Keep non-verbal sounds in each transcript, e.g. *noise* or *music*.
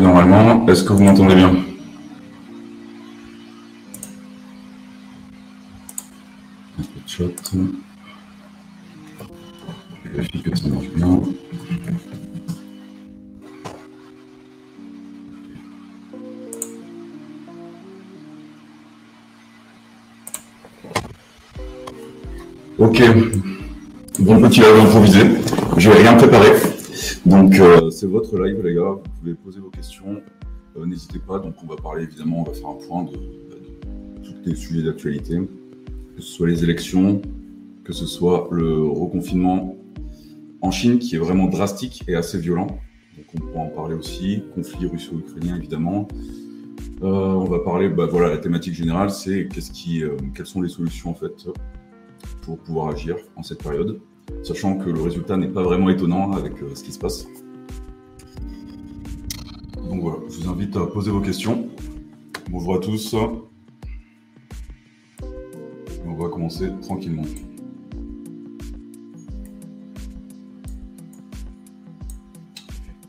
Normalement. Est-ce que vous m'entendez bien? Ok. Bon petit live improvisé. Je vais rien préparer. Donc euh, c'est votre live les gars. Vous pouvez poser vos questions. Euh, N'hésitez pas. Donc on va parler évidemment, on va faire un point de, tous les sujets d'actualité, que ce soit les élections, que ce soit le reconfinement en Chine qui est vraiment drastique et assez violent. Donc on pourra en parler aussi. Conflit russo-ukrainien évidemment. Euh, on va parler, bah, voilà, la thématique générale, c'est qu'est-ce qui, quelles sont les solutions en fait pour pouvoir agir en cette période, sachant que le résultat n'est pas vraiment étonnant avec euh, ce qui se passe. Donc voilà, je vous invite à poser vos questions. Bonjour à tous. On va commencer tranquillement.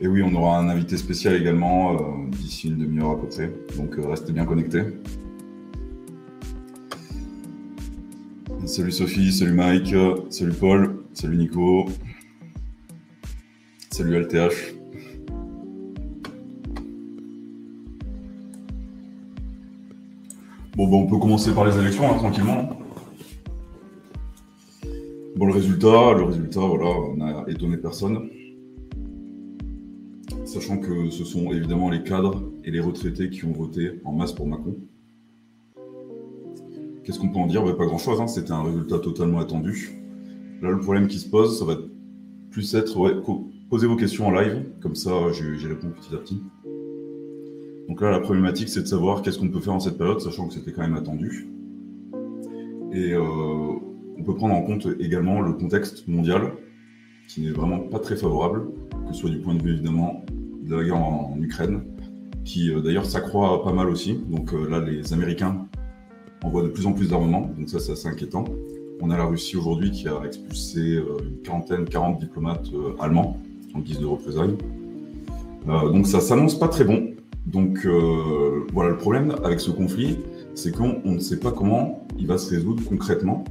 Et oui, on aura un invité spécial également euh, d'ici une demi-heure à peu près. Donc euh, restez bien connectés. Salut Sophie, salut Mike, salut Paul, salut Nico, salut LTH. Bon, on peut commencer par les élections, hein, tranquillement. Bon, le résultat, le résultat, voilà, on a étonné personne. Sachant que ce sont évidemment les cadres et les retraités qui ont voté en masse pour Macron. Qu'est-ce qu'on peut en dire? Bah, Pas grand-chose, hein. c'était un résultat totalement attendu. Là, le problème qui se pose, ça va plus être, ouais, vos questions en live, comme ça j'y réponds petit à petit. Donc là, la problématique, c'est de savoir qu'est-ce qu'on peut faire en cette période, sachant que c'était quand même attendu. Et euh, on peut prendre en compte également le contexte mondial, qui n'est vraiment pas très favorable, que ce soit du point de vue évidemment de la guerre en, Ukraine, qui euh, d'ailleurs s'accroît pas mal aussi. Donc euh, là, les Américains envoient de plus en plus d'armements, donc ça c'est assez inquiétant. On a la Russie aujourd'hui qui a expulsé euh, une quarantaine, 40 diplomates euh, allemands en guise de représailles. Euh, donc ça s'annonce pas très bon. Donc voilà, le problème avec ce conflit, c'est qu'on on ne sait pas comment il va se résoudre concrètement.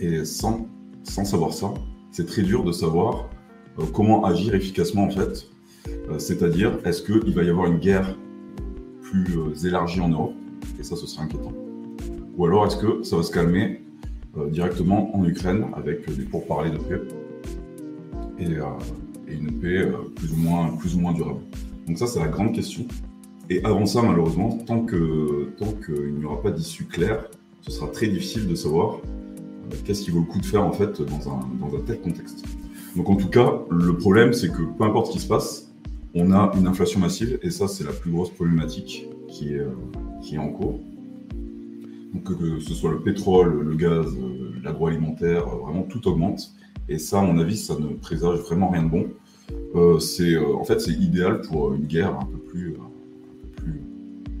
Et sans, sans savoir ça, c'est très dur de savoir comment agir efficacement en fait. C'est-à-dire, est-ce qu'il va y avoir une guerre plus élargie en Europe? Et ça, ce serait inquiétant. Ou alors, est-ce que ça va se calmer directement en Ukraine avec euh, des pourparlers de paix et, euh, une paix euh, plus, ou moins, plus ou moins durable Donc ça, c'est la grande question. Et avant ça, malheureusement, tant que tant qu'il n'y aura pas d'issue claire, ce sera très difficile de savoir euh, qu'est-ce qui vaut le coup de faire en fait dans un, dans un tel contexte. Donc en tout cas, le problème, c'est que peu importe ce qui se passe, on a une inflation massive, et ça, c'est la plus grosse problématique qui est, euh, qui est en cours. Donc que, ce soit le pétrole, le gaz, euh, l'agroalimentaire, euh, vraiment tout augmente. Et ça, à mon avis, ça ne présage vraiment rien de bon. Euh, c'est, en fait, c'est idéal pour une guerre un peu plus, un peu plus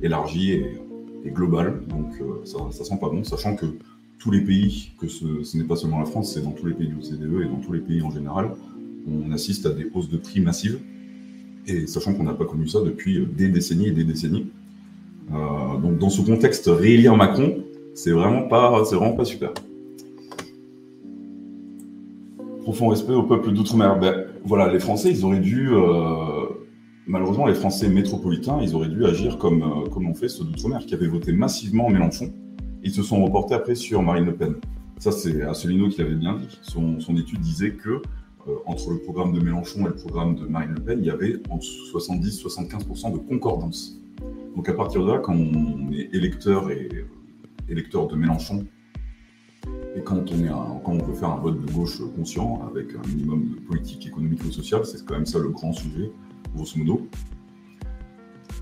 élargie et, globale. Donc ça, ça sent pas bon, sachant que tous les pays, que ce, n'est pas seulement la France, c'est dans tous les pays de l'OCDE et dans tous les pays en général, on assiste à des hausses de prix massives. Et sachant qu'on n'a pas connu ça depuis des décennies et des décennies. Donc dans ce contexte, réélire Macron, c'est vraiment pas, c'est vraiment pas super. Profond respect au peuple d'outre-mer. Ben, voilà, les Français, ils auraient dû, euh, malheureusement, les Français métropolitains, ils auraient dû agir comme euh, comme ont fait ceux d'outre-mer qui avaient voté massivement Mélenchon. Ils se sont reportés après sur Marine Le Pen. Ça, c'est Asselineau qui l'avait bien dit. Son, son étude disait que euh, entre le programme de Mélenchon et le programme de Marine Le Pen, il y avait entre 70-75% de concordance. Donc à partir de là, quand on est électeur et euh, électeur de Mélenchon, et quand on, est un- quand on peut faire un vote de gauche conscient, avec un minimum de politique économique ou sociale, c'est quand même ça le grand sujet, grosso modo.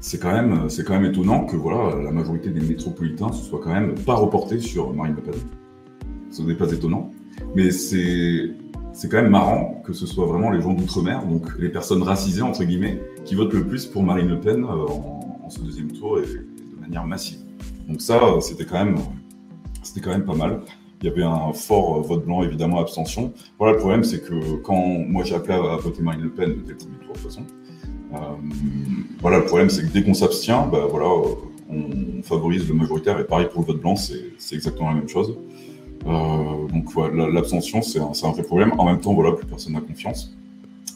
C'est quand même, quand même étonnant que voilà, la majorité des métropolitains se soient quand même pas reportés sur Marine Le Pen. Ce n'est pas étonnant, mais c'est quand même marrant que ce soit vraiment les gens d'outre-mer, donc les personnes racisées entre guillemets, qui votent le plus pour Marine Le Pen euh, en, ce deuxième tour et de manière massive. Donc ça, euh, c'était quand même, c'était quand même pas mal. Il y avait un fort euh, vote blanc, évidemment, abstention. Voilà, le problème, c'est que quand moi j'ai appelé à voter Marine Le Pen dès le premier tour, de toute façon, voilà, le problème, c'est que dès qu'on s'abstient, bah, voilà, on favorise le majoritaire. Et pareil pour le vote blanc, c'est exactement la même chose. donc voilà, l'abstention, c'est un, un, vrai problème. En même temps, voilà, plus personne n'a confiance,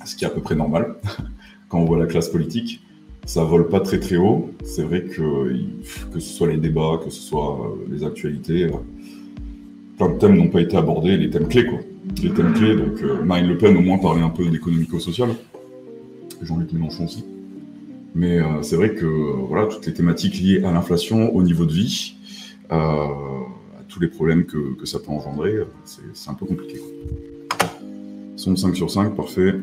ce qui est à peu près normal *laughs* quand on voit la classe politique ça vole pas très très haut. C'est vrai que que ce soit les débats, que ce soit euh, les actualités, euh, plein de thèmes n'ont pas été abordés, les thèmes clés quoi. Les thèmes clés, donc euh, Marine Le Pen au moins parlait un peu d'économico-social, Jean-Luc Mélenchon aussi. Mais c'est vrai que voilà, toutes les thématiques liées à l'inflation, au niveau de vie, à tous les problèmes que, que ça peut engendrer, c'est un peu compliqué. Son 5 sur 5, parfait.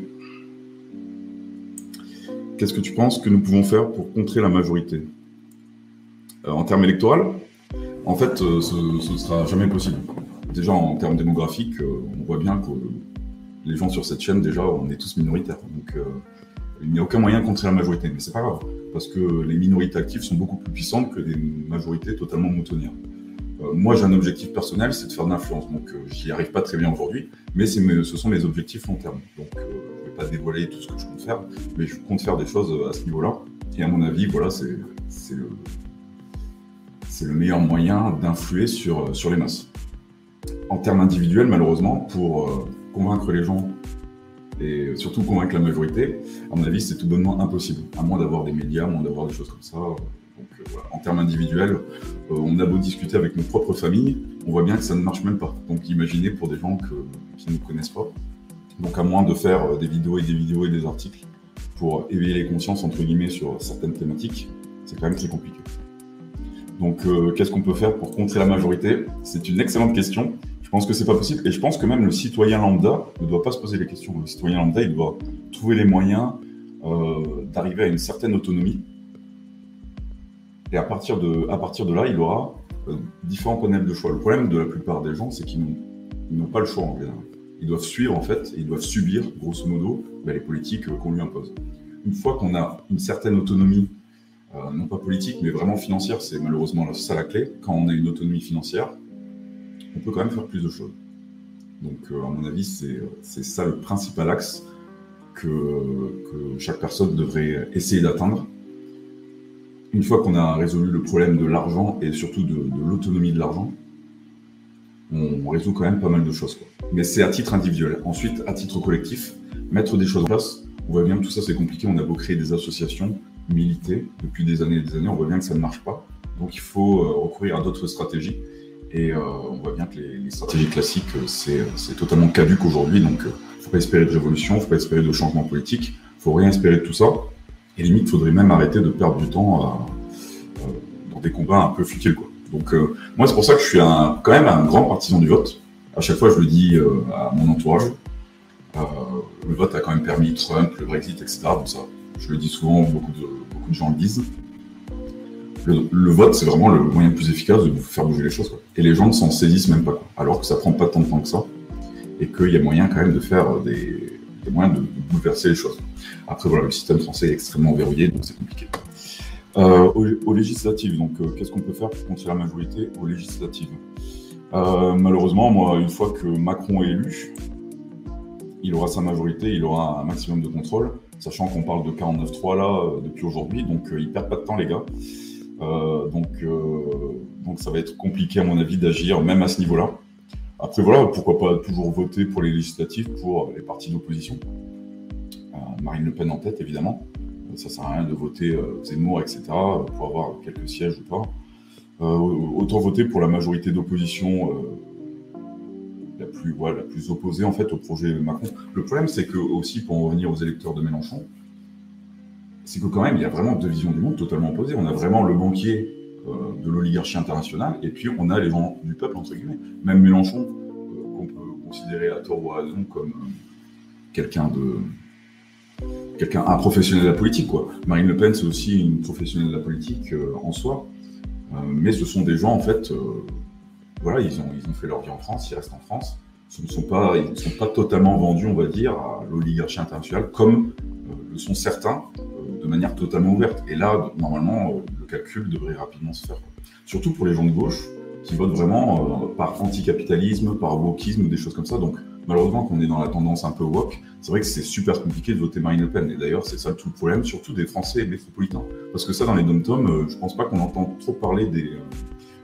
Qu'est-ce que tu penses que nous pouvons faire pour contrer la majorité euh, En termes électoraux, en fait, euh, ce ne sera jamais possible. Déjà, en termes démographiques, euh, on voit bien que les gens sur cette chaîne, déjà, on est tous minoritaires. Donc, il n'y a aucun moyen de contrer la majorité. Mais c'est pas grave, parce que les minorités actives sont beaucoup plus puissantes que des majorités totalement moutonnières. Moi, j'ai un objectif personnel, c'est de faire de l'influence. Donc, j'y arrive pas très bien aujourd'hui, mais ce sont mes objectifs long terme. Donc, pas dévoiler tout ce que je compte faire, mais je compte faire des choses à ce niveau-là. Et à mon avis, voilà, c'est le, le meilleur moyen d'influer sur, sur les masses. En termes individuels, malheureusement, pour euh, convaincre les gens et surtout convaincre la majorité, à mon avis, c'est tout bonnement impossible, à moins d'avoir des médias, à moins d'avoir des choses comme ça. Donc, euh, En termes individuels, euh, on a beau discuter avec nos propres familles, on voit bien que ça ne marche même pas. Donc imaginez pour des gens qui ne connaissent pas. Donc à moins de faire euh, des vidéos et des vidéos et des articles pour éveiller les consciences, entre guillemets, sur certaines thématiques, c'est quand même très compliqué. Donc qu'est-ce qu'on peut faire pour contrer la majorité? C'est une excellente question. Je pense que c'est pas possible et je pense que même le citoyen lambda ne doit pas se poser les questions. Le citoyen lambda, il doit trouver les moyens d'arriver à une certaine autonomie. Et à partir de, là, il aura différents panels de choix. Le problème de la plupart des gens, c'est qu'ils n'ont pas le choix en général ils doivent suivre en fait, ils doivent subir grosso modo bah, les politiques euh, qu'on lui impose. Une fois qu'on a une certaine autonomie, euh, non pas politique mais vraiment financière, c'est malheureusement ça la clé. Quand on a une autonomie financière, on peut quand même faire plus de choses. Donc euh, à mon avis, c'est ça le principal axe que chaque personne devrait essayer d'atteindre. Une fois qu'on a résolu le problème de l'argent et surtout de, l'autonomie de l'argent, on résout quand même pas mal de choses. Mais c'est à titre individuel. Ensuite, à titre collectif, mettre des choses en place. On voit bien que tout ça c'est compliqué. On a beau créer des associations, militer depuis des années et des années, on voit bien que ça ne marche pas. Donc il faut euh, recourir à d'autres stratégies. Et euh, on voit bien que les, stratégies classiques, euh, c'est totalement caduque aujourd'hui. Donc il ne faut pas espérer de révolution, il ne faut pas espérer de changement politique, il ne faut rien espérer de tout ça. Et limite, il faudrait même arrêter de perdre du temps dans des combats un peu futiles. Quoi. Donc moi, c'est pour ça que je suis quand même un grand partisan du vote à chaque fois, je le dis euh, à mon entourage. Euh, le vote a quand même permis Trump, le Brexit, etc. Donc ça, je le dis souvent, beaucoup de, beaucoup de gens le disent. Le, vote, c'est vraiment le moyen le plus efficace de faire bouger les choses. Et les gens ne s'en saisissent même pas. Alors que ça prend pas tant de temps que ça. Et qu'il y a moyen quand même de faire des, moyens de, bouleverser les choses. Après, voilà, le système français est extrêmement verrouillé, donc c'est compliqué. Euh, aux, législatives, donc qu'est-ce qu'on peut faire pour contrer la majorité aux législatives euh, malheureusement, moi, une fois que Macron est élu, il aura sa majorité, il aura un maximum de contrôle, sachant qu'on parle de 49-3 là euh, depuis aujourd'hui, donc euh, il perd pas de temps, les gars. donc, donc ça va être compliqué, à mon avis, d'agir, même à ce niveau-là. Après, voilà, pourquoi pas toujours voter pour les législatives pour les partis d'opposition. Marine Le Pen en tête, évidemment. Ça sert à rien de voter Zemmour, etc., pour avoir quelques sièges ou pas. Euh, autant voter pour la majorité d'opposition euh, la plus, la plus opposée en fait au projet Macron. Le problème, c'est que aussi pour en revenir aux électeurs de Mélenchon, c'est que quand même il y a vraiment deux visions du monde totalement opposées. On a vraiment le banquier euh, de l'oligarchie internationale et puis on a les gens du peuple entre guillemets. Même Mélenchon, qu'on peut considérer à tort ou à raison comme quelqu'un de quelqu'un un professionnel de la politique quoi. Marine Le Pen c'est aussi une professionnelle de la politique en soi. Euh, mais ce sont des gens, en fait, euh, voilà, ils ont, ils ont fait leur vie en France, ils restent en France. Ce ne sont pas, ils ne sont pas totalement vendus, on va dire, à l'oligarchie internationale, comme euh, le sont certains, de manière totalement ouverte. Et là, normalement, le calcul devrait rapidement se faire. Surtout pour les gens de gauche, qui votent vraiment par anticapitalisme, par wokisme ou des choses comme ça. Donc, malheureusement, quand on est dans la tendance un peu woke, c'est vrai que c'est super compliqué de voter Marine Le Pen. Et d'ailleurs, c'est ça tout le problème, surtout des Français métropolitains. Parce que ça, dans les dom-toms, euh, je pense pas qu'on entend trop parler des,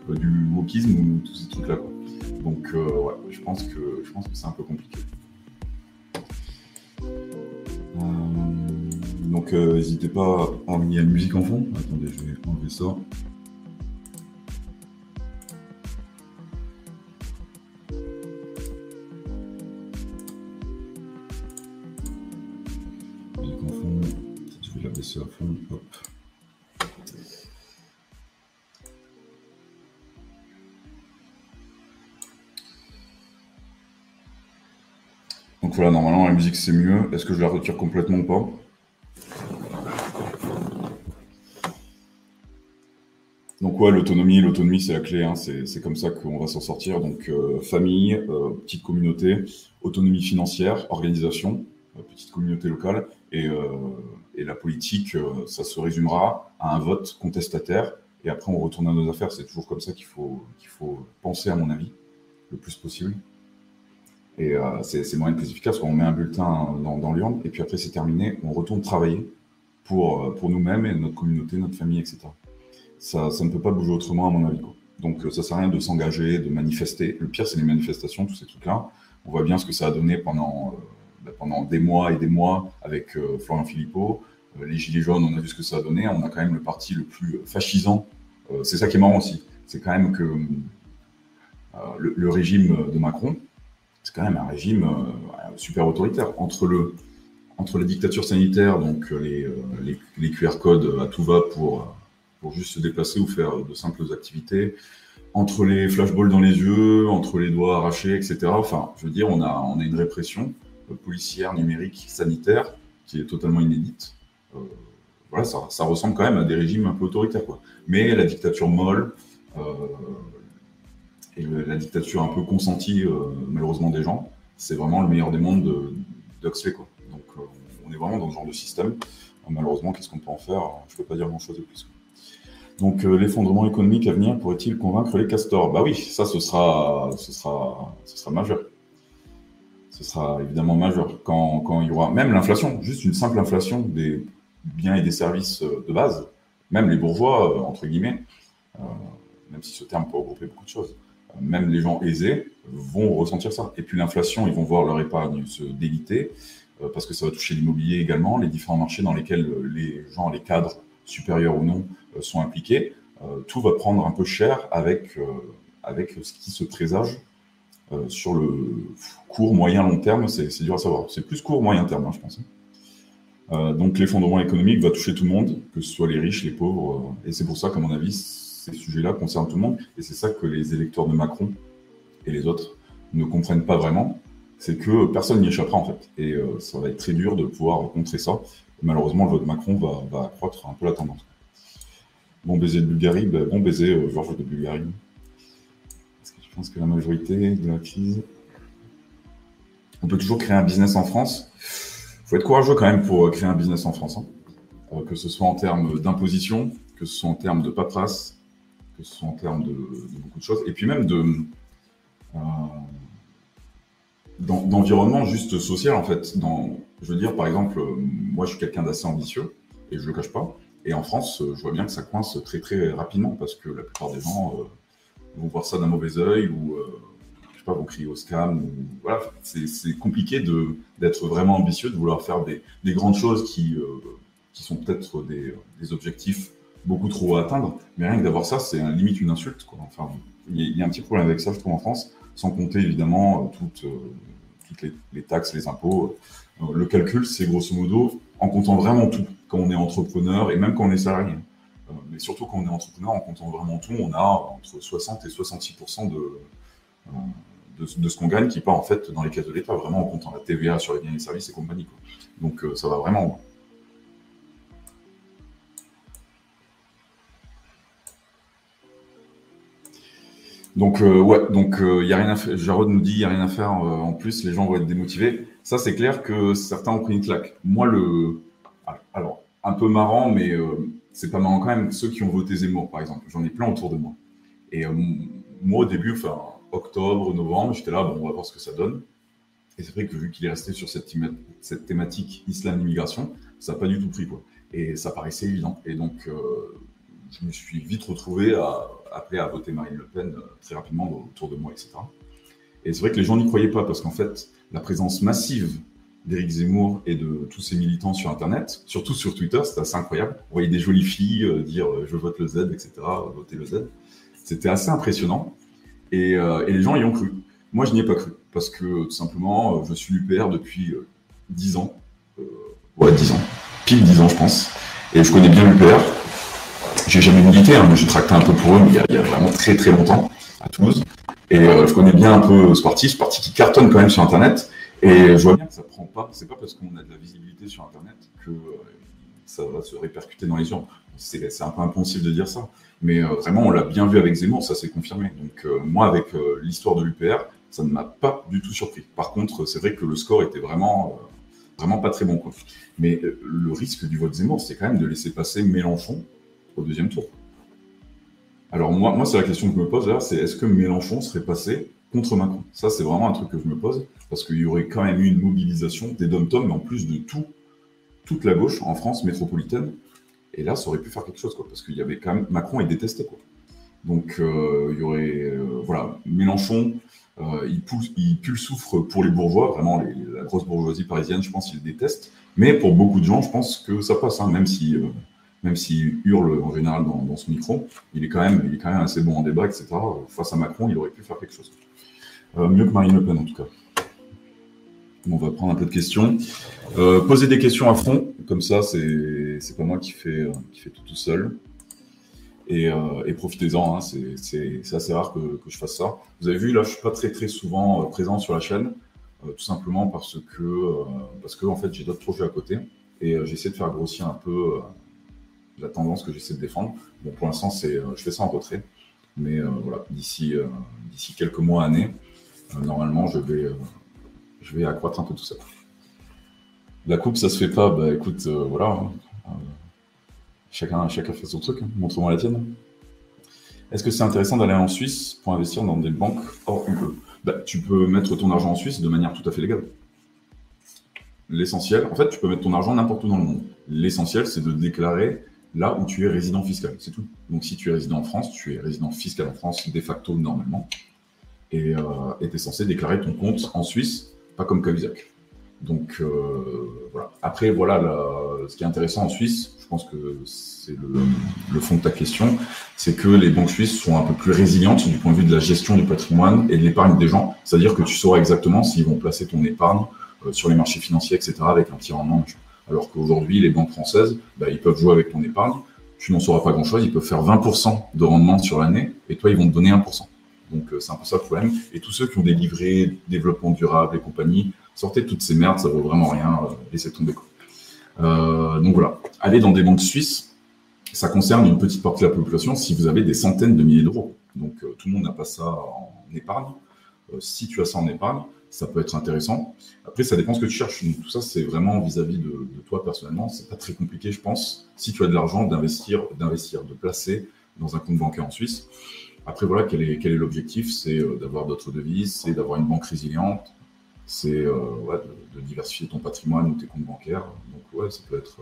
euh, du wokisme ou tous ces trucs-là. Donc, euh, ouais, je pense que, je pense que c'est un peu compliqué. Donc, n'hésitez pas à envoyer la musique en fond. Attendez, je vais enlever ça. Donc voilà, normalement la musique c'est mieux. Est-ce que je la retire complètement ou pas? Donc ouais, l'autonomie, l'autonomie c'est la clé, hein. c'est comme ça qu'on va s'en sortir. Donc euh, famille, euh, petite communauté, autonomie financière, organisation, euh, petite communauté locale, et, la politique, ça se résumera à un vote contestataire, et après on retourne à nos affaires. C'est toujours comme ça qu'il faut, qu'il faut penser à mon avis, le plus possible. Et c'est moyen de plus efficace. On met un bulletin dans, dans l'urne et puis après c'est terminé, on retourne travailler pour, pour nous-mêmes et notre communauté, notre famille, etc. Ça, ne peut pas bouger autrement à mon avis. Donc euh, ça sert à rien de s'engager, de manifester. Le pire c'est les manifestations, tous ces trucs-là. On voit bien ce que ça a donné pendant, bah, pendant des mois et des mois avec Florian Philippot. les Gilets jaunes, on a vu ce que ça a donné. On a quand même le parti le plus fascisant. c'est ça qui est marrant aussi. C'est quand même que le, régime de Macron, c'est quand même un régime euh, super autoritaire. Entre, le, entre la dictature sanitaire, donc euh, les, euh, les, les, QR codes à tout va pour, pour juste se déplacer ou faire de simples activités, entre les flashballs dans les yeux, entre les doigts arrachés, etc. Enfin, je veux dire, on a, on a une répression policière, numérique, sanitaire qui est totalement inédite. voilà, ça, ça, ressemble quand même à des régimes un peu autoritaires. Quoi. Mais la dictature molle, et la dictature un peu consentie, euh, malheureusement, des gens, c'est vraiment le meilleur des mondes d'Oxley. Quoi. Donc, euh, on est vraiment dans ce genre de système. Malheureusement, qu'est-ce qu'on peut en faire? Je ne peux pas dire grand-chose de plus. Donc, euh, l'effondrement économique à venir pourrait-il convaincre les castors? Bah oui, ça, ce sera, ce sera, majeur. Ce sera évidemment majeur quand, il y aura même l'inflation, juste une simple inflation des biens et des services de base, même les bourgeois, entre guillemets, même si ce terme peut regrouper beaucoup de choses même les gens aisés vont ressentir ça. Et puis l'inflation, ils vont voir leur épargne se déliter, euh, parce que ça va toucher l'immobilier également, les différents marchés dans lesquels les gens, les cadres, supérieurs ou non, euh, sont impliqués. Euh, tout va prendre un peu cher avec, avec ce qui se présage sur le court, moyen, long terme. C'est dur à savoir. C'est plus court, moyen terme, hein, je pense. Hein. donc l'effondrement économique va toucher tout le monde, que ce soit les riches, les pauvres. et c'est pour ça qu'à mon avis, ces sujets-là concernent tout le monde. Et c'est ça que les électeurs de Macron et les autres ne comprennent pas vraiment. C'est que personne n'y échappera en fait. Et euh, ça va être très dur de pouvoir contrer ça. malheureusement, le vote Macron va, accroître un peu la tendance. Bon baiser de Bulgarie, ben, bon baiser euh, Georges de Bulgarie. Est-ce que tu penses que la majorité de la crise. On peut toujours créer un business en France. Il faut être courageux quand même pour créer un business en France. Hein. Euh, que ce soit en termes d'imposition, que ce soit en termes de paperasse, que ce soit en termes de, beaucoup de choses, et puis même de euh, d'environnement juste social en fait. Dans, je veux dire, par exemple, moi je suis quelqu'un d'assez ambitieux et je le cache pas. Et en France, je vois bien que ça coince très très rapidement parce que la plupart des gens euh, vont voir ça d'un mauvais œil ou euh, je sais pas, vont crier au scam. Ou, voilà, c'est compliqué d'être vraiment ambitieux, de vouloir faire des, des grandes choses qui sont peut-être des, objectifs beaucoup trop à atteindre. Mais rien que d'avoir ça, c'est limite une insulte. Enfin, il y, a un petit problème avec ça, je trouve, en France, sans compter évidemment euh, euh, toutes les, taxes, les impôts. Euh, le calcul, c'est grosso modo en comptant vraiment tout. Quand on est entrepreneur et même quand on est salarié. mais surtout quand on est entrepreneur, en comptant vraiment tout, on a entre 60 et 66 de, de, de, ce qu'on gagne qui part en fait dans les caisses de l'État, vraiment en comptant la TVA sur les biens et services et compagnie. Donc ça va vraiment. Donc euh, ouais, donc il euh, y a rien à faire. Jarod nous dit il y a rien à faire euh, en plus, les gens vont être démotivés. Ça c'est clair que certains ont pris une claque. Moi le alors un peu marrant mais c'est pas marrant quand même ceux qui ont voté Zemmour par exemple. J'en ai plein autour de moi. Et moi au début enfin octobre, novembre, j'étais là bon on va voir ce que ça donne. Et c'est vrai que vu qu'il est resté sur cette, cette thématique islam-immigration, ça n'a pas du tout pris. Quoi. Et ça paraissait évident. Et donc, euh, je me suis vite retrouvé à appeler à voter Marine Le Pen euh, très rapidement autour de moi, etc. Et c'est vrai que les gens n'y croyaient pas parce qu'en fait, la présence massive d'Éric Zemmour et de tous ses militants sur Internet, surtout sur Twitter, c'était assez incroyable. On voyait des jolies filles euh, dire je vote le Z, etc., voter le Z. C'était assez impressionnant. Et, et, les gens y ont cru. Moi, je n'y ai pas cru parce que tout simplement, je suis l'UPR depuis 10 ans. ouais, 10 ans. Pile 10 ans, je pense. Et je connais bien l'UPR. J'ai jamais milité, hein, mais j'ai tracté un peu pour eux, mais il y, a, vraiment très très longtemps à Toulouse. Et euh, je connais bien un peu ce parti, ce parti qui cartonne quand même sur Internet. Et je vois bien que ça prend pas. C'est pas parce qu'on a de la visibilité sur Internet que euh, ça va se répercuter dans les urnes. C'est un peu impensif de dire ça. Mais euh, vraiment, on l'a bien vu avec Zemmour, ça s'est confirmé. Donc moi, avec l'histoire de l'UPR, ça ne m'a pas du tout surpris. Par contre, c'est vrai que le score était vraiment, vraiment pas très bon. Mais le risque du vote Zemmour, c'est quand même de laisser passer Mélenchon au deuxième tour. Alors moi, moi c'est la question que je me pose c'est est-ce que Mélenchon serait passé contre Macron? Ça, c'est vraiment un truc que je me pose, parce qu'il y aurait quand même eu une mobilisation des dom mais en plus de tout, toute la gauche en France métropolitaine. Et là, ça aurait pu faire quelque chose, parce qu'il y avait quand même Macron est détesté, quoi. Donc euh, il y aurait, euh, voilà, Mélenchon, euh, il, pousse, il pue pour les bourgeois, vraiment la grosse bourgeoisie parisienne, je pense qu'il déteste. Mais pour beaucoup de gens, je pense que ça passe, hein, même si même s'il hurle en général dans, son micro, il est, quand même, il assez bon en débat, etc. Face à Macron, il aurait pu faire quelque chose. Euh, mieux que Marine Le Pen, en tout cas. on va prendre un peu de questions. Euh, posez des questions à fond, comme ça, c'est pas moi qui fais, fait tout seul. Et, euh, profitez-en, hein, c'est assez rare que, je fasse ça. Vous avez vu, là, je suis pas très très souvent présent sur la chaîne, tout simplement parce que, parce que en fait, j'ai d'autres projets à côté. Et j'essaie de faire grossir un peu la tendance que j'essaie de défendre. Bon, pour l'instant, c'est, euh, je fais ça en retrait. Mais euh, voilà, d'ici, euh, d'ici quelques mois, années, normalement, je vais, je vais accroître un peu tout ça. La coupe, ça se fait pas. Bah écoute, voilà. Hein. chacun, chacun fait son truc. Hein. Montre-moi la tienne. Est-ce que c'est intéressant d'aller en Suisse pour investir dans des banques hors UE bah, Tu peux mettre ton argent en Suisse de manière tout à fait légale. L'essentiel, en fait, tu peux mettre ton argent n'importe où dans le monde. L'essentiel, c'est de déclarer là où tu es résident fiscal. C'est tout. Donc, si tu es résident en France, tu es résident fiscal en France de facto normalement. Et euh, tu es censé déclarer ton compte en Suisse, pas comme Cahuzac. Donc, euh, voilà. Après, voilà, ce qui est intéressant en Suisse, je pense que c'est le, fond de ta question, c'est que les banques suisses sont un peu plus résilientes du point de vue de la gestion du patrimoine et de l'épargne des gens. C'est-à-dire que tu sauras exactement s'ils vont placer ton épargne euh, sur les marchés financiers, etc., avec un petit rendement. Alors qu'aujourd'hui, les banques françaises, bah, ils peuvent jouer avec ton épargne. Tu n'en sauras pas grand-chose. Ils peuvent faire 20% de rendement sur l'année et toi, ils vont te donner 1%. Donc, euh, c'est un peu ça le problème. Et tous ceux qui ont des livrets, développement durable et compagnie, sortez toutes ces merdes, ça vaut vraiment rien. Euh, laissez tomber. Euh, donc voilà. Allez dans des banques suisses, ça concerne une petite partie de la population si vous avez des centaines de milliers d'euros. Donc, tout le monde n'a pas ça en épargne. si tu as ça en épargne, ça peut être intéressant. Après, ça dépend ce que tu cherches. tout ça, c'est vraiment vis-à-vis de, toi personnellement. C'est pas très compliqué, je pense. Si tu as de l'argent, d'investir, d'investir, de placer dans un compte bancaire en Suisse. Après, voilà, quel est, quel est l'objectif? C'est euh, d'avoir d'autres devises, c'est d'avoir une banque résiliente, c'est euh, de, diversifier ton patrimoine ou tes comptes bancaires. Donc, ouais, ça peut être,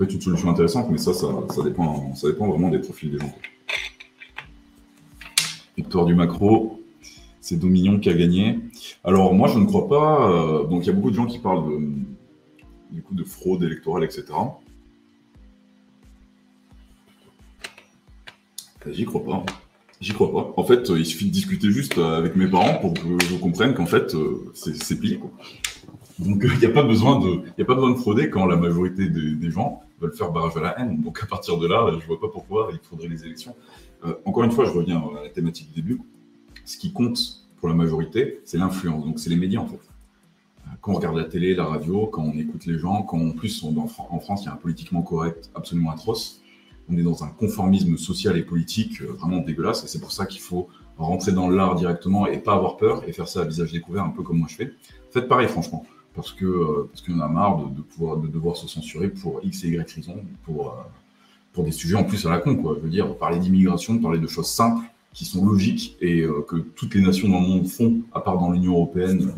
une solution intéressante, mais ça, ça, ça, dépend, ça dépend vraiment des profils des gens. Victoire du macro, c'est Dominion qui a gagné. Alors moi, je ne crois pas. Euh, donc il y a beaucoup de gens qui parlent de, du coup, de fraude électorale, etc. J'y crois pas. J'y crois pas. En fait, il suffit de discuter juste avec mes parents pour que je comprenne qu'en fait, euh, c'est plié. Donc il n'y a pas besoin de, a pas besoin de frauder quand la majorité des, gens veulent faire barrage à la haine. Donc à partir de là, je vois pas pourquoi il faudrait les élections. Euh, encore une fois, je reviens à la thématique du début ce qui compte pour la majorité, c'est l'influence. Donc, c'est les médias, en fait. Euh, quand on regarde la télé, la radio, quand on écoute les gens, quand en plus, on, en France, il y a un politiquement correct absolument atroce. On est dans un conformisme social et politique euh, vraiment dégueulasse. Et c'est pour ça qu'il faut rentrer dans l'art directement et pas avoir peur et faire ça à visage découvert, un peu comme moi je fais. Faites pareil, franchement. Parce que euh, parce qu'on a marre de, pouvoir de devoir se censurer pour X et Y raisons, pour pour des sujets en plus à la con quoi. Je veux dire parler d'immigration, parler de choses simples, qui sont logiques et euh, que toutes les nations dans le monde font, à part dans l'Union européenne,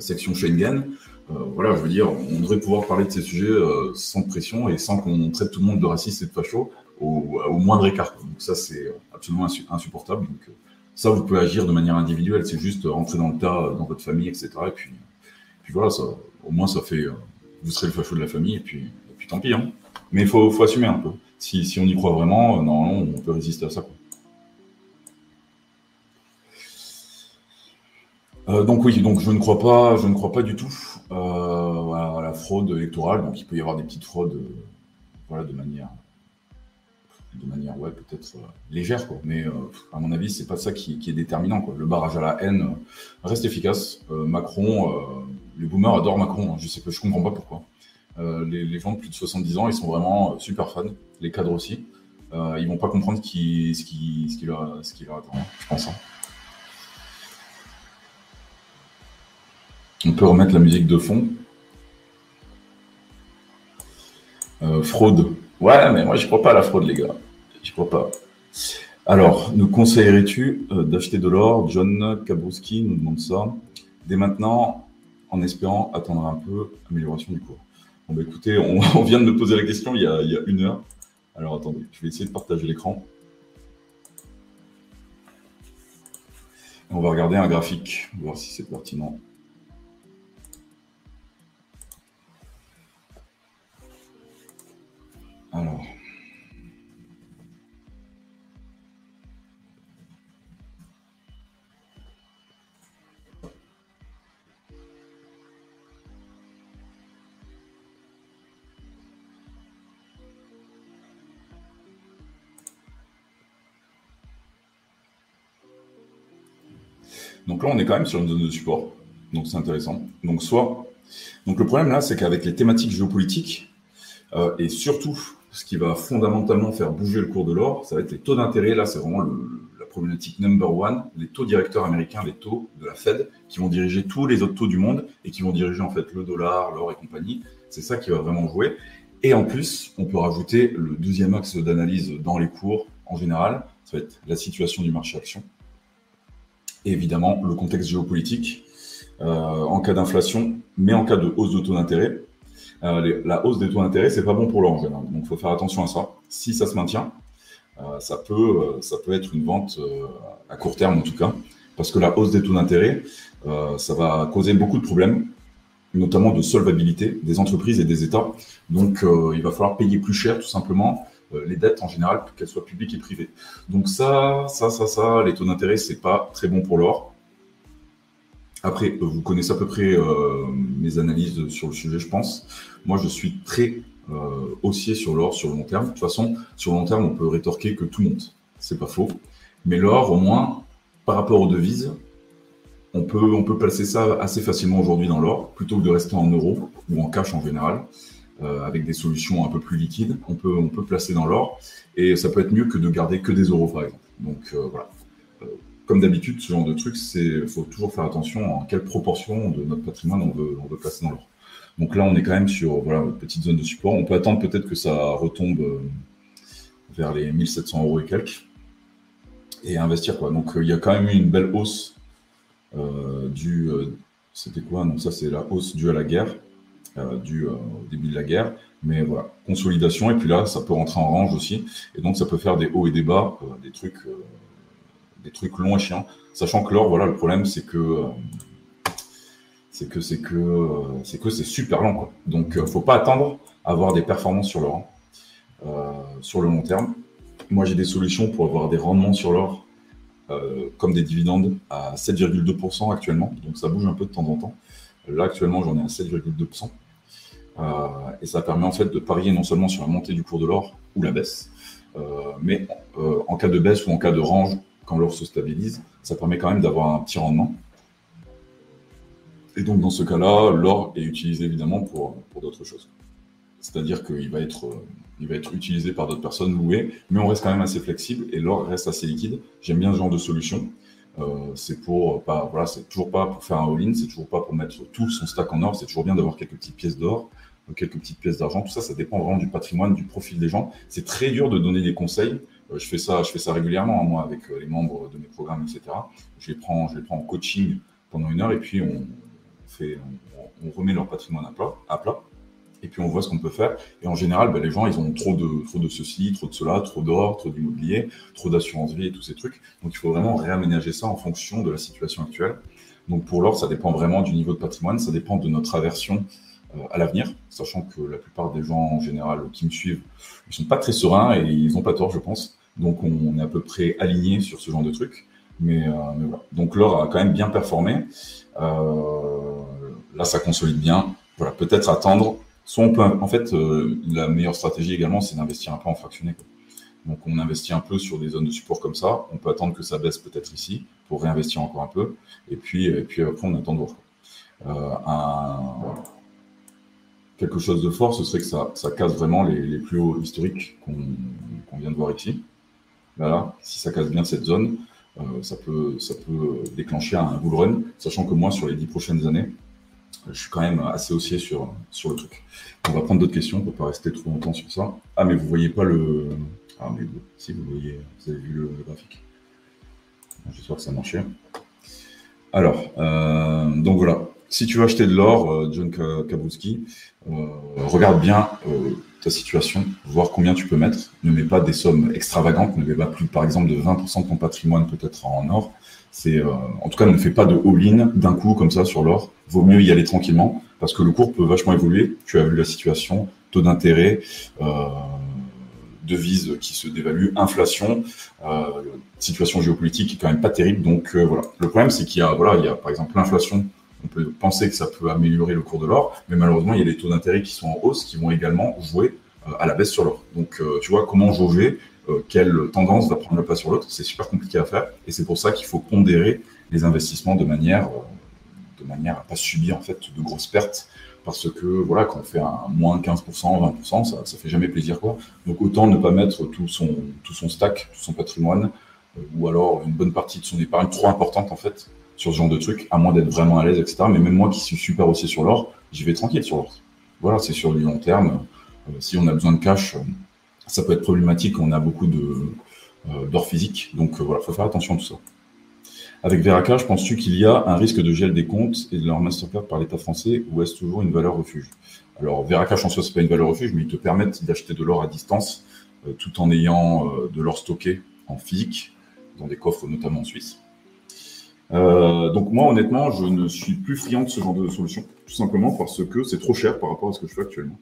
section Schengen. voilà, je veux dire, on devrait pouvoir parler de ces sujets sans pression et sans qu'on traite tout le monde de raciste et de facho au, moindre écart. Donc ça, c'est absolument insupportable. Donc ça, vous pouvez agir de manière individuelle. C'est juste rentrer dans le tas, dans votre famille, etc. Et puis, puis voilà, ça, au moins, ça fait, vous serez le facho de la famille et puis, puis tant pis. Hein. Mais il faut, faut, assumer un peu. Si, si, on y croit vraiment, normalement, on peut résister à ça. Quoi. Euh, donc oui, donc je ne crois pas, je ne crois pas du tout euh, à la fraude électorale. Donc il peut y avoir des petites fraudes, euh, voilà, de manière, de manière, ouais, peut-être légère, quoi. Mais à mon avis, c'est pas ça qui, est déterminant. Le barrage à la haine reste efficace. Macron, les boomers adorent Macron. Hein. je sais que je comprends pas pourquoi. Les, gens de plus de 70 ans, ils sont vraiment super fans. Les cadres aussi. ils vont pas comprendre qui, ce qui, ce qui leur, ce qui leur attend, je pense. Hein. On peut remettre la musique de fond. Euh, fraude. Ouais, mais moi, je crois pas à la fraude, les gars. Je crois pas. Alors, nous conseillerais-tu euh, d'acheter de l'or? John Kabrouski nous demande ça. Dès maintenant, en espérant attendre un peu amélioration du cours. Bon, bah, écoutez, *laughs* on, vient de me poser la question il y, a, il y a une heure. Alors, attendez, je vais essayer de partager l'écran. On va regarder un graphique, voir si c'est pertinent. Alors. Donc là, on est quand même sur une zone de support. Donc c'est intéressant. Donc soit. Donc le problème là, c'est qu'avec les thématiques géopolitiques euh, et surtout ce qui va fondamentalement faire bouger le cours de l'or, ça va être les taux d'intérêt. Là, c'est vraiment la problématique number one, les taux directeurs américains, les taux de la Fed, qui vont diriger tous les autres taux du monde et qui vont diriger en fait le dollar, l'or et compagnie. C'est ça qui va vraiment jouer. Et en plus, on peut rajouter le deuxième axe d'analyse dans les cours en général, ça va être la situation du marché action. Et évidemment, le contexte géopolitique euh, en cas d'inflation, mais en cas de hausse de taux d'intérêt. Euh, la hausse des taux d'intérêt, c'est pas bon pour l'or en général. Donc, il faut faire attention à ça. Si ça se maintient, euh, ça, peut, euh, ça peut être une vente à court terme en tout cas, parce que la hausse des taux d'intérêt, ça va causer beaucoup de problèmes, notamment de solvabilité des entreprises et des États. Donc, il va falloir payer plus cher tout simplement les dettes en général, qu'elles soient publiques et privées. Donc ça, ça, ça, ça, les taux d'intérêt, c'est pas très bon pour l'or. Après, euh, vous connaissez à peu près euh, mes analyses sur le sujet, je pense. Moi, je suis très euh, haussier sur l'or sur le long terme. De toute façon, sur le long terme, on peut rétorquer que tout monte. C'est pas faux. Mais l'or, au moins, par rapport aux devises, on peut, on peut placer ça assez facilement aujourd'hui dans l'or, plutôt que de rester en euros ou en cash en général, avec des solutions un peu plus liquides. On peut, on peut placer dans l'or et ça peut être mieux que de garder que des euros, par exemple. Donc voilà comme d'habitude, ce genre de truc, c'est faut toujours faire attention à quelle proportion de notre patrimoine on veut, on veut placer dans l'or. Donc là, on est quand même sur voilà, petite zone de support. On peut attendre peut-être que ça retombe euh, vers les 1700 euros et quelques et investir. Quoi. Donc euh, il y a quand même eu une belle hausse euh, du. C'était quoi? Non, ça c'est la hausse due à la guerre, due au début de la guerre. Mais voilà, consolidation. Et puis là, ça peut rentrer en range aussi. Et donc ça peut faire des hauts et des bas, des trucs des trucs longs et chiants. Sachant que l'or, voilà, le problème, c'est que euh, c'est que c'est que euh, c'est que c'est super lent, quoi. Donc, euh, faut pas attendre à avoir des performances sur l'or sur le long terme. Moi, j'ai des solutions pour avoir des rendements sur l'or, comme des dividendes à 7,2% actuellement. Donc, ça bouge un peu de temps en temps. Là, actuellement, j'en ai à 7,2%. et ça permet en fait de parier non seulement sur la montée du cours de l'or ou la baisse, mais en cas de baisse ou en cas de range quand l'or se stabilise, ça permet quand même d'avoir un petit rendement. Et donc, dans ce cas-là, l'or est utilisé évidemment pour, d'autres choses. C'est-à-dire qu'il va être, être utilisé par d'autres personnes, loué, mais on reste quand même assez flexible et l'or reste assez liquide. J'aime bien ce genre de solution. Euh, c'est pour pas, voilà, c'est toujours pas pour faire un all-in, c'est toujours pas pour mettre tout son stack en or. C'est toujours bien d'avoir quelques petites pièces d'or, quelques petites pièces d'argent. Tout ça, ça dépend vraiment du patrimoine, du profil des gens. C'est très dur de donner des conseils euh, je fais ça, je fais ça régulièrement, moi, avec euh, les membres de mes programmes, etc. Je les prends, je les prends en coaching pendant une heure et puis on, remet leur patrimoine à plat, à plat, et puis on voit ce qu'on peut faire. Et en général, ben, les gens, ils ont trop de, ceci, trop de cela, trop d'or, trop d'immobilier, trop d'assurance vie et tous ces trucs. Donc il faut vraiment réaménager ça en fonction de la situation actuelle. Donc pour l'or, ça dépend vraiment du niveau de patrimoine, ça dépend de notre aversion euh, à l'avenir, sachant que la plupart des gens en général qui me suivent, ils sont pas très sereins et ils n'ont pas tort, je pense. Donc on est à peu près aligné sur ce genre de. Mais, euh, mais voilà. Donc l'or a quand même bien performé. Euh, là, ça consolide bien. Voilà, peut-être attendre. Soit on peut, en fait, euh, la meilleure stratégie également, c'est d'investir un peu en fractionné. Donc on investit un peu sur des zones de support comme ça. On peut attendre que ça baisse peut-être ici pour réinvestir encore un peu. Et puis, et puis après, on attend de voir. Euh, un, quelque chose de fort, ce serait que ça, casse vraiment les, plus hauts historiques qu'on vient de voir ici. Voilà, si ça casse bien cette zone, euh, ça, peut, déclencher un bull run, sachant que moi, sur les dix prochaines années, je suis quand même assez haussier sur, le truc. On va prendre d'autres questions, on ne pas rester trop longtemps sur ça. Ah, mais vous voyez pas le. Ah, mais si vous voyez, vous avez vu le, graphique. J'espère que ça marchait. Alors, euh, donc voilà. Si tu veux acheter de l'or, euh, John Kabowski, regarde bien situation, voir combien tu peux mettre. Ne mets pas des sommes extravagantes, ne mets pas plus, par exemple, de 20% de ton patrimoine peut-être en or. C'est, euh, en tout cas, ne fais pas de all-in d'un coup comme ça sur l'or. Vaut mieux y aller tranquillement parce que le cours peut vachement évoluer. Tu as vu la situation, taux d'intérêt, euh, devise qui se dévalue, inflation, euh, situation géopolitique qui est quand même pas terrible. Donc euh, voilà. Le problème, c'est qu'il y a, voilà, il y a par exemple l'inflation on peut penser que ça peut améliorer le cours de l'or, mais malheureusement, il y a des taux d'intérêt qui sont en hausse qui vont également jouer euh, à la baisse sur l'or. Donc, euh, tu vois, comment jauger euh, quelle tendance va prendre le pas sur l'autre, c'est super compliqué à faire. Et c'est pour ça qu'il faut pondérer les investissements de manière, de manière à pas subir en fait de grosses pertes. Parce que voilà, quand on fait un moins 15%, 20%, ça, ça fait jamais plaisir quoi. Donc autant ne pas mettre tout son, tout son stack, tout son patrimoine, ou alors une bonne partie de son épargne trop importante en fait sur ce genre de truc, à moins d'être vraiment à l'aise, etc. Mais même moi qui suis super aussi sur l'or, j'y vais tranquille sur l'or. Voilà, c'est sur du long terme. Euh, si on a besoin de cash, euh, ça peut être problématique. On a beaucoup euh, d'or physique, donc voilà, faut faire attention à tout ça. Avec Veracash, penses-tu qu'il y a un risque de gel des comptes et de leur Mastercard par l'État français ou est-ce toujours une valeur refuge? Alors, Veracash en soi, c'est pas une valeur refuge, mais ils te permettent d'acheter de l'or à distance tout en ayant de l'or stocké en physique, dans des coffres notamment en Suisse. Euh, donc moi, honnêtement, je ne suis plus friand de ce genre de solution, tout simplement parce que c'est trop cher par rapport à ce que je fais actuellement.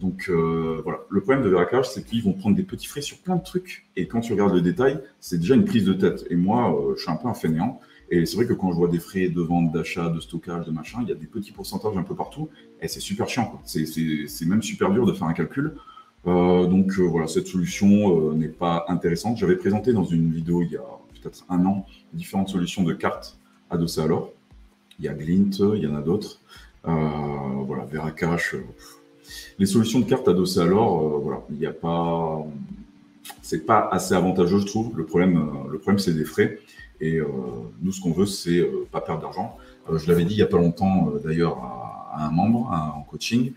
Donc euh, voilà, le problème de Veracash, c'est qu'ils vont prendre des petits frais sur plein de trucs, et quand tu regardes le détail, c'est déjà une prise de tête. Et moi, euh, je suis un peu un fainéant, et c'est vrai que quand je vois des frais de vente, d'achat, de stockage, de machin, il y a des petits pourcentages un peu partout, et c'est super chiant. C'est même super dur de faire un calcul. donc voilà, cette solution n'est pas intéressante. J'avais présenté dans une vidéo il y a peut-être un an, différentes solutions de cartes adossées à l'or. Il y a Glint, il y en a d'autres. Euh, voilà, Veracash. Euh, les solutions de cartes adossées à l'or, euh, voilà, il n'y a pas. C'est pas assez avantageux, je trouve. Le problème, le problème c'est des frais. Et nous, ce qu'on veut, c'est pas perdre d'argent. je l'avais dit il n'y a pas longtemps, d'ailleurs, à, un membre en coaching.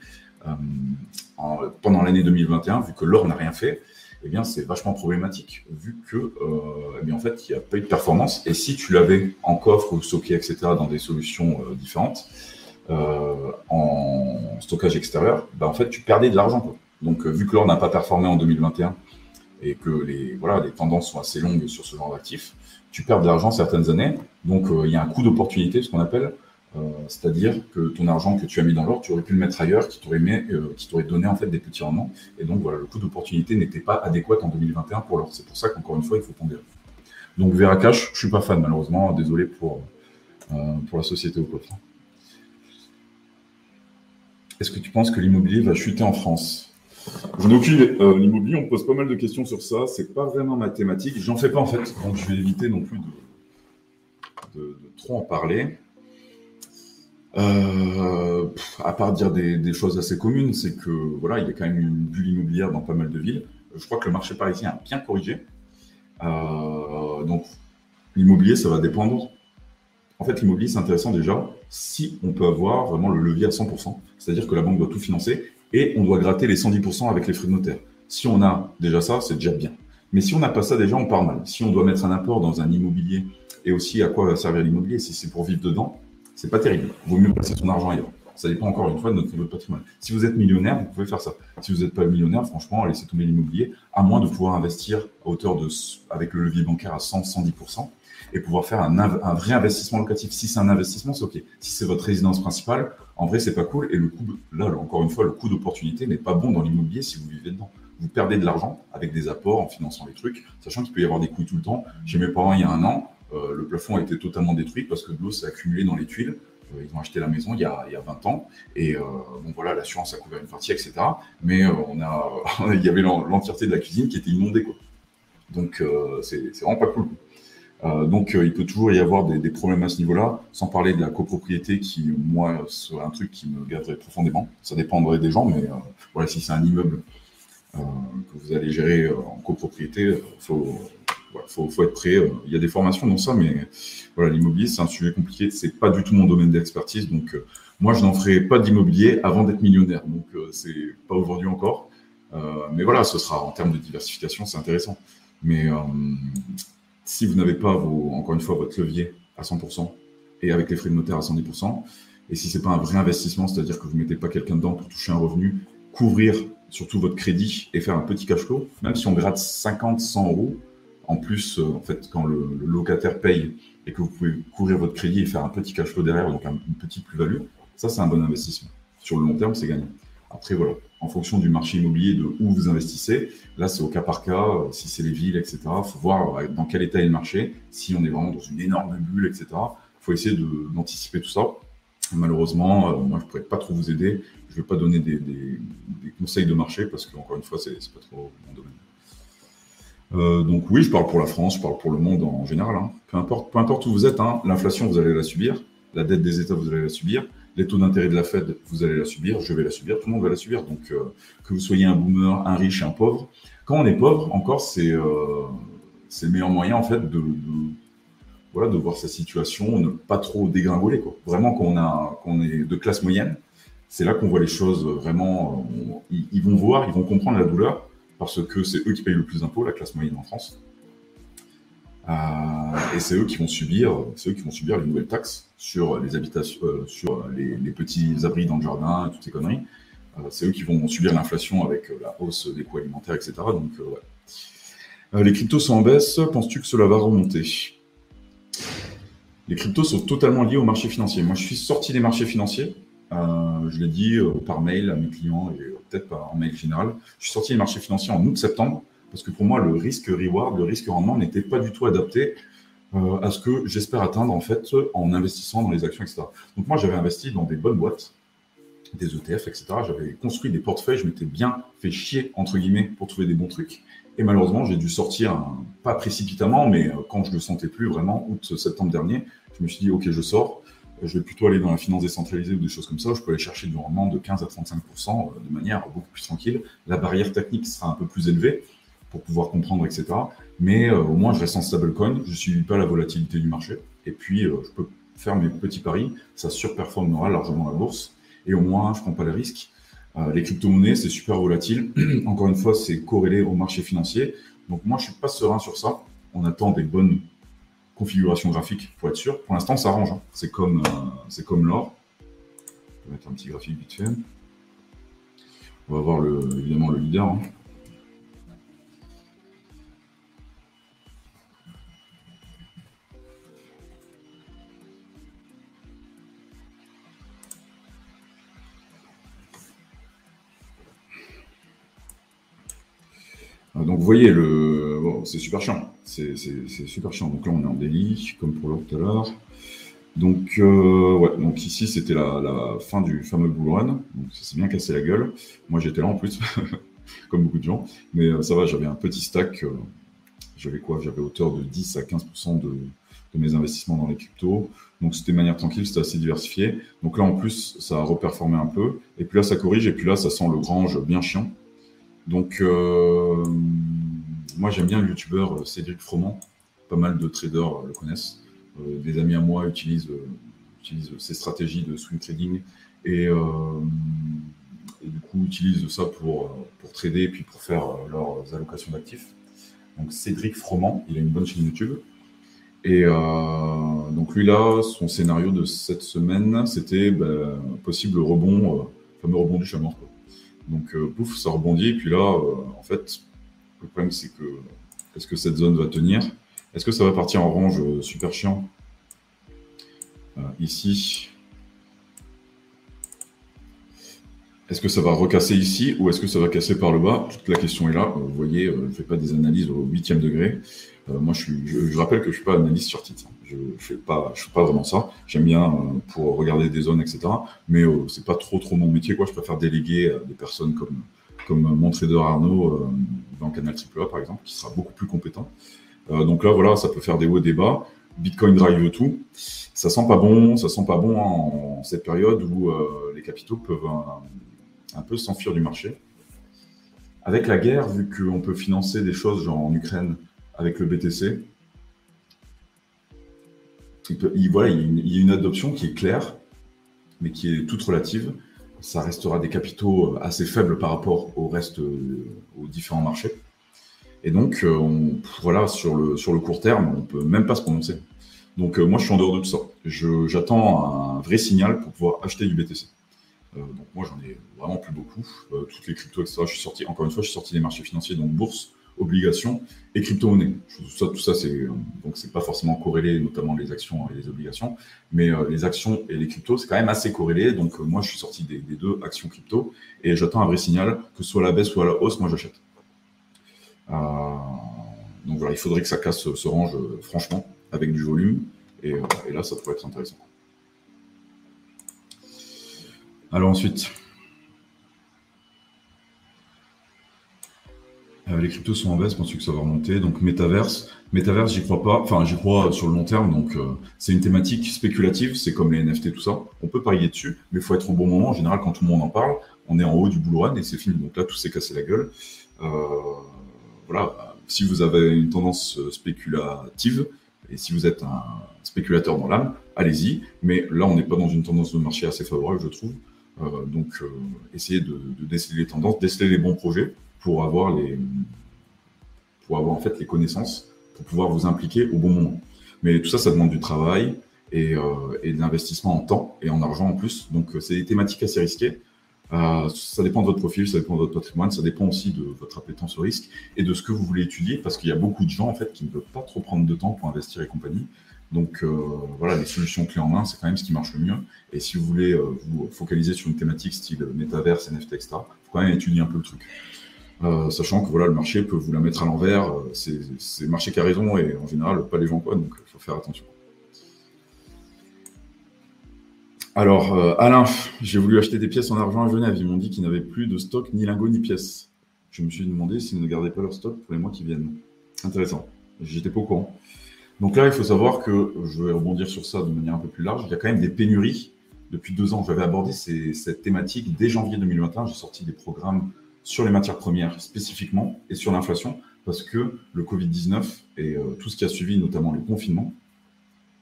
pendant l'année 2021, vu que l'or n'a rien fait, eh bien, c'est vachement problématique, vu que, euh, eh bien, en fait, il n'y a pas eu de performance. Et si tu l'avais en coffre ou stocké, etc., dans des solutions euh, différentes, euh, en stockage extérieur, bah, en fait, tu perdais de l'argent. Donc, vu que l'or n'a pas performé en 2021 et que les, voilà, les tendances sont assez longues sur ce genre d'actifs, tu perds de l'argent certaines années. Donc, il y a un coût d'opportunité, ce qu'on appelle, c'est-à-dire que ton argent que tu as mis dans l'or, tu aurais pu le mettre ailleurs, qui t'aurait, euh, donné en fait des petits rendements. Et donc voilà, le coût d'opportunité n'était pas adéquat en 2021 pour l'or. C'est pour ça qu'encore une fois, il faut pondérer. Donc Veracash, je suis pas fan malheureusement. Désolé pour, euh, pour la société au coffre. Est-ce que tu penses que l'immobilier va chuter en France? J'en ai aucune l'immobilier, on pose pas mal de questions sur ça. C'est pas vraiment mathématique. J'en fais pas en fait. Donc je vais éviter non plus de trop en parler. Euh, à part dire des, choses assez communes, c'est que voilà, il y a quand même une bulle immobilière dans pas mal de villes. Je crois que le marché parisien a bien corrigé. Euh, donc l'immobilier, ça va dépendre. En fait, l'immobilier, c'est intéressant déjà si on peut avoir vraiment le levier à 100%, c'est-à-dire que la banque doit tout financer et on doit gratter les 110% avec les frais de notaire. Si on a déjà ça, c'est déjà bien. Mais si on n'a pas ça déjà, on part mal. Si on doit mettre un apport dans un immobilier et aussi à quoi va servir l'immobilier, si c'est pour vivre dedans, c'est pas terrible. Vaut mieux placer son argent ailleurs. Ça dépend encore une fois de notre niveau de patrimoine. Si vous êtes millionnaire, vous pouvez faire ça. Si vous n'êtes pas millionnaire, franchement, laissez tomber l'immobilier, à moins de pouvoir investir à hauteur de, avec le levier bancaire à 100, 110% et pouvoir faire un, un vrai investissement locatif. Si c'est un investissement, c'est OK. Si c'est votre résidence principale, en vrai, c'est pas cool. Et le coût, là, encore une fois, le coût d'opportunité n'est pas bon dans l'immobilier si vous vivez dedans. Vous perdez de l'argent avec des apports en finançant les trucs, sachant qu'il peut y avoir des coûts tout le temps. Chez mes parents, il y a un an, le plafond a été totalement détruit parce que de l'eau s'est accumulée dans les tuiles. Euh, ils ont acheté la maison il y a, il y a 20 ans et euh, bon voilà, l'assurance a couvert une partie, etc. Mais on a, *laughs* il y avait l'entièreté de la cuisine qui était inondée quoi. Donc c'est vraiment pas cool. donc il peut toujours y avoir des, des problèmes à ce niveau-là, sans parler de la copropriété qui, moi, serait un truc qui me garderait profondément. Ça dépendrait des gens, mais voilà, si c'est un immeuble que vous allez gérer en copropriété, il faut il faut, être prêt. Euh, il y a des formations dans ça, mais voilà, l'immobilier, c'est un sujet compliqué. C'est pas du tout mon domaine d'expertise. Donc, euh, moi, je n'en ferai pas d'immobilier avant d'être millionnaire. Donc, euh, c'est pas aujourd'hui encore. mais voilà, ce sera en termes de diversification, c'est intéressant. Mais si vous n'avez pas, encore une fois, votre levier à 100% et avec les frais de notaire à 110%, et si c'est pas un vrai investissement, c'est-à-dire que vous mettez pas quelqu'un dedans pour toucher un revenu, couvrir surtout votre crédit et faire un petit cash flow, même si on gratte 50, 100 euros, en plus, euh, en fait, quand le, locataire paye et que vous pouvez couvrir votre crédit et faire un petit cash flow derrière, donc une petite plus-value, ça, c'est un bon investissement. Sur le long terme, c'est gagnant. Après, voilà, en fonction du marché immobilier, de où vous investissez, là, c'est au cas par cas, euh, si c'est les villes, etc. Il faut voir euh, dans quel état est le marché, si on est vraiment dans une énorme bulle, etc. Il faut essayer d'anticiper tout ça. malheureusement, moi, je ne pourrais pas trop vous aider. Je ne vais pas donner des, des, conseils de marché parce qu'encore une fois, ce n'est pas trop mon domaine. Euh, donc oui, je parle pour la France, je parle pour le monde en général. Hein. Peu, importe, peu importe où vous êtes, hein, l'inflation, vous allez la subir. La dette des États, vous allez la subir. Les taux d'intérêt de la Fed, vous allez la subir. Je vais la subir. Tout le monde va la subir. Donc euh, que vous soyez un boomer, un riche, un pauvre. Quand on est pauvre, encore, c'est euh, le meilleur moyen en fait de, voilà, de voir sa situation, ne pas trop dégringoler. Quoi. Vraiment, quand on, a, quand on est de classe moyenne, c'est là qu'on voit les choses vraiment. ils vont voir, ils vont comprendre la douleur parce que c'est eux qui payent le plus d'impôts, la classe moyenne en France. Euh, et c'est eux qui vont subir, qui vont subir les nouvelles taxes sur les habitations, euh, sur les, petits abris dans le jardin, toutes ces conneries. Euh, c'est eux qui vont subir l'inflation avec la hausse des coûts alimentaires, etc. Donc, les cryptos sont en baisse. Penses-tu que cela va remonter? Les cryptos sont totalement liés au marché financier. Moi, je suis sorti des marchés financiers. Je l'ai dit par mail à mes clients et peut-être pas en mail général. Je suis sorti des marchés financiers en août-septembre parce que pour moi, le risque-reward, le risque-rendement n'était pas du tout adapté euh, à ce que j'espère atteindre en fait en investissant dans les actions, etc. Donc moi, j'avais investi dans des bonnes boîtes, des ETF, etc. J'avais construit des portefeuilles, je m'étais bien fait chier, entre guillemets, pour trouver des bons trucs. Et malheureusement, j'ai dû sortir, pas précipitamment, mais euh, quand je ne le sentais plus vraiment, août-septembre dernier, je me suis dit, OK, je sors je vais plutôt aller dans la finance décentralisée ou des choses comme ça. Je peux aller chercher du rendement de 15 à 35% euh, de manière beaucoup plus tranquille. La barrière technique sera un peu plus élevée pour pouvoir comprendre, etc. Mais euh, au moins, je reste en stablecoin. Je ne suis pas la volatilité du marché. Et puis, euh, je peux faire mes petits paris. Ça surperformera largement la bourse. Et au moins, je ne prends pas les risques. les crypto-monnaies, c'est super volatile. *clears throat* Encore une fois, c'est corrélé au marché financier. Donc, moi, je ne suis pas serein sur ça. On attend des bonnes configuration graphique pour être sûr. Pour l'instant, ça range. Hein. C'est comme, euh, c'est comme l'or. Je vais mettre un petit graphique vite fait. On va voir le, évidemment le leader. Hein. Euh, donc vous voyez, le... c'est super chiant. C'est super chiant. Donc là, on est en délit, comme pour l'autre tout à l'heure. Donc, euh, ouais, donc ici, c'était la, fin du fameux bull run. Donc, ça s'est bien cassé la gueule. Moi, j'étais là en plus, *laughs* comme beaucoup de gens. Mais euh, ça va, j'avais un petit stack. j'avais quoi? J'avais hauteur de 10 à 15% de, de, mes investissements dans les cryptos. Donc, c'était de manière tranquille, c'était assez diversifié. Donc là, en plus, ça a reperformé un peu. Et puis là, ça corrige. Et puis là, ça sent le grange bien chiant. Donc, euh, moi, j'aime bien le youtubeur euh, Cédric Froment. Pas mal de traders le connaissent. Euh, des amis à moi utilisent, utilisent stratégies de swing trading et, du coup utilisent ça pour, pour trader et puis pour faire leurs allocations d'actifs. Donc, Cédric Froment, il a une bonne chaîne YouTube. Et donc lui là, son scénario de cette semaine, c'était ben, possible rebond, fameux rebond du chameau. Donc pouf, ça rebondit. Et puis là, en fait, le problème c'est que est-ce que cette zone va tenir? Est-ce que ça va partir en range super chiant? Ici Est-ce que ça va recasser ici ou est-ce que ça va casser par le bas? Toute la question est là. Vous voyez, euh, je ne fais pas des analyses au huitième degré. Euh, moi, je, rappelle que je ne suis pas analyste sur titre. Je ne fais pas, je suis pas vraiment ça. J'aime bien euh, pour regarder des zones, etc. Mais ce c'est pas trop trop mon métier. Je préfère déléguer à des personnes comme, comme mon trader Arnaud dans Canal AAA, par exemple, qui sera beaucoup plus compétent. donc là, voilà, ça peut faire des hauts et des bas. Bitcoin drive tout. Ça sent pas bon, ça sent pas bon en, cette période où les capitaux peuvent un peu s'enfuir du marché. Avec la guerre, vu qu'on peut financer des choses genre en Ukraine avec le BTC, il, y a une adoption qui est claire, mais qui est toute relative. Ça restera des capitaux assez faibles par rapport au reste, aux différents marchés. Et donc, euh, voilà, sur le, sur le court terme, on ne peut même pas se prononcer. Donc, euh, moi, je suis en dehors de tout ça. J'attends un vrai signal pour pouvoir acheter du BTC. Euh, donc moi, j'en ai vraiment plus beaucoup. Euh, toutes les cryptos, etc. Je suis sorti, encore une fois, je suis sorti des marchés financiers, donc bourse, obligations et crypto-monnaie. Tout ça, tout ça c'est donc c'est pas forcément corrélé, notamment les actions et les obligations, mais euh, les actions et les cryptos, c'est quand même assez corrélé. Donc moi, je suis sorti des, deux actions crypto et j'attends un vrai signal, que soit la baisse à la hausse, moi j'achète. donc voilà, il faudrait que ça casse ce range, franchement, avec du volume, et là, ça pourrait être intéressant. Alors ensuite, euh, les cryptos sont en baisse, pense que ça va remonter? Donc Metaverse, Metaverse, j'y crois pas. Enfin, j'y crois sur le long terme. Donc euh, c'est une thématique spéculative. C'est comme les NFT, tout ça. On peut parier dessus, mais il faut être au bon moment. En général, quand tout le monde en parle, on est en haut du bull et c'est fini. Donc là, tout s'est cassé la gueule. Euh, voilà. Si vous avez une tendance spéculative et si vous êtes un spéculateur dans l'âme, allez-y. Mais là, on n'est pas dans une tendance de marché assez favorable, je trouve. Euh, donc, euh, essayez de, déceler les tendances, déceler les bons projets pour avoir les, pour avoir en fait les connaissances pour pouvoir vous impliquer au bon moment. Mais tout ça, ça demande du travail et, euh, et de l'investissement en temps et en argent en plus. Donc, c'est des thématiques assez risquées. ça dépend de votre profil, ça dépend de votre patrimoine, ça dépend aussi de votre appétence au risque et de ce que vous voulez étudier, parce qu'il y a beaucoup de gens en fait qui ne veulent pas trop prendre de temps pour investir et compagnie. Donc euh, voilà, les solutions clés en main, c'est quand même ce qui marche le mieux. Et si vous voulez euh, vous focaliser sur une thématique style métaverse, NFT, etc., il faut quand même étudier un peu le truc. Euh, sachant que voilà, le marché peut vous la mettre à l'envers. c'est le marché qui a raison et en général, pas les gens quoi, donc il faut faire attention. Alors, Alain, j'ai voulu acheter des pièces en argent à Genève. Ils m'ont dit qu'ils n'avaient plus de stock, ni lingots, ni pièces. Je me suis demandé s'ils ne gardaient pas leur stock pour les mois qui viennent. Intéressant. J'étais pas au courant. Donc là, il faut savoir que, je vais rebondir sur ça de manière un peu plus large, il y a quand même des pénuries. Depuis deux ans, j'avais abordé cette thématique. Dès janvier 2021, j'ai sorti des programmes sur les matières premières spécifiquement et sur l'inflation, parce que le Covid-19 et euh, tout ce qui a suivi, notamment le confinement,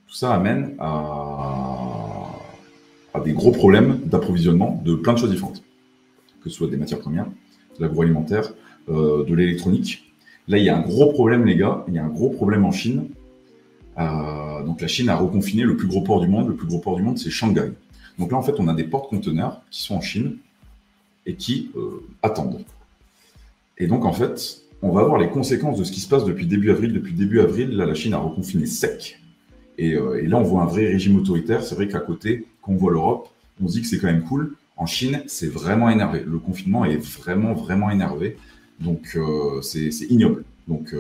tout ça amène à, des gros problèmes d'approvisionnement de plein de choses différentes, que ce soit des matières premières, de l'agroalimentaire, euh, de l'électronique. Là, il y a un gros problème, les gars, il y a un gros problème en Chine euh, donc la Chine a reconfiné le plus gros port du monde. Le plus gros port du monde, c'est Shanghai. Donc là, en fait, on a des porte-conteneurs qui sont en Chine et qui euh, attendent. Et donc, en fait, on va voir les conséquences de ce qui se passe depuis début avril. Depuis début avril, là, la Chine a reconfiné sec. Et, euh, et là, on voit un vrai régime autoritaire. C'est vrai qu'à côté, quand on voit l'Europe, on se dit que c'est quand même cool. En Chine, c'est vraiment énervé. Le confinement est vraiment, vraiment énervé. Donc, c'est ignoble. Donc,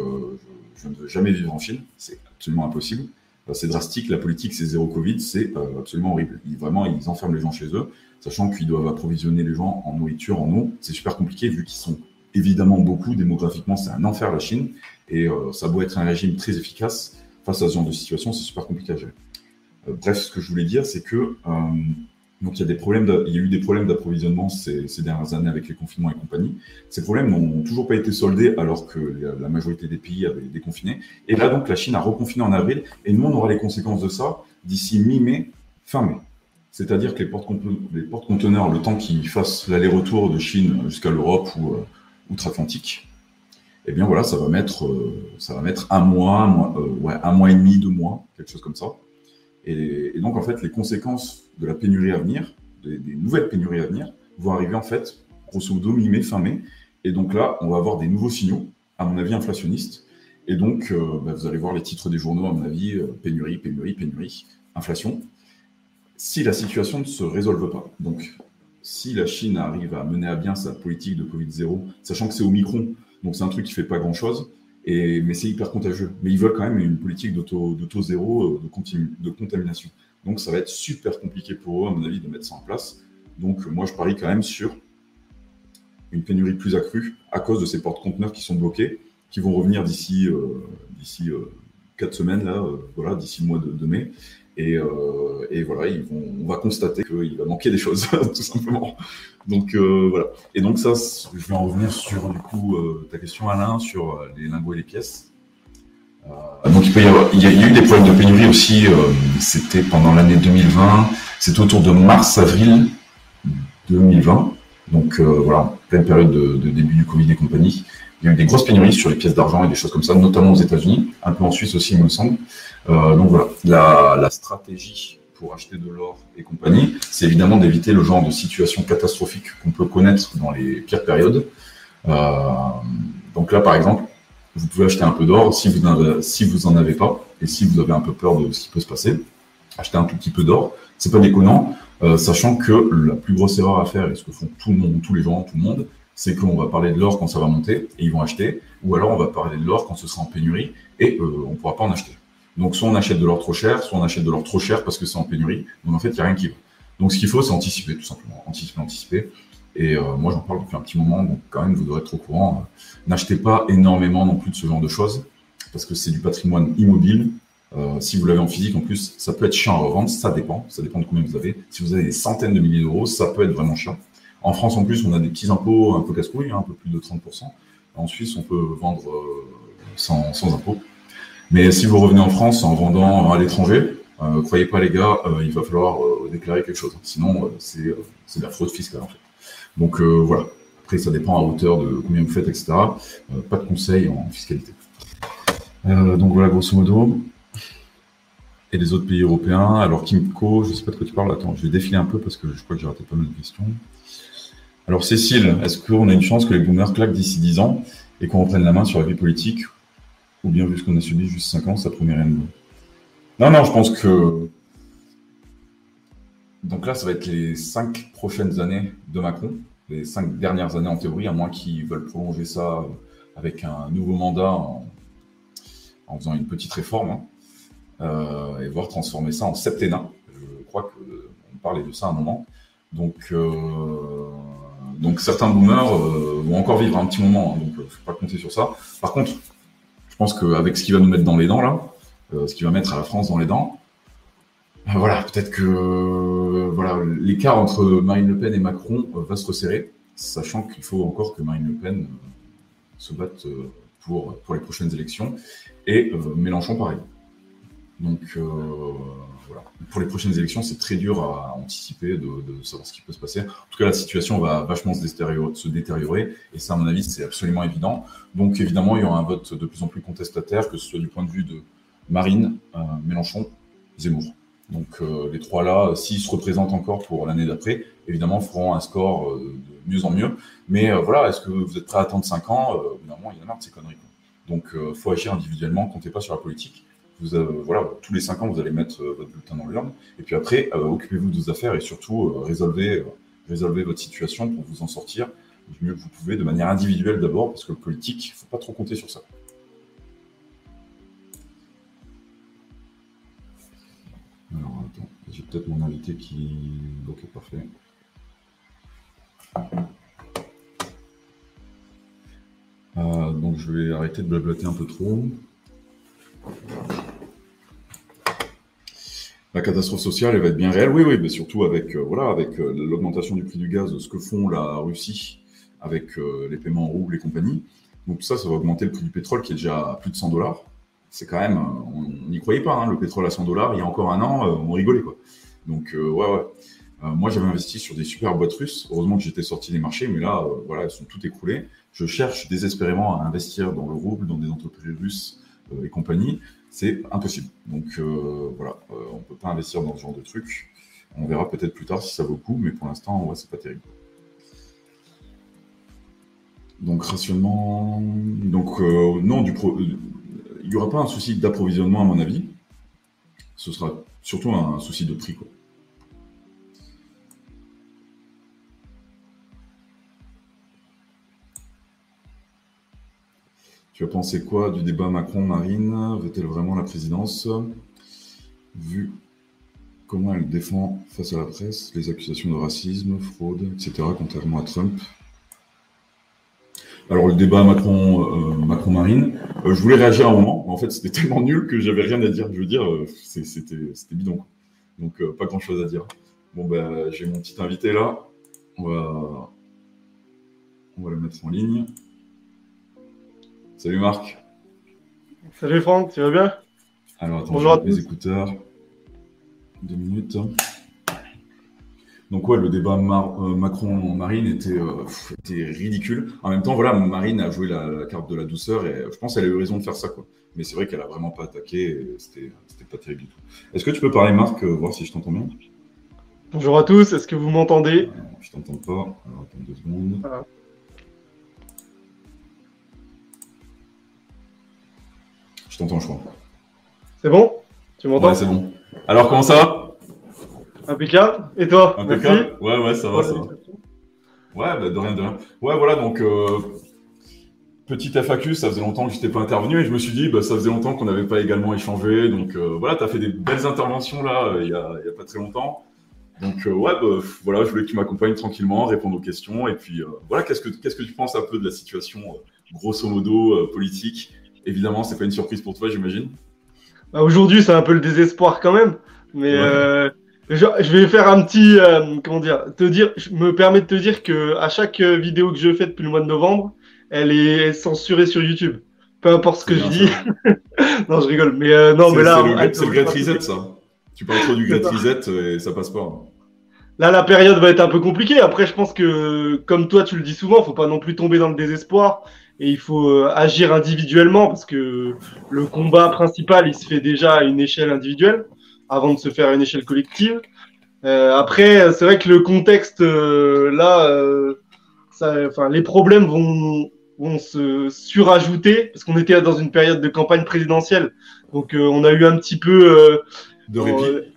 je ne veux jamais vivre en Chine, c'est absolument impossible. Euh, c'est drastique, la politique c'est zéro Covid, c'est euh, absolument horrible. Vraiment, ils enferment les gens chez eux, sachant qu'ils doivent approvisionner les gens en nourriture, en eau. C'est super compliqué vu qu'ils sont évidemment beaucoup, démographiquement c'est un enfer la Chine, et euh, ça doit être un régime très efficace. Face à ce genre de situation, c'est super compliqué à gérer. bref, ce que je voulais dire, c'est que donc il y a y a eu des problèmes d'approvisionnement ces, dernières années avec les confinements et compagnie. Ces problèmes n'ont toujours pas été soldés alors que la majorité des pays avaient déconfiné. Et là donc la Chine a reconfiné en avril et nous on aura les conséquences de ça d'ici mi-mai, fin mai. C'est-à-dire que les porte-conteneurs, le temps qu'ils fassent l'aller-retour de Chine jusqu'à l'Europe ou euh, outre-Atlantique, eh bien voilà, ça va mettre, ça va mettre un mois, un mois, ouais, un mois et demi, deux mois, quelque chose comme ça. Et, donc, en fait, les conséquences de la pénurie à venir, des, nouvelles pénuries à venir, vont arriver en fait, grosso modo, mi-mai, fin mai. Et donc là, on va avoir des nouveaux signaux, à mon avis, inflationnistes. Et donc, euh, bah, vous allez voir les titres des journaux, à mon avis, euh, pénurie, pénurie, pénurie, inflation. Si la situation ne se résolve pas, donc si la Chine arrive à mener à bien sa politique de Covid-0, sachant que c'est au micron, donc c'est un truc qui fait pas grand-chose, mais c'est hyper contagieux. Mais ils veulent quand même une politique d'auto zéro, euh, de, de contamination. Donc ça va être super compliqué pour eux, à mon avis, de mettre ça en place. Donc moi, je parie quand même sur une pénurie plus accrue à cause de ces portes-conteneurs qui sont bloqués, qui vont revenir d'ici euh, euh, quatre semaines, là, voilà, d'ici le mois de mai. Euh, et, voilà, ils vont, on va constater qu'il va manquer des choses, *laughs* tout simplement. Donc euh, voilà. Et donc ça, je vais en revenir sur du coup euh, ta question Alain sur les lingots et les pièces. donc il, peut y, avoir, il, y a, eu des problèmes de pénurie aussi. C'était pendant l'année 2020. C'était autour de mars-avril 2020. Donc voilà, pleine période de, de, début du Covid et compagnie. Il y a eu des grosses pénuries sur les pièces d'argent et des choses comme ça, notamment aux États-Unis, un peu en Suisse aussi, il me semble. Euh, donc voilà, la, la, stratégie pour acheter de l'or et compagnie, c'est évidemment d'éviter le genre de situation catastrophique qu'on peut connaître dans les pires périodes. Euh, donc là, par exemple, vous pouvez acheter un peu d'or si vous n'en en avez pas et si vous avez un peu peur de ce qui peut se passer. Acheter un tout petit peu d'or, c'est pas déconnant, euh, sachant que la plus grosse erreur à faire et ce que font tout le monde, tous les gens, tout le monde, c'est qu'on va parler de l'or quand ça va monter et ils vont acheter, ou alors on va parler de l'or quand ce sera en pénurie et euh, on pourra pas en acheter. Donc soit on achète de l'or trop cher, soit on achète de l'or trop cher parce que c'est en pénurie. Donc en fait, il n'y a rien qui va. Donc ce qu'il faut, c'est anticiper tout simplement, anticiper, anticiper. Et euh, moi, j'en parle depuis un petit moment, donc quand même, vous devrez être au courant. N'achetez pas énormément non plus de ce genre de choses parce que c'est du patrimoine immobile. Euh, si vous l'avez en physique, en plus, ça peut être chiant à revendre, ça dépend, ça dépend de combien vous avez. Si vous avez des centaines de milliers d'euros, ça peut être vraiment chiant. En France, en plus, on a des petits impôts un peu casse-couilles, hein, un peu plus de 30%. En Suisse, on peut vendre euh, sans, sans impôt. Mais si vous revenez en France en vendant à l'étranger, euh, croyez pas les gars, euh, il va falloir déclarer quelque chose. Sinon, c'est de la fraude fiscale en fait. Donc voilà. Après, ça dépend à hauteur de combien vous faites, etc. pas de conseils en fiscalité. donc voilà, grosso modo. Et les autres pays européens. Alors Kimco, je ne sais pas de quoi tu parles. Attends, je vais défiler un peu parce que je crois que j'ai raté pas mal de questions. Alors Cécile, est-ce qu'on a une chance que les boomers claquent d'ici 10 ans et qu'on reprenne la main sur la vie politique Ou bien vu ce qu'on a subi juste 5 ans, promet rien de Non, non, je pense que... Donc là, ça va être les 5 prochaines années de Macron, les 5 dernières années en théorie, à moins qu'ils veulent prolonger ça avec un nouveau mandat en, faisant une petite réforme, hein, euh, et voir transformer ça en septennat. Je crois qu'on parlait de ça à un moment. Donc, euh, donc certains boomers euh, vont encore vivre un petit moment, hein, donc il euh, ne faut pas compter sur ça. Par contre, je pense qu'avec ce qu'il va nous mettre dans les dents là, euh, ce qu'il va mettre à la France dans les dents, voilà, peut-être que voilà, l'écart entre Marine Le Pen et Macron va se resserrer, sachant qu'il faut encore que Marine Le Pen se batte pour, pour les prochaines élections, et Mélenchon pareil. Donc Pour les prochaines élections, c'est très dur à anticiper de, savoir ce qui peut se passer. En tout cas, la situation va vachement se détériorer, et ça, à mon avis, c'est absolument évident. Donc, évidemment, il y aura un vote de plus en plus contestataire, que ce soit du point de vue de Marine, euh, Mélenchon, Zemmour. Donc, euh, les trois là, s'ils se représentent encore pour l'année d'après, évidemment, feront un score euh, de mieux en mieux. Mais voilà, est-ce que vous êtes prêt à attendre 5 ans? Évidemment, il y en a marre de ces conneries. Donc, il faut agir individuellement, comptez pas sur la politique voilà, tous les cinq ans, vous allez mettre euh, votre bulletin dans l'urne. Et puis après, euh, occupez-vous de vos affaires et surtout euh, résolvez, résolvez votre situation pour vous en sortir du mieux que vous pouvez, de manière individuelle d'abord, parce que le politique, il ne faut pas trop compter sur ça. Alors, attends, j'ai peut-être mon invité qui. Ok, parfait. donc, je vais arrêter de blablater un peu trop. La catastrophe sociale, elle va être bien réelle, oui, oui, mais surtout avec, euh, voilà, avec euh, l'augmentation du prix du gaz, ce que font la Russie avec euh, les paiements en roubles et compagnie. Donc ça, ça va augmenter le prix du pétrole qui est déjà à plus de 100 dollars. C'est quand même, on n'y croyait pas, hein, le pétrole à 100 dollars, il y a encore un an, on rigolait, quoi. Donc, ouais, ouais. moi, j'avais investi sur des super boîtes russes. Heureusement que j'étais sorti des marchés, mais là, voilà, elles sont toutes écroulées. Je cherche désespérément à investir dans le rouble, dans des entreprises russes et compagnie. C'est impossible. Donc voilà, on ne peut pas investir dans ce genre de trucs. On verra peut-être plus tard si ça vaut le coup, mais pour l'instant, ouais, c'est pas terrible. Donc rationnement, donc euh, non, du il n'y aura pas un souci d'approvisionnement à mon avis. Ce sera surtout un souci de prix. Quoi. Tu as pensé quoi du débat Macron-Marine Veut-elle vraiment la présidence Vu comment elle défend face à la presse les accusations de racisme, fraude, etc., contrairement à Trump alors le débat Macron euh, Macron Marine, euh, je voulais réagir à un moment, mais en fait c'était tellement nul que j'avais rien à dire. Je veux dire, euh, c'était bidon. Donc pas grand chose à dire. Bon ben j'ai mon petit invité là. On va on va le mettre en ligne. Salut Marc. Salut Franck, tu vas bien? Alors attends, Bonjour je mes écouteurs. Deux minutes. Donc ouais, le débat euh, Macron-Marine euh, était, ridicule. En même temps, voilà, Marine a joué la, carte de la douceur et je pense qu'elle a eu raison de faire ça. Quoi. Mais c'est vrai qu'elle a vraiment pas attaqué c'était pas terrible du tout. Est-ce que tu peux parler Marc, euh, voir si je t'entends bien? Bonjour à tous, est-ce que vous m'entendez? Je t'entends pas. Alors attends deux secondes. Ah. Je t'entends, je crois. C'est bon? Tu m'entends? Ouais, c'est bon. Alors comment ça va? Impeccable. Et toi? Impeccable. Ouais, ouais, ça va, ça va. Ouais, bah, de rien, de rien. Ouais, voilà, donc, euh, petite FAQ, ça faisait longtemps que je n'étais pas intervenu et je me suis dit, bah, ça faisait longtemps qu'on n'avait pas également échangé. Donc, euh, voilà, tu as fait des belles interventions là, euh, il n'y a, pas très longtemps. Donc, ouais, bah, voilà, je voulais que tu m'accompagnes tranquillement, répondre aux questions. Et puis, voilà, qu'est-ce que, qu'est-ce que tu penses un peu de la situation, grosso modo, politique? Évidemment, c'est pas une surprise pour toi, j'imagine. Bah, aujourd'hui, c'est un peu le désespoir quand même. Mais. Je, vais faire un petit, euh, comment dire, te dire, je me permets de te dire que à chaque vidéo que je fais depuis le mois de novembre, elle est censurée sur YouTube. Peu importe ce que je dis. *laughs* non, je rigole. Mais euh, non, mais là, c'est le, Great Reset, ça. Tu parles trop du Great Reset et ça passe pas. Là, la période va être un peu compliquée. Après, je pense que, comme toi, tu le dis souvent, faut pas non plus tomber dans le désespoir et il faut euh, agir individuellement parce que le combat principal, il se fait déjà à une échelle individuelle avant de se faire une échelle collective. Euh, après, c'est vrai que le contexte euh, là, euh, ça, enfin, les problèmes vont, vont se surajouter parce qu'on était dans une période de campagne présidentielle, donc on a eu un petit peu de répit.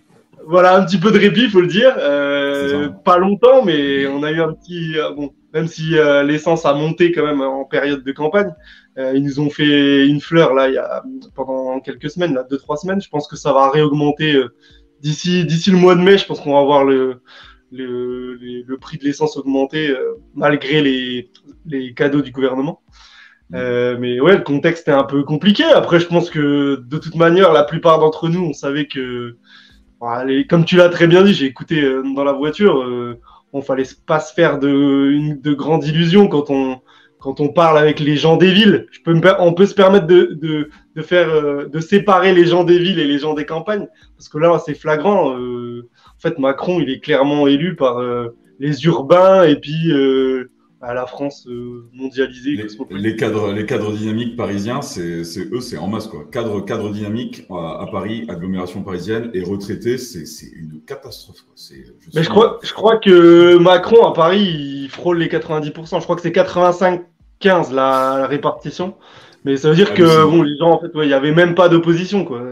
voilà, un petit peu de répit, faut le dire. pas longtemps, mais on a eu un petit bon, même si l'essence a monté quand même en période de campagne. Euh, ils nous ont fait une fleur là il y a, pendant quelques semaines, là, deux trois semaines. Je pense que ça va réaugmenter euh, d'ici d'ici le mois de mai. Je pense qu'on va voir le le, le, prix de l'essence augmenter euh, malgré les, les cadeaux du gouvernement. Euh, mais ouais, le contexte est un peu compliqué. Après, je pense que de toute manière, la plupart d'entre nous, on savait que, comme tu l'as très bien dit, j'ai écouté dans la voiture, euh, on fallait pas se faire de, grandes illusions quand on, quand on parle avec les gens des villes, on peut se permettre de faire, euh, de séparer les gens des villes et les gens des campagnes, parce que là, c'est flagrant. Euh, en fait, Macron, il est clairement élu par euh, les urbains et puis à la France euh, mondialisée. Les, cadres, les cadres dynamiques parisiens, c'est eux, c'est en masse quoi. Cadre, cadre dynamique à, Paris, agglomération parisienne et retraité, c'est une catastrophe. Quoi. Je Mais je crois, je crois que Macron à Paris, il frôle les 90%. Je crois que c'est 85-15 la, répartition. Mais ça veut dire ah, que bon, les gens, en fait, il n'y avait même pas d'opposition quoi.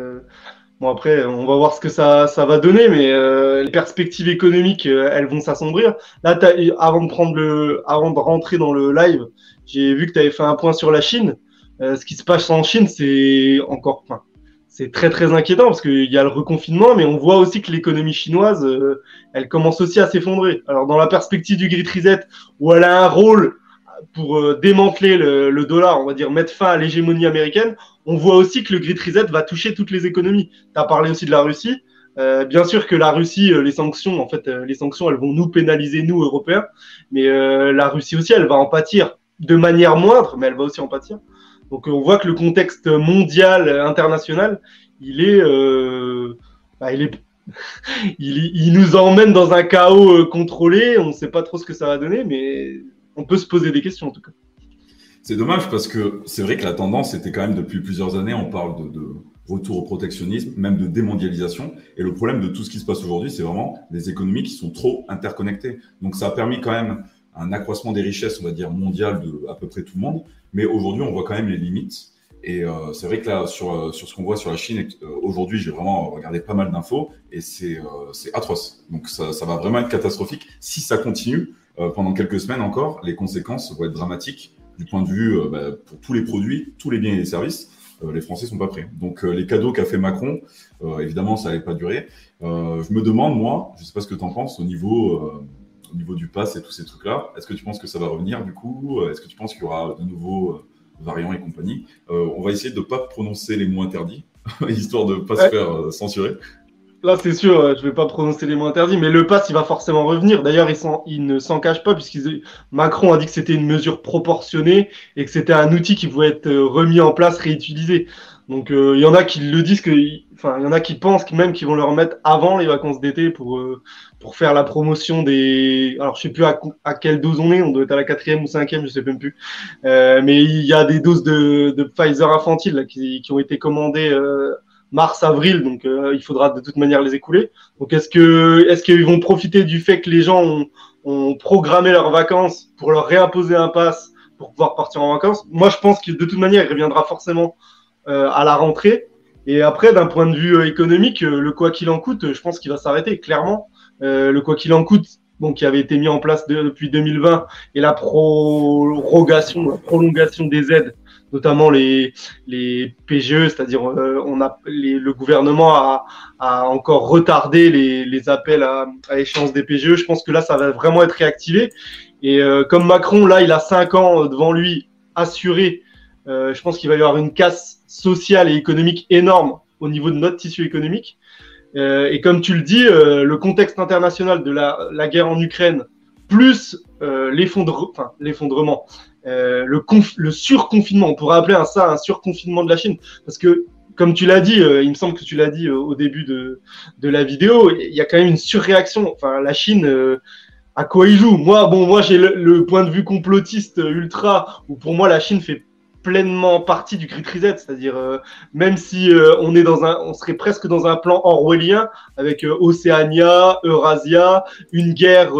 Bon après, on va voir ce que ça, ça va donner, mais euh, les perspectives économiques, euh, elles vont s'assombrir. Là, avant de prendre le, avant de rentrer dans le live, j'ai vu que tu avais fait un point sur la Chine. Euh, ce qui se passe en Chine, c'est encore, enfin, c'est très très inquiétant parce qu'il y a le reconfinement, mais on voit aussi que l'économie chinoise, elle commence aussi à s'effondrer. Alors dans la perspective du Great Reset, où elle a un rôle pour euh, démanteler le, dollar, on va dire mettre fin à l'hégémonie américaine, on voit aussi que le Grid Reset va toucher toutes les économies. Tu as parlé aussi de la Russie. Euh, bien sûr que la Russie, euh, les sanctions, en fait, les sanctions, elles vont nous pénaliser, nous, Européens, mais la Russie aussi, elle va en pâtir de manière moindre, mais elle va aussi en pâtir. Donc on voit que le contexte mondial, international, il est, bah, il est *laughs* il, nous emmène dans un chaos contrôlé. On ne sait pas trop ce que ça va donner, mais on peut se poser des questions en tout cas. C'est dommage parce que c'est vrai que la tendance était quand même depuis plusieurs années, on parle de, de retour au protectionnisme, même de démondialisation. Et le problème de tout ce qui se passe aujourd'hui, c'est vraiment des économies qui sont trop interconnectées. Donc ça a permis quand même un accroissement des richesses, on va dire, mondiales de à peu près tout le monde. Mais aujourd'hui, on voit quand même les limites. Et euh, c'est vrai que là, sur, euh, sur ce qu'on voit sur la Chine, euh, aujourd'hui, j'ai vraiment regardé pas mal d'infos et c'est euh, atroce. Donc ça, ça, va vraiment être catastrophique. Si ça continue euh, pendant quelques semaines encore, les conséquences vont être dramatiques du point de vue bah, pour tous les produits, tous les biens et les services. les Français sont pas prêts. Donc les cadeaux qu'a fait Macron, évidemment, ça n'allait pas durer. je me demande, moi, je sais pas ce que tu en penses, au niveau au niveau du pass et tous ces trucs-là. Est-ce que tu penses que ça va revenir du coup? Est-ce que tu penses qu'il y aura de nouveaux euh, variants et compagnie? Euh, On va essayer de ne pas prononcer les mots interdits, *laughs* histoire de ne pas se faire euh, censurer. Là, c'est sûr, je ne vais pas prononcer les mots interdits, mais le pass, il va forcément revenir. D'ailleurs, il, ne s'en cache pas, puisque Macron a dit que c'était une mesure proportionnée et que c'était un outil qui pouvait être remis en place, réutilisé. Donc, il y en a qui le disent que enfin, il y en a qui pensent même qu'ils vont le remettre avant les vacances d'été pour, euh, pour faire la promotion des. Alors, je sais plus à, à, quelle dose on est, on doit être à la quatrième ou cinquième, je sais même plus. Euh, mais il y a des doses de, de Pfizer infantile là, qui, qui, ont été commandées euh, mars, avril, donc euh, il faudra de toute manière les écouler. Donc, est-ce que est-ce qu'ils vont profiter du fait que les gens ont, ont programmé leurs vacances pour leur réimposer un pass pour pouvoir partir en vacances? Moi, je pense que de toute manière, il reviendra forcément à la rentrée. Et après, d'un point de vue euh, économique, euh, le quoi qu'il en coûte, je pense qu'il va s'arrêter, clairement. Euh, le quoi qu'il en coûte, bon, qui avait été mis en place depuis 2020, et la la prolongation des aides, notamment les, les PGE, c'est-à-dire on a le gouvernement a, encore retardé les, les appels à, échéance des PGE. Je pense que là, ça va vraiment être réactivé. Et comme Macron, là, il a cinq ans devant lui assuré, je pense qu'il va y avoir une casse sociale et économique énorme au niveau de notre tissu économique. Euh, et comme tu le dis, euh, le contexte international de la, la guerre en Ukraine, plus euh, l'effondrement, euh, le, le surconfinement, on pourrait appeler ça un surconfinement de la Chine, parce que comme tu l'as dit, il me semble que tu l'as dit au début de, de la vidéo, il y a quand même une surréaction. Enfin, la Chine, à quoi il joue Moi, bon, moi j'ai le, le, point de vue complotiste ultra, où pour moi la Chine fait pleinement partie du Great Reset, c'est-à-dire euh, même si euh, on est dans un, on serait presque dans un plan orwellien avec euh, Océania, Eurasia, une guerre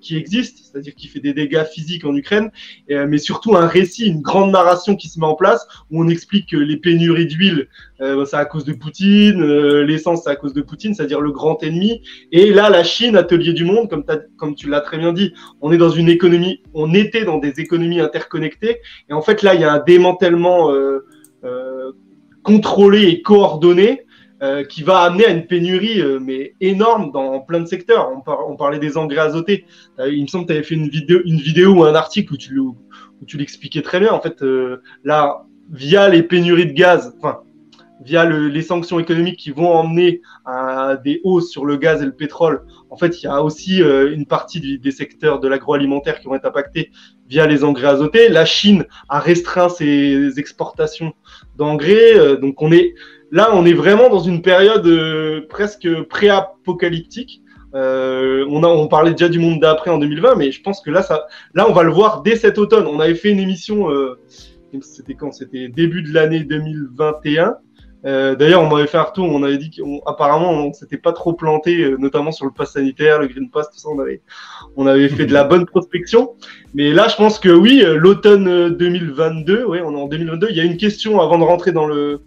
qui existe, c'est-à-dire qui fait des dégâts physiques en Ukraine, mais surtout un récit, une grande narration qui se met en place où on explique que les pénuries d'huile, c'est à cause de Poutine, l'essence c'est à cause de Poutine, c'est-à-dire le grand ennemi. Et là, la Chine, atelier du monde, comme, tu l'as très bien dit, on est dans une économie, on était dans des économies interconnectées, et en fait là, il y a un dément tellement euh, euh, contrôlé et coordonné euh, qui va amener à une pénurie mais énorme dans plein de secteurs. On, parlait des engrais azotés. il me semble que tu avais fait une vidéo, une vidéo ou un article où tu, où tu l'expliquais très bien. En fait, là, via les pénuries de gaz, enfin, via les sanctions économiques qui vont emmener à des hausses sur le gaz et le pétrole, en fait, il y a aussi une partie des secteurs de l'agroalimentaire qui vont être impactés via les engrais azotés. La Chine a restreint ses exportations d'engrais. Euh, donc on est là, on est vraiment dans une période euh, presque pré-apocalyptique. Euh, on, a, on parlait déjà du monde d'après en 2020, mais je pense que là, ça, là, on va le voir dès cet automne. On avait fait une émission, euh, c'était quand? C'était début de l'année 2021. Euh, D'ailleurs, on m'avait fait un retour, on avait dit qu'apparemment on, s'était pas trop planté, euh, notamment sur le pass sanitaire, le Green Pass, tout ça. On avait, on avait fait de la bonne prospection. Mais là, je pense que oui, euh, l'automne 2022, euh, ouais, on est en 2022. Il y a une question avant de rentrer dans le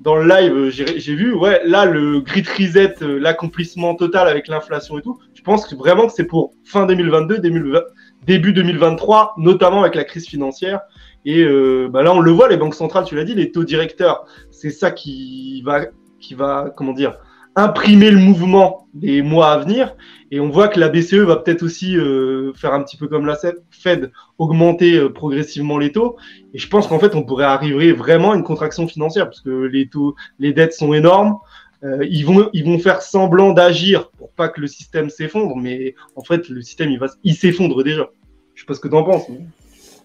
dans le live, j'ai vu, ouais, là le Grid Reset, l'accomplissement total avec l'inflation et tout. Je pense vraiment que c'est pour fin 2022, 2020, début 2023, notamment avec la crise financière. Et bah là, on le voit, les banques centrales, tu l'as dit, les taux directeurs, c'est ça qui va, qui va, comment dire, imprimer le mouvement des mois à venir. Et on voit que la BCE va peut-être aussi euh, faire un petit peu comme la Fed, augmenter euh, progressivement les taux. Et je pense qu'en fait, on pourrait arriver vraiment à une contraction financière parce que les taux, les dettes sont énormes. Euh, ils vont, ils vont faire semblant d'agir pour pas que le système s'effondre, mais en fait, le système, il il s'effondre déjà. Je sais pas ce que tu en penses.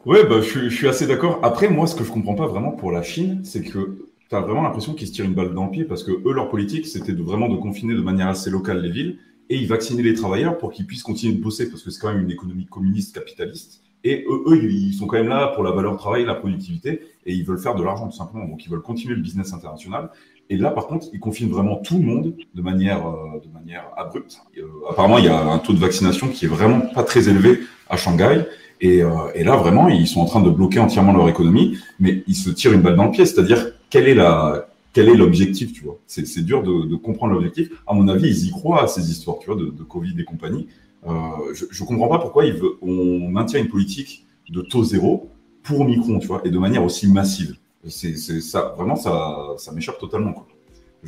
Ouais, bah, je, je suis assez d'accord. Après, moi, ce que je comprends pas vraiment pour la Chine, c'est que tu as vraiment l'impression qu'ils se tirent une balle dans le pied parce que eux, leur politique, c'était vraiment de confiner de manière assez locale les villes et ils vaccinaient les travailleurs pour qu'ils puissent continuer de bosser parce que c'est quand même une économie communiste capitaliste. Et eux, eux, ils sont quand même là pour la valeur travail, la productivité, et ils veulent faire de l'argent tout simplement. Donc ils veulent continuer le business international. Et là, par contre, ils confinent vraiment tout le monde de manière, euh, de manière abrupte. Euh, apparemment, il y a un taux de vaccination qui est vraiment pas très élevé à Shanghai. Et, euh, et, là, vraiment, ils sont en train de bloquer entièrement leur économie, mais ils se tirent une balle dans le pied. C'est-à-dire, quelle est la, quel est l'objectif, tu vois? C'est dur de, comprendre l'objectif. À mon avis, ils y croient à ces histoires, tu vois, de, Covid et compagnie. Euh, je, je comprends pas pourquoi il veut, on maintient une politique de taux zéro pour Micron, tu vois, et de manière aussi massive. C'est ça, vraiment, ça, ça m'échappe totalement.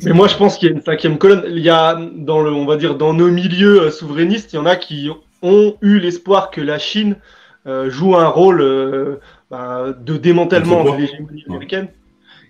Mais moi, je pense qu'il y a une cinquième colonne. Il y a dans le, on va dire, dans nos milieux euh, souverainistes, il y en a qui ont eu l'espoir que la Chine euh, joue un rôle euh, bah, de démantèlement de l'hégémonie américaine.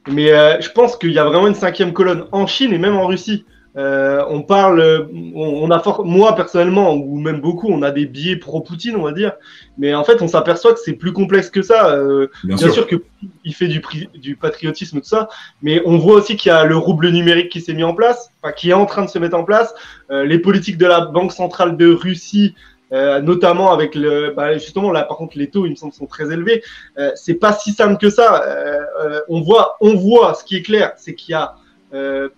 Mais euh, je pense qu'il y a vraiment une cinquième colonne en Chine et même en Russie. On parle, on, a fort, moi personnellement, ou même beaucoup, on a des biais pro-Poutine, on va dire. Mais en fait, on s'aperçoit que c'est plus complexe que ça. Bien, bien, sûr, qu'il fait du, du patriotisme, tout ça. Mais on voit aussi qu'il y a le rouble numérique qui s'est mis en place, enfin, qui est en train de se mettre en place. Euh, les politiques de la Banque centrale de Russie, euh, notamment avec le, bah, justement là, par contre, les taux, il me semble, sont très élevés. Euh, c'est pas si simple que ça. on voit, on voit, ce qui est clair, c'est qu'il y a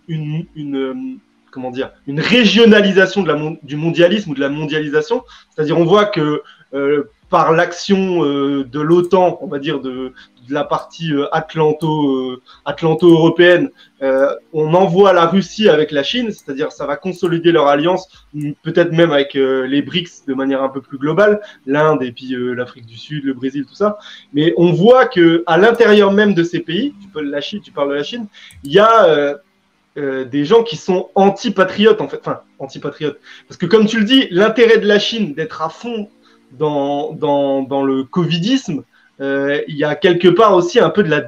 une, une comment dire, une régionalisation de la, du mondialisme ou de la mondialisation. C'est-à-dire, on voit que euh, par l'action euh, de l'OTAN, on va dire de, la partie euh, atlanto, euh, atlanto-européenne, euh, on envoie la Russie avec la Chine, c'est-à-dire ça va consolider leur alliance, peut-être même avec les BRICS de manière un peu plus globale, l'Inde et puis l'Afrique du Sud, le Brésil, tout ça. Mais on voit que à l'intérieur même de ces pays, tu, la Chine, tu parles de la Chine, il y a des gens qui sont anti-patriotes, en fait. Enfin, anti-patriotes. Parce que, comme tu le dis, l'intérêt de la Chine d'être à fond dans, le Covidisme, euh, il y a quelque part aussi un peu de la.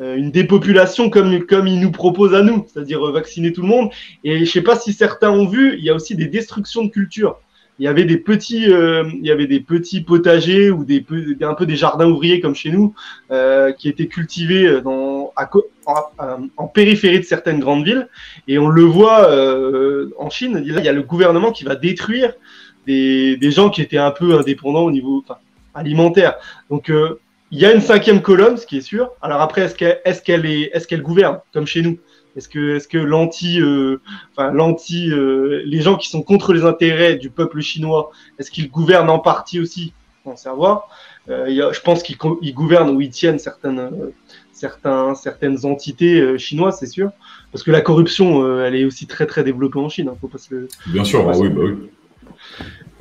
Euh, une dépopulation comme, comme il nous propose à nous, c'est-à-dire vacciner tout le monde. Et je sais pas si certains ont vu, il y a aussi des destructions de culture il y avait des petits, euh, il y avait des petits potagers ou des, un peu des jardins ouvriers comme chez nous euh, qui étaient cultivés en, périphérie de certaines grandes villes. Et on le voit euh, en Chine. il y a le gouvernement qui va détruire des, des gens qui étaient un peu indépendants au niveau enfin, alimentaire. Donc euh, il y a une cinquième colonne, ce qui est sûr. Alors après, est-ce qu'elle est, est, est-ce qu'elle gouverne comme chez nous? Est-ce que, est-ce que l'anti, euh, enfin l'anti, euh, les gens qui sont contre les intérêts du peuple chinois, est-ce qu'ils gouvernent en partie aussi? On sait voir. Euh, je pense qu'ils gouvernent ou ils tiennent certaines, certains, certaines entités chinoises, c'est sûr, parce que la corruption, elle est aussi très très développée en Chine. Hein, faut pas se Bien sûr, bah oui, bah oui.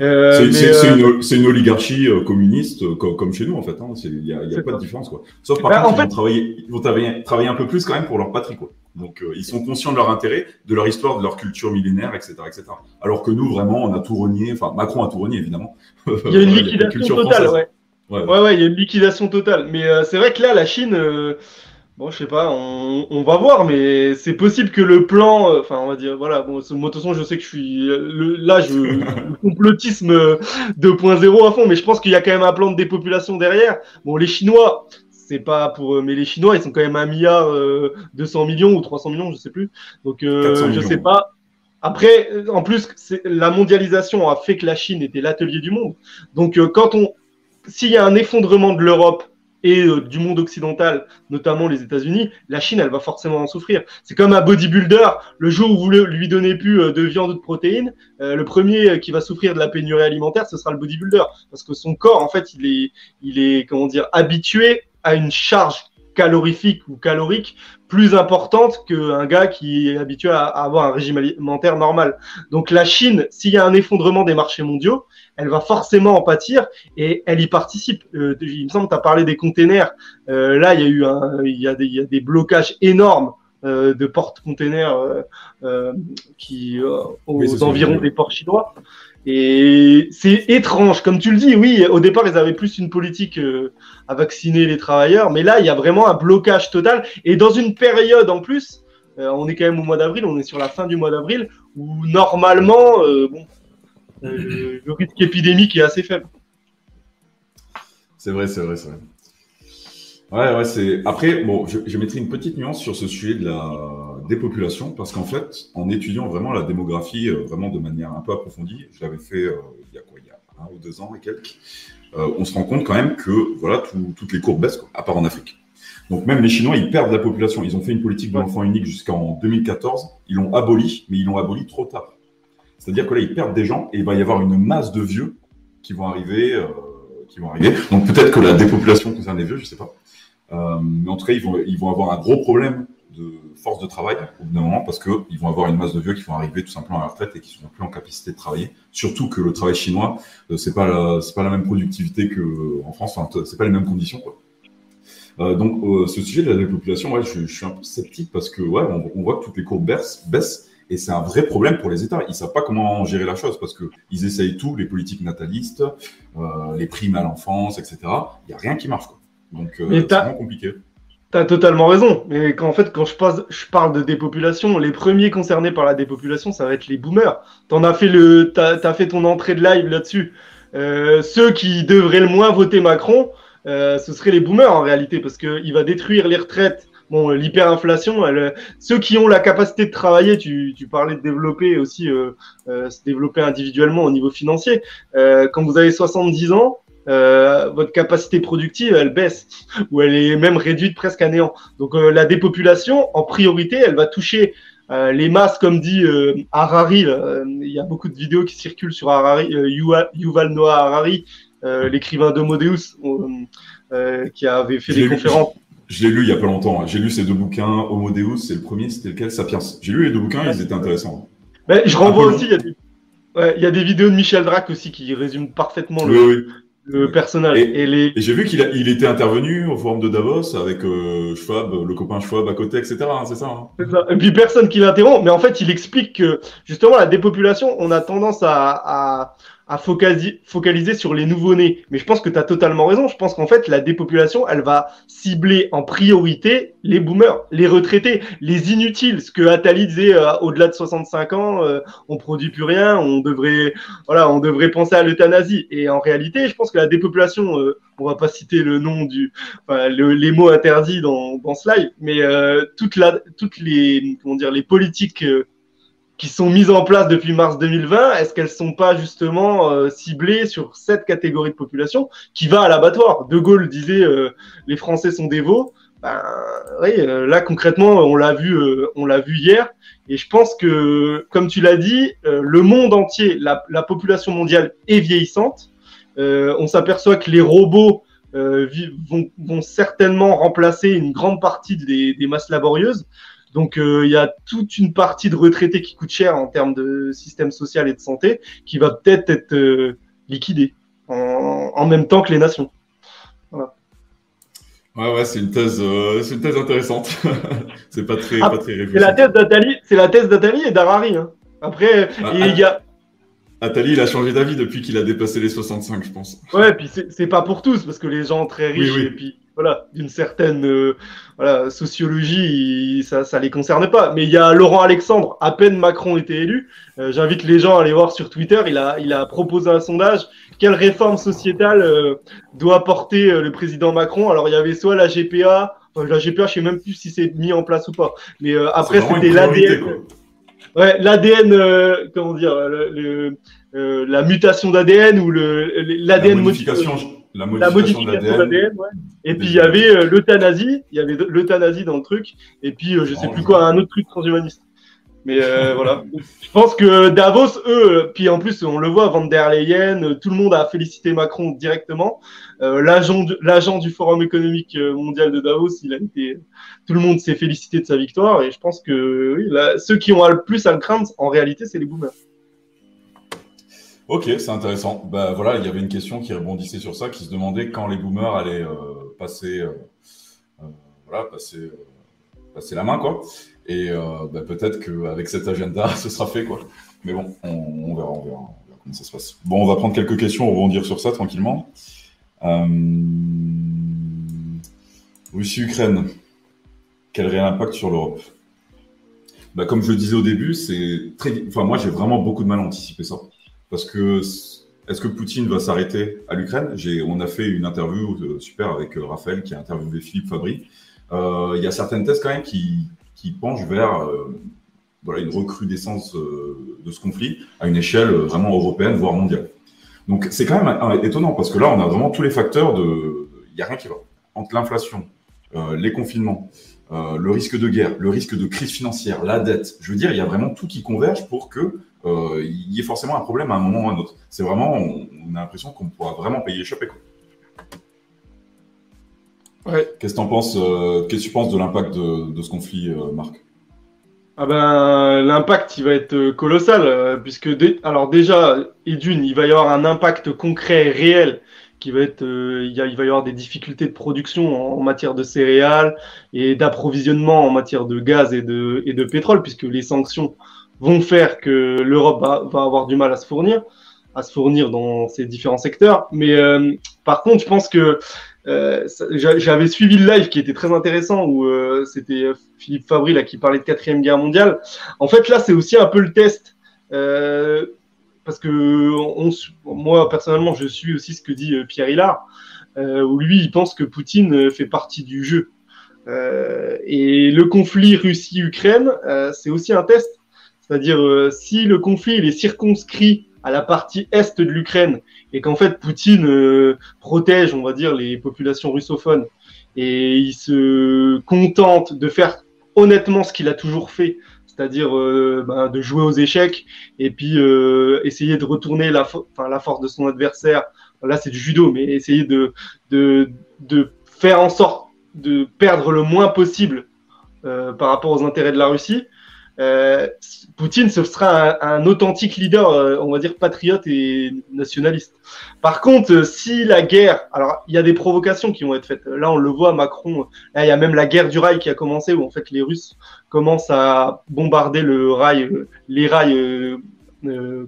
Euh, c'est une, une, oligarchie euh, communiste euh, comme, chez nous en fait. Il n'y a, y a pas de différence quoi. Sauf par bah, contre, ils, vont travailler, ils vont travailler, travailler, un peu plus quand même pour leur patrie quoi. Donc ils sont conscients de leur intérêt, de leur histoire, de leur culture millénaire, etc., etc. Alors que nous vraiment, on a tout renié. Enfin, Macron a tout renié évidemment. *laughs* Il y a une liquidation totale, ouais. Ouais, ouais. ouais, il y a une liquidation totale. Mais c'est vrai que là, la Chine. Bon, je sais pas, on, on, va voir, mais c'est possible que le plan, euh, enfin, on va dire, voilà, bon, de toute façon, je sais que je suis le, là, je, le *laughs* complotisme 2.0 à fond, mais je pense qu'il y a quand même un plan de dépopulation derrière. Bon, les Chinois, c'est pas pour, mais les Chinois, ils sont quand même un milliard 200 euh, millions ou 300 millions, je sais plus. Donc, euh, je sais pas. Après, en plus, la mondialisation a fait que la Chine était l'atelier du monde. Donc, quand on, s'il y a un effondrement de l'Europe et euh, du monde occidental, notamment les États-Unis, la Chine, elle va forcément en souffrir. C'est comme un bodybuilder, le jour où vous lui donnez plus euh, de viande ou de protéines, euh, le premier qui va souffrir de la pénurie alimentaire, ce sera le bodybuilder, parce que son corps, en fait, il est, il est, comment dire, habitué à une charge calorifique ou calorique plus importante qu'un gars qui est habitué à, avoir un régime alimentaire normal. Donc la Chine, s'il y a un effondrement des marchés mondiaux, elle va forcément en pâtir et elle y participe. Euh, il me semble que tu as parlé des containers. Euh, là, il y a eu un, il y a des, il y a des blocages énormes euh, de portes-containers qui aux environs des ports chinois. Et c'est étrange, comme tu le dis, oui, au départ, ils avaient plus une politique à vacciner les travailleurs, mais là, il y a vraiment un blocage total. Et dans une période en plus, on est quand même au mois d'avril, on est sur la fin du mois d'avril, où normalement, euh, bon, le risque épidémique est assez faible. C'est vrai, c'est vrai, c'est vrai. Ouais, ouais, c'est. Après, bon, je, je mettrai une petite nuance sur ce sujet de la dépopulation, parce qu'en fait, en étudiant vraiment la démographie, euh, vraiment de manière un peu approfondie, je l'avais fait euh, il y a quoi, il y a un ou deux ans et quelques, euh, on se rend compte quand même que voilà, toutes les courbes baissent, quoi, à part en Afrique. Donc même les Chinois, ils perdent la population. Ils ont fait une politique de l'enfant unique jusqu'en 2014. Ils l'ont aboli, mais ils l'ont aboli trop tard. C'est-à-dire que là, ils perdent des gens et il va y avoir une masse de vieux qui vont arriver. Euh. Donc peut-être que la dépopulation concerne les vieux, je sais pas. Euh, mais en tout cas, ils vont, avoir un gros problème de force de travail au bout d'un moment parce qu'ils vont avoir une masse de vieux qui vont arriver tout simplement à la retraite et qui ne seront plus en capacité de travailler. Surtout que le travail chinois, euh, pas c'est pas la même productivité qu'en France. Enfin, c'est pas les mêmes conditions. Donc, ce sujet de la dépopulation, je, suis un peu sceptique parce que ouais, on, voit que toutes les courbes baissent et c'est un vrai problème pour les États. Ils savent pas comment gérer la chose parce que ils essayent tout, les politiques natalistes, euh, les primes à l'enfance, etc. Il y a rien qui marche. Quoi. Donc, euh, c'est vraiment compliqué. Tu as totalement raison. Mais quand, en fait, quand je, passe, je parle de dépopulation, les premiers concernés par la dépopulation, ça va être les boomers. Tu as fait, le, as, as fait ton entrée de live là-dessus. Euh, ceux qui devraient le moins voter Macron, euh, ce seraient les boomers en réalité, parce qu'il va détruire les retraites. Bon, l'hyperinflation, ceux qui ont la capacité de travailler, tu, tu parlais de développer aussi, euh, euh, se développer individuellement au niveau financier. Euh, quand vous avez 70 ans, euh, votre capacité productive, elle baisse, *laughs* ou elle est même réduite presque à néant. Donc euh, la dépopulation, en priorité, elle va toucher euh, les masses, comme dit Harari. il y a beaucoup de vidéos qui circulent sur Harari, Yuval Noah Harari, l'écrivain d'Homo Deus, qui avait fait des conférences. Je l'ai lu il y a pas longtemps. Hein. J'ai lu ces deux bouquins, Homo Deus, c'est le premier, c'était lequel? Sapiens. J'ai lu les deux bouquins, ils étaient intéressants. Mais je renvoie aussi, il y, a des, ouais, il y, a des, vidéos de Michel Drac aussi qui résument parfaitement le, oui, oui le personnage. Et, et, les... et j'ai vu qu'il il était intervenu au forum de Davos avec euh, Schwab, le copain Schwab à côté, etc. Hein, c'est ça, hein. ça, Et puis personne qui l'interrompt. Mais en fait, il explique que justement la dépopulation, on a tendance à, à, à focaliser, sur les nouveau-nés. Mais je pense que tu as totalement raison. Je pense qu'en fait, la dépopulation, elle va cibler en priorité les boomers, les retraités, les inutiles. Ce que Attali disait, euh, au-delà de 65 ans, euh, on produit plus rien, on devrait, voilà, on devrait penser à l'euthanasie. Et en réalité, je pense que la dépopulation, euh, on va pas citer le nom du, enfin, le, les mots interdits dans, dans ce live, mais euh, toute la, toutes les, comment dire, les politiques qui sont mises en place depuis mars 2020, est-ce qu'elles sont pas justement euh, ciblées sur cette catégorie de population qui va à l'abattoir? De Gaulle disait euh, les Français sont veaux. Ben, oui, euh, là concrètement, on l'a vu, euh, on l'a vu hier, et je pense que, comme tu l'as dit, euh, le monde entier, la, la, population mondiale est vieillissante. on s'aperçoit que les robots vont, vont, certainement remplacer une grande partie des, des masses laborieuses. Donc euh, il y a toute une partie de retraités qui coûte cher en termes de système social et de santé qui va peut-être être, euh, liquidée en, en, même temps que les nations. Voilà. Ouais, ouais, c'est une thèse, euh, c'est une thèse intéressante. *laughs* c'est pas très, ah, pas très C'est la thèse d'Atali, c'est la thèse d'Atali et d'Harari. Hein. Après, ah, il y a. Attali, il a changé d'avis depuis qu'il a dépassé les 65, je pense. Ouais, puis c'est pas pour tous, parce que les gens très riches, oui, oui. et puis voilà, d'une certaine euh, voilà, sociologie, ça ne les concerne pas. Mais il y a Laurent Alexandre, à peine Macron était élu. Euh, J'invite les gens à aller voir sur Twitter. Il a, il a proposé un sondage. Quelle réforme sociétale euh, doit porter euh, le président Macron? Alors, il y avait soit la GPA, enfin, la GPA, je sais même plus si c'est mis en place ou pas. Mais euh, après, c'était l'ADN. Ouais, l'ADN, comment dire, le, le, la mutation d'ADN ou l'ADN la modification la modification, la modification de l'ADN. Ouais. Et puis il y avait euh, l'euthanasie, il y avait l'euthanasie dans le truc, et puis euh, je sais oh, plus quoi, un autre truc transhumaniste. Mais euh, *laughs* voilà. Je pense que Davos, eux, puis en plus, on le voit, Van der Leyen, tout le monde a félicité Macron directement. Euh, L'agent du Forum économique mondial de Davos, il a été, tout le monde s'est félicité de sa victoire. Et je pense que oui, là, ceux qui ont le plus à le craindre, en réalité, c'est les boomers. Ok, c'est intéressant. Bah, voilà, il y avait une question qui rebondissait sur ça, qui se demandait quand les boomers allaient euh, passer, euh, euh, voilà, passer, euh, passer la main, quoi. Et euh, bah, peut-être qu'avec cet agenda, *laughs* ce sera fait, quoi. Mais bon, on, verra, on, verra, on, verra, comment ça se passe. Bon, on va prendre quelques questions, rebondir sur ça tranquillement. Russie-Ukraine, quel réel impact sur l'Europe? Bah, Comme je le disais au début, c'est très, enfin moi j'ai vraiment beaucoup de mal à anticiper ça parce que est-ce que Poutine va s'arrêter à l'Ukraine? On a fait une interview euh, super avec euh, Raphaël qui a interviewé Philippe Fabry. Euh, il y a certaines thèses quand même qui, penchent vers une recrudescence de ce conflit à une échelle vraiment européenne, voire mondiale. Donc c'est quand même étonnant parce que là, on a vraiment tous les facteurs de... Il n'y a rien qui va. Entre l'inflation, les confinements, le risque de guerre, le risque de crise financière, la dette, je veux dire, il y a vraiment tout qui converge pour que euh, il y ait forcément un problème à un moment ou à un autre. C'est vraiment, on, a l'impression qu'on pourra vraiment payer échapper. Ouais. Qu'est-ce que tu penses, euh, qu'est-ce que tu penses de l'impact de, ce conflit, euh, Marc? Ah ben, l'impact, il va être colossal, puisque alors déjà, et d'une, il va y avoir un impact concret et réel qui va être, il, il, va y avoir des difficultés de production en, matière de céréales et d'approvisionnement en matière de gaz et de, et de pétrole, puisque les sanctions vont faire que l'Europe va, avoir du mal à se fournir, à se fournir dans ces différents secteurs. Mais euh, par contre, je pense que euh, j'avais suivi le live qui était très intéressant où euh, c'était Philippe Fabry là qui parlait de quatrième guerre mondiale. En fait, là, c'est aussi un peu le test. Euh, parce que on, moi personnellement, je suis aussi ce que dit Pierre Hillard, où lui, il pense que Poutine fait partie du jeu. et le conflit Russie-Ukraine, c'est aussi un test c'est-à-dire, euh, si le conflit est circonscrit à la partie est de l'Ukraine et qu'en fait Poutine euh, protège, on va dire, les populations russophones et il se contente de faire honnêtement ce qu'il a toujours fait, c'est-à-dire euh, ben, de jouer aux échecs et puis essayer de retourner la, force de son adversaire. Là, c'est du judo, mais essayer de faire en sorte de perdre le moins possible par rapport aux intérêts de la Russie. Euh, Poutine ce sera un, authentique leader, euh, on va dire patriote et nationaliste. Par contre, euh, si la guerre, alors il y a des provocations qui vont être faites. Là, on le voit, Macron. Là, il y a même la guerre du rail qui a commencé, où en fait les Russes commencent à bombarder le rail, les rails.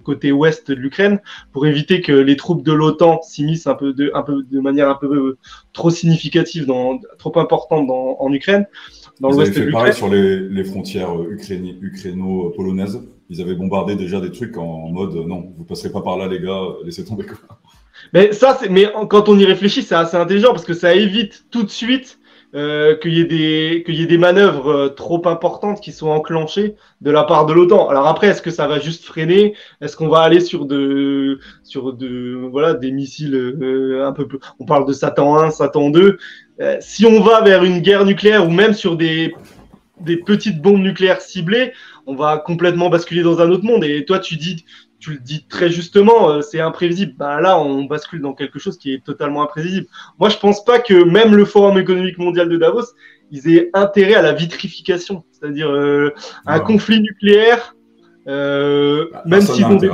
côté ouest de l'Ukraine pour éviter que les troupes de l'OTAN s'immiscent un peu de, un peu de manière un peu trop significative, dans, trop importante dans, en Ukraine dans l'ouest fait pareil sur les, les frontières euh, ukraino-polonaises. Ils avaient bombardé déjà des trucs en mode non, vous passerez pas par là, les gars, laissez tomber. Mais ça, c'est, mais quand on y réfléchit, c'est assez intelligent parce que ça évite tout de suite euh, qu'il y ait des qu'il y ait des manœuvres euh, trop importantes qui sont enclenchées de la part de l'OTAN. Alors après, est-ce que ça va juste freiner? Est-ce qu'on va aller sur de sur de voilà des missiles euh, un peu plus On parle de Satan 1, Satan 2. Si on va vers une guerre nucléaire ou même sur des des petites bombes nucléaires ciblées, on va complètement basculer dans un autre monde. Et toi, tu dis tu le dis très justement, euh, c'est imprévisible. Ben là, on bascule dans quelque chose qui est totalement imprévisible. Moi, je pense pas que même le Forum économique mondial de Davos, ils aient intérêt à la vitrification, c'est-à-dire euh, un conflit nucléaire. Euh, bah, même s'ils ont des...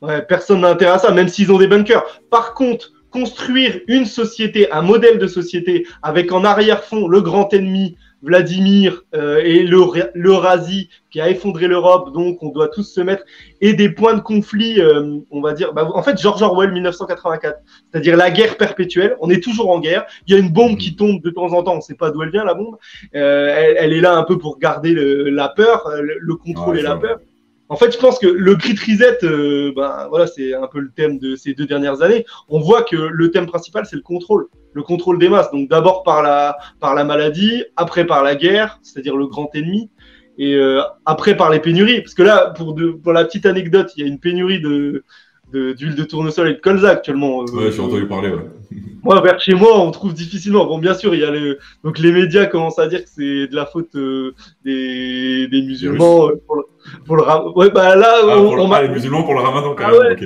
Ouais, personne n'a intérêt à ça, même s'ils ont des bunkers. Par contre, construire une société, un modèle de société avec en arrière-fond le grand ennemi, Vladimir euh, et l'Eurasie qui a effondré l'Europe, donc on doit tous se mettre, et des points de conflit, euh, on va dire, bah, en fait, George Orwell 1984, c'est-à-dire la guerre perpétuelle, on est toujours en guerre, il y a une bombe qui tombe de temps en temps, on ne sait pas d'où elle vient la bombe, euh, elle, elle, est là un peu pour garder le, la peur, le, contrôle et la peur. En fait, je pense que le Grit Reset, euh, ben, voilà, c'est un peu le thème de ces deux dernières années. On voit que le thème principal, c'est le contrôle, le contrôle des masses. Donc d'abord par la, par la maladie, après par la guerre, c'est-à-dire le grand ennemi, et euh, après par les pénuries. Parce que là, pour, de, pour la petite anecdote, il y a une pénurie de, d'huile de, tournesol et de colza actuellement. Euh, ouais, j'ai entendu parler. Ouais. *laughs* Moi, vers chez moi, on trouve difficilement. Bon, bien sûr, il y a le... donc les médias commencent à dire que c'est de la faute euh, des, des musulmans euh, pour le, pour le Ouais, bah là, ah, on, on ah, les musulmans pour le ramadan. Ah ouais,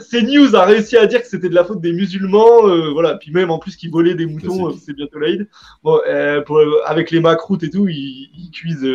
c'est news. a réussi à dire que c'était de la faute des musulmans, voilà. Puis même en plus qu'ils volaient des moutons, c'est bientôt l'Aïd. Bon, pour, avec les macroutes et tout, ils, ils cuisent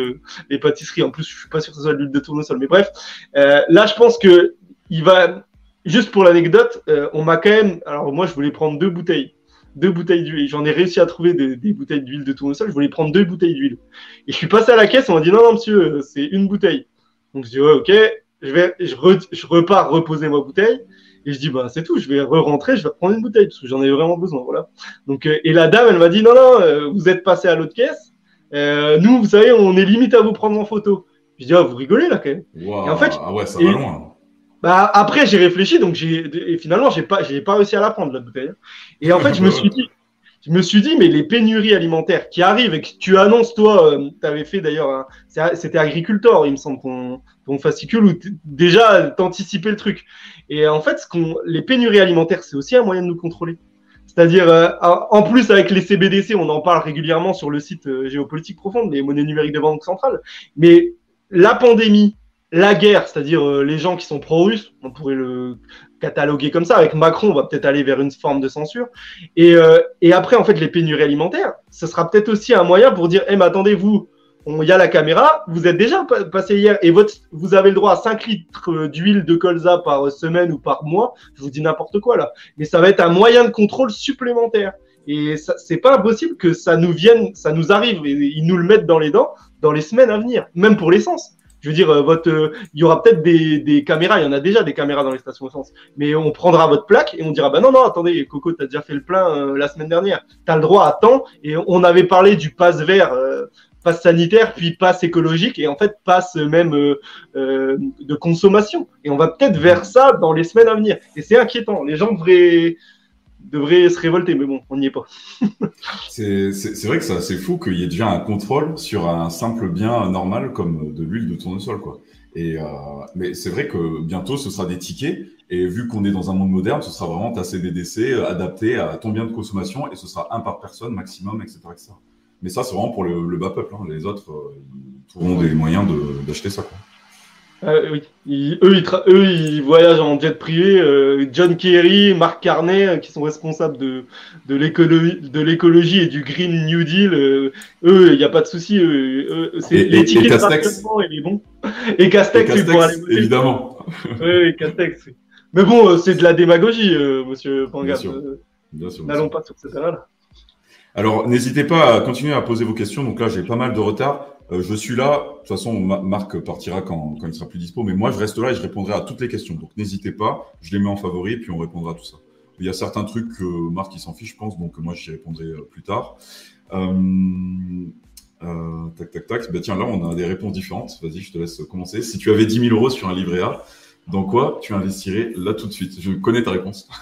les pâtisseries. En plus, je suis pas sûr que ce soit de l'huile de tournesol, mais bref. là, je pense que il va Juste pour l'anecdote, euh, on m'a quand même. Alors, moi, je voulais prendre deux bouteilles. Deux bouteilles d'huile. J'en ai réussi à trouver des, bouteilles d'huile de tournesol. Je voulais prendre deux bouteilles d'huile. Et je suis passé à la caisse. On m'a dit non, non, monsieur, c'est une bouteille. Donc, je dis ouais, ok. Je, vais, je, repars reposer ma bouteille. Et je dis, bah, c'est tout, je vais re-rentrer, je vais prendre une bouteille, parce que j'en ai vraiment besoin, voilà. Donc, euh, et la dame, elle m'a dit, non, non, euh, vous êtes passé à l'autre caisse. nous, vous savez, on est limite à vous prendre en photo. Je dis, ah, vous rigolez, là, quand même. et en fait, ah ouais, ça va loin. Bah, après, j'ai réfléchi, donc j'ai, et finalement, j'ai pas, j'ai pas réussi à la prendre, la bouteille. Et en fait, je me suis dit, je me suis dit, mais les pénuries alimentaires qui arrivent et que tu annonces, toi, euh, tu avais fait d'ailleurs, c'était agriculteur, il me semble, ton, ton fascicule, où déjà, t'anticipais le truc. Et en fait, ce les pénuries alimentaires, c'est aussi un moyen de nous contrôler. C'est-à-dire, euh, en plus, avec les CBDC, on en parle régulièrement sur le site euh, Géopolitique Profonde, les monnaies numériques de banque centrale. Mais la pandémie, la guerre, c'est-à-dire euh, les gens qui sont pro-russes, on pourrait le cataloguer comme ça. Avec Macron, on va peut-être aller vers une forme de censure. Et, euh, et après, en fait, les pénuries alimentaires, ce sera peut-être aussi un moyen pour dire, eh, mais attendez, vous, il y a la caméra, vous êtes déjà passé hier et votre, vous avez le droit à 5 litres d'huile de colza par semaine ou par mois. Je vous dis n'importe quoi là. Mais ça va être un moyen de contrôle supplémentaire. Et c'est pas impossible que ça nous vienne, ça nous arrive et ils nous le mettent dans les dents dans les semaines à venir, même pour l'essence. Je veux dire, euh, votre, euh, il y aura peut-être des, des, caméras, il y en a déjà des caméras dans les stations essence, mais on prendra votre plaque et on dira, bah non, non, attendez, Coco, tu as déjà fait le plein euh, la semaine dernière, tu as le droit à temps, et on avait parlé du pass vert, passe sanitaire, puis passe écologique, et en fait, passe même de consommation. Et on va peut-être vers ça dans les semaines à venir. Et c'est inquiétant, les gens devraient devrait se révolter, mais bon, on n'y est pas. *laughs* c'est vrai que c'est fou qu'il y ait déjà un contrôle sur un simple bien normal comme de l'huile de tournesol, quoi. Et euh, mais c'est vrai que bientôt ce sera des tickets et vu qu'on est dans un monde moderne, ce sera vraiment ta CBDC euh, adapté à ton bien de consommation et ce sera un par personne maximum, etc. etc. Mais ça, c'est vraiment pour le, bas peuple. Hein. Les autres, euh, ils trouveront des moyens d'acheter ça. Quoi. Euh, oui. eux, ils eux, ils voyagent en jet privé. Euh, John Kerry, Marc Carnet, euh, qui sont responsables de, de l'écologie et du Green New Deal. eux, il n'y a pas de souci. c'est les tickets de rationnement et bons. Et Castex, Évidemment. oui, Castex. Mais bon, c'est de la démagogie, monsieur Pangap. N'allons pas sur ce terrain-là. Alors, n'hésitez pas à continuer à poser vos questions. Donc là, j'ai pas mal de retard. Euh, je suis là. De toute façon, Marc partira quand, il sera plus dispo. Mais moi, je reste là et je répondrai à toutes les questions. Donc, n'hésitez pas. Je les mets en favori et puis on répondra à tout ça. Il y a certains trucs que Marc, il s'en fiche, je pense. Donc, moi, j'y répondrai euh, plus tard. Euh, tac, tac, tac. Ben, tiens, là, on a des réponses différentes. Vas-y, je te laisse commencer. Si tu avais 10 000 euros sur un livret A, dans quoi tu investirais là tout de suite? Je connais ta réponse. *laughs*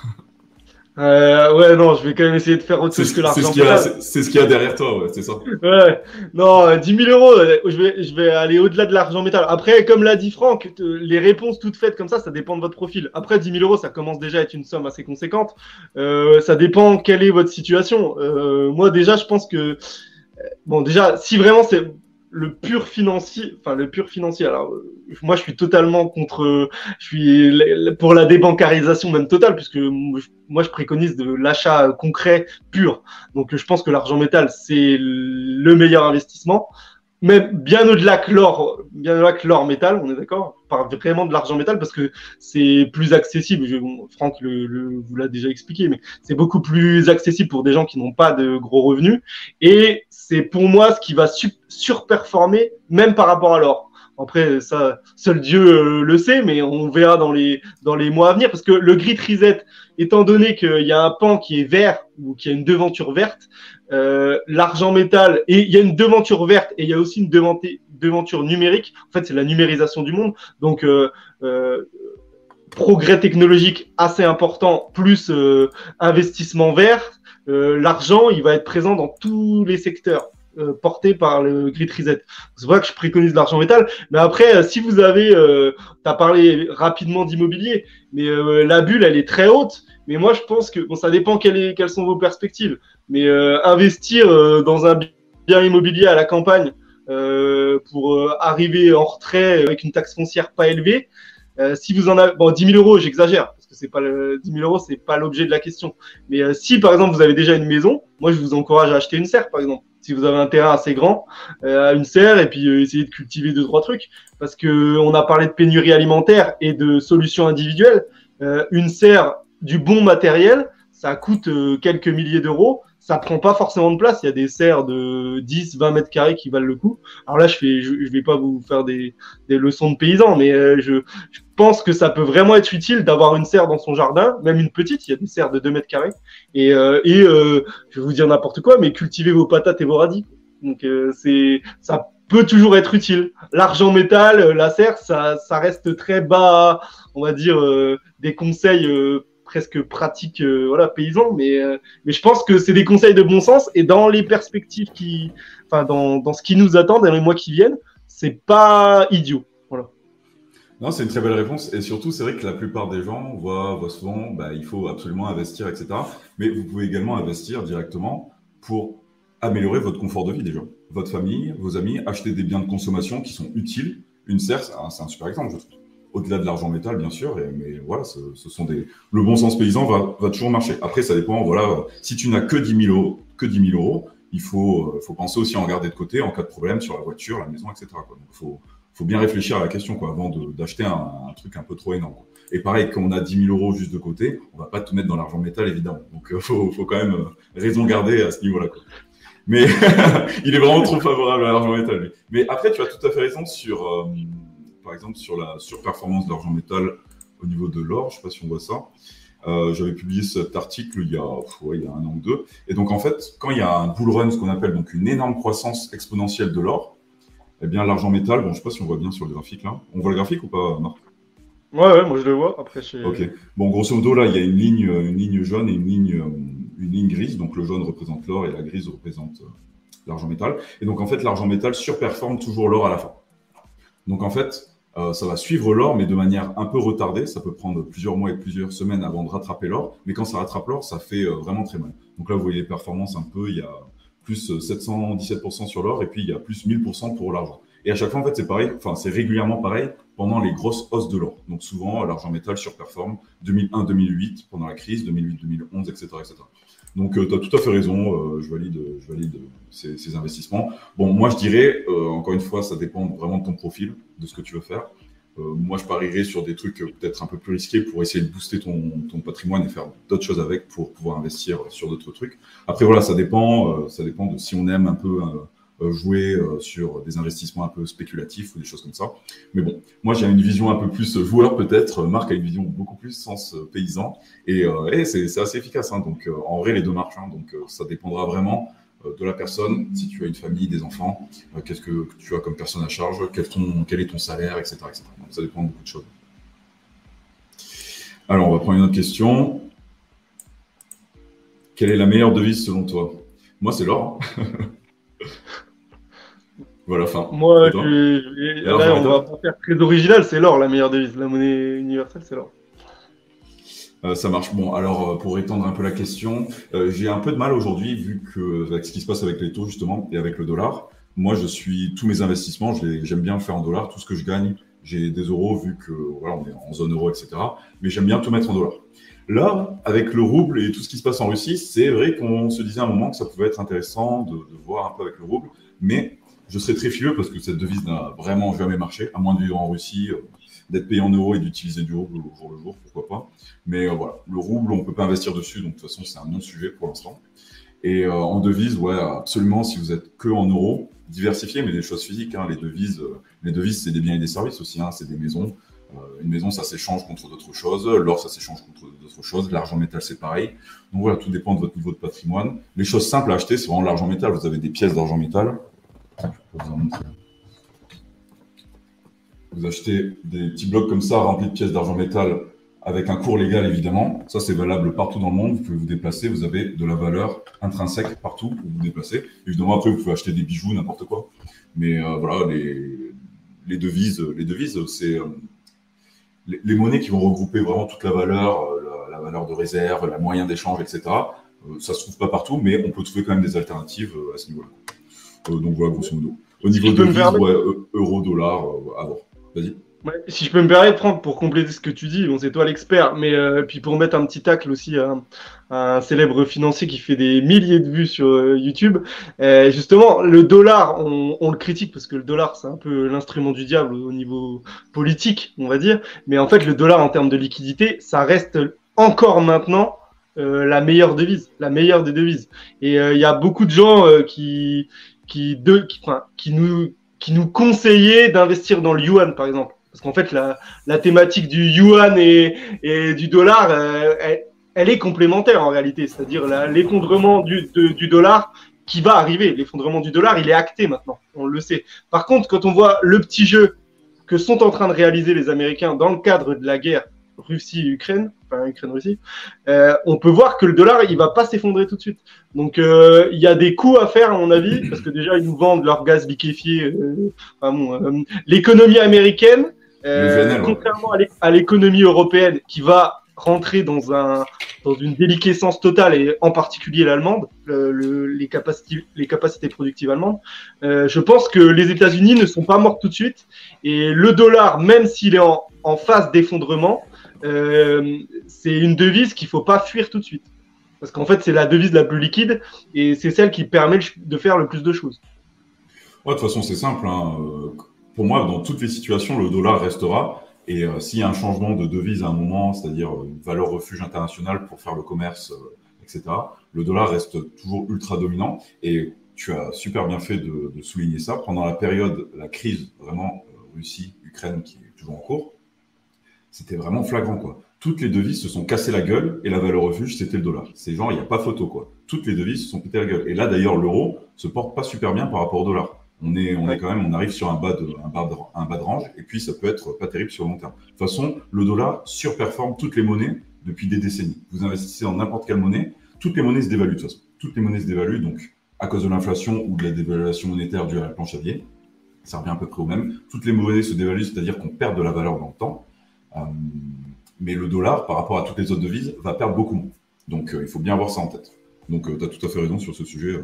Euh, ouais, non, je vais quand même essayer de faire autre chose que l'argent. C'est ce qu'il y, a derrière toi, ouais, c'est ça. Ouais, non, 10 euh, 000 euros, euh, je vais, je vais aller au-delà de l'argent métal. Après, comme l'a dit Franck, les réponses toutes faites comme ça, ça dépend de votre profil. Après, 10 000 euros, ça commence déjà à être une somme assez conséquente. Euh, ça dépend quelle est votre situation. Euh, moi, déjà, je pense que, bon, déjà, si vraiment c'est le pur financier, enfin le pur financier. Alors moi je suis totalement contre, je suis pour la débancarisation même totale puisque moi je préconise de l'achat concret pur. Donc je pense que l'argent métal c'est le meilleur investissement même bien au-delà que l'or, bien au-delà que l'or métal, on est d'accord, par vraiment de l'argent métal parce que c'est plus accessible. Je, Franck le, vous l'a déjà expliqué, mais c'est beaucoup plus accessible pour des gens qui n'ont pas de gros revenus et c'est pour moi ce qui va surperformer même par rapport à l'or. Après, ça, seul Dieu euh, le sait, mais on verra dans les, dans les mois à venir parce que le grid reset, étant donné qu'il y a un pan qui est vert ou qui a une devanture verte, euh, l'argent métal, et il y a une devanture verte et il y a aussi une devanture numérique. En fait, c'est la numérisation du monde. Donc, euh, progrès technologique assez important, plus investissement vert. Euh, l'argent, il va être présent dans tous les secteurs. portés par le grid reset. C'est vrai que je préconise l'argent métal, mais après, si vous avez, tu as parlé rapidement d'immobilier, mais la bulle, elle est très haute. Mais moi, je pense que bon, ça dépend quelles, sont vos perspectives. Mais euh, investir euh, dans un bien immobilier à la campagne euh, pour arriver en retrait avec une taxe foncière pas élevée, si vous en avez, bon, 10 000 euros, j'exagère, c'est pas le, 10 000 euros, c'est pas l'objet de la question. Mais si par exemple vous avez déjà une maison, moi je vous encourage à acheter une serre, par exemple. Si vous avez un terrain assez grand, euh, une serre et puis essayer de cultiver deux trois trucs, parce que on a parlé de pénurie alimentaire et de solutions individuelles. une serre du bon matériel, ça coûte quelques milliers d'euros ça prend pas forcément de place. Il y a des serres de 10, 20 mètres carrés qui valent le coup. Alors là, je fais, je, vais pas vous faire des, des leçons de paysans, mais euh, je, je, pense que ça peut vraiment être utile d'avoir une serre dans son jardin, même une petite. Il y a des serres de 2 mètres carrés. Et, euh, et euh, je vais vous dire n'importe quoi, mais cultivez vos patates et vos radis. Donc c'est ça peut toujours être utile. L'argent métal, la serre, ça, ça reste très bas, on va dire, des conseils presque pratiques voilà, paysans, mais, mais je pense que c'est des conseils de bon sens et dans les perspectives qui, enfin, dans, dans ce qui nous attend dans les mois qui viennent, c'est pas idiot. Voilà. Non, c'est une très belle réponse. Et surtout, c'est vrai que la plupart des gens voient, souvent, bah, il faut absolument investir, etc. Mais vous pouvez également investir directement pour améliorer votre confort de vie déjà. Votre famille, vos amis, acheter des biens de consommation qui sont utiles. Une serre, c'est un, super exemple, je trouve. Au-delà de l'argent métal, bien sûr, mais voilà, ce, sont des. Le bon sens paysan va, toujours marcher. Après, ça dépend, voilà, si tu n'as que 10 000 euros, que 10 000 euros, il faut, euh, faut penser aussi à en garder de côté en cas de problème sur la voiture, la maison, etc. Donc, il faut, faut bien réfléchir à la question quoi, avant d'acheter un, truc un peu trop énorme. Et pareil, quand on a 10 000 euros juste de côté, on va pas tout mettre dans l'argent métal, évidemment. Donc, il euh, faut, quand même euh, raison garder à ce niveau-là. Mais *laughs* il est vraiment trop favorable à l'argent métal. Mais après, tu as tout à fait raison sur, par exemple, sur la surperformance de l'argent métal au niveau de l'or. Je sais pas si on voit ça. Euh, j'avais publié cet article il y, a, il y a un an ou deux. Et donc, en fait, quand il y a un bull run, ce qu'on appelle donc une énorme croissance exponentielle de l'or, eh bien, l'argent métal, bon, je ne sais pas si on voit bien sur le graphique là. On voit le graphique ou pas, Marc? Ouais, ouais, moi je le vois. Après, Ok. Bon, grosso modo, là, il y a une ligne, une ligne jaune et une ligne, une ligne grise. Donc, le jaune représente l'or et la grise représente euh, l'argent métal. Et donc, en fait, l'argent métal surperforme toujours l'or à la fin. Donc, en fait, euh, ça va suivre l'or, mais de manière un peu retardée. Ça peut prendre plusieurs mois et plusieurs semaines avant de rattraper l'or. Mais quand ça rattrape l'or, ça fait euh, vraiment très mal. Donc là, vous voyez les performances un peu. Il y a plus 717% euh, sur l'or et puis il y a plus 1000% pour l'argent. Et à chaque fois, en fait, c'est pareil. Enfin, c'est régulièrement pareil pendant les grosses hausses de l'or. Donc souvent, l'argent métal surperforme 2001-2008 pendant la crise, 2008-2011, etc., etc. Donc, tu as tout à fait raison. je valide, je valide ces, investissements. Bon, moi, je dirais, encore une fois, ça dépend vraiment de ton profil de ce que tu veux faire. Euh, moi, je parierais sur des trucs peut-être un peu plus risqués pour essayer de booster ton, ton patrimoine et faire d'autres choses avec pour pouvoir investir sur d'autres trucs. Après, voilà, ça dépend, euh, ça dépend de si on aime un peu euh, jouer sur des investissements un peu spéculatifs ou des choses comme ça. Mais bon, moi, j'ai une vision un peu plus joueur peut-être. Marc a une vision beaucoup plus sens paysan et, et c'est assez efficace. Hein. donc, en vrai, les deux marchent. Hein. donc, ça dépendra vraiment euh, de la personne, si tu as une famille, des enfants, euh, qu'est-ce que tu as comme personne à charge, quel, ton, quel est ton salaire, etc., Donc, ça dépend de beaucoup de choses. Alors, on va prendre une autre question. Quelle est la meilleure devise selon toi? Moi, c'est l'or. *laughs* voilà, fin. Moi, là, on va pas faire très original, c'est l'or la meilleure devise. La monnaie universelle, c'est l'or. Euh, ça marche. Bon, alors euh, pour étendre un peu la question, euh, j'ai un peu de mal aujourd'hui vu que avec ce qui se passe avec les taux justement et avec le dollar. Moi, je suis tous mes investissements, j'aime bien le faire en dollars. Tout ce que je gagne, j'ai des euros vu que voilà, on est en zone euro, etc. Mais j'aime bien tout mettre en dollars. Là, avec le rouble et tout ce qui se passe en Russie, c'est vrai qu'on se disait à un moment que ça pouvait être intéressant de, de voir un peu avec le rouble, mais je serais très frileux parce que cette devise n'a vraiment jamais marché, à moins de vivre en Russie d'être payé en euros et d'utiliser du rouble au jour le jour, pourquoi pas. Mais euh, voilà, le rouble, on ne peut pas investir dessus, donc de toute façon, c'est un non-sujet pour l'instant. Et euh, en devise, ouais, absolument, si vous êtes que en euros, diversifié, mais des choses physiques. Hein, les devises, euh, les devises, c'est des biens et des services aussi. Hein, c'est des maisons. une maison, ça s'échange contre d'autres choses. L'or, ça s'échange contre d'autres choses. L'argent métal, c'est pareil. Donc voilà, tout dépend de votre niveau de patrimoine. Les choses simples à acheter, c'est vraiment l'argent métal. Vous avez des pièces d'argent métal. Vous achetez des petits blocs comme ça remplis de pièces d'argent métal avec un cours légal évidemment. Ça, c'est valable partout dans le monde. Vous pouvez vous déplacer, vous avez de la valeur intrinsèque partout où vous vous déplacez. Évidemment, après, vous pouvez acheter des bijoux, n'importe quoi. Mais euh, voilà, les, devises, les devises, c'est euh, les, monnaies qui vont regrouper vraiment toute la valeur, euh, la, valeur de réserve, la moyen d'échange, etc. ça se trouve pas partout, mais on peut trouver quand même des alternatives à ce niveau-là. Donc voilà, grosso modo. Au niveau de devises, euro, dollar, à voir si je peux me permettre, Franck, pour compléter ce que tu dis, bon, c'est toi l'expert, mais euh, puis pour mettre un petit tacle aussi à, un célèbre financier qui fait des milliers de vues sur euh, YouTube. Euh, justement, le dollar, on, le critique parce que le dollar, c'est un peu l'instrument du diable au niveau politique, on va dire. Mais en fait, le dollar en termes de liquidité, ça reste encore maintenant la meilleure devise, la meilleure des devises. Et il y a beaucoup de gens qui qui, nous qui nous conseillait d'investir dans le yuan, par exemple. Parce qu'en fait, la, la, thématique du yuan et, et du dollar, euh, elle, est complémentaire en réalité. C'est-à-dire l'effondrement du, du dollar qui va arriver. L'effondrement du dollar, il est acté maintenant, on le sait. Par contre, quand on voit le petit jeu que sont en train de réaliser les Américains dans le cadre de la guerre Russie-Ukraine, enfin Ukraine-Russie, euh, on peut voir que le dollar, il va pas s'effondrer tout de suite. Donc, euh, il y a des coûts à faire, à mon avis, parce que déjà, ils nous vendent leur gaz liquéfié. Euh, enfin, bon, l'économie américaine, contrairement à l'économie européenne, qui va rentrer dans, un, dans une déliquescence totale, et en particulier l'allemande, le, le, les, capacités, les capacités productives allemandes, euh, je pense que les États-Unis ne sont pas morts tout de suite. Et le dollar, même s'il est en, en phase d'effondrement, euh, c'est une devise qu'il faut pas fuir tout de suite. Parce qu'en fait, c'est la devise la plus liquide et c'est celle qui permet de faire le plus de choses. Ouais, de toute façon, c'est simple. Hein. Pour moi, dans toutes les situations, le dollar restera. Et euh, s'il y a un changement de devise à un moment, c'est-à-dire une valeur refuge internationale pour faire le commerce, euh, etc., le dollar reste toujours ultra dominant. Et tu as super bien fait de, souligner ça. Pendant la période, la crise vraiment Russie-Ukraine qui est toujours en cours, c'était vraiment flagrant, quoi. Toutes les devises se sont cassées la gueule et la valeur refuge, c'était le dollar. C'est genre, il n'y a pas photo, quoi. Toutes les devises se sont pété la gueule. Et là, d'ailleurs, l'euro se porte pas super bien par rapport au dollar. On est, on est quand même, on arrive sur un bas de, un bas de, un bas de range et puis ça peut être pas terrible sur le long terme. De toute façon, le dollar surperforme toutes les monnaies depuis des décennies. Vous investissez dans n'importe quelle monnaie, toutes les monnaies se dévaluent de toute façon. Toutes les monnaies se dévaluent, donc à cause de l'inflation ou de la dévaluation monétaire due à la planche à billets, ça revient à peu près au même. Toutes les monnaies se dévaluent, c'est-à-dire qu'on perd de la valeur dans le temps. Euh, mais le dollar, par rapport à toutes les autres devises, va perdre beaucoup moins. Donc euh, il faut bien avoir ça en tête. Donc euh, tu as tout à fait raison sur ce sujet.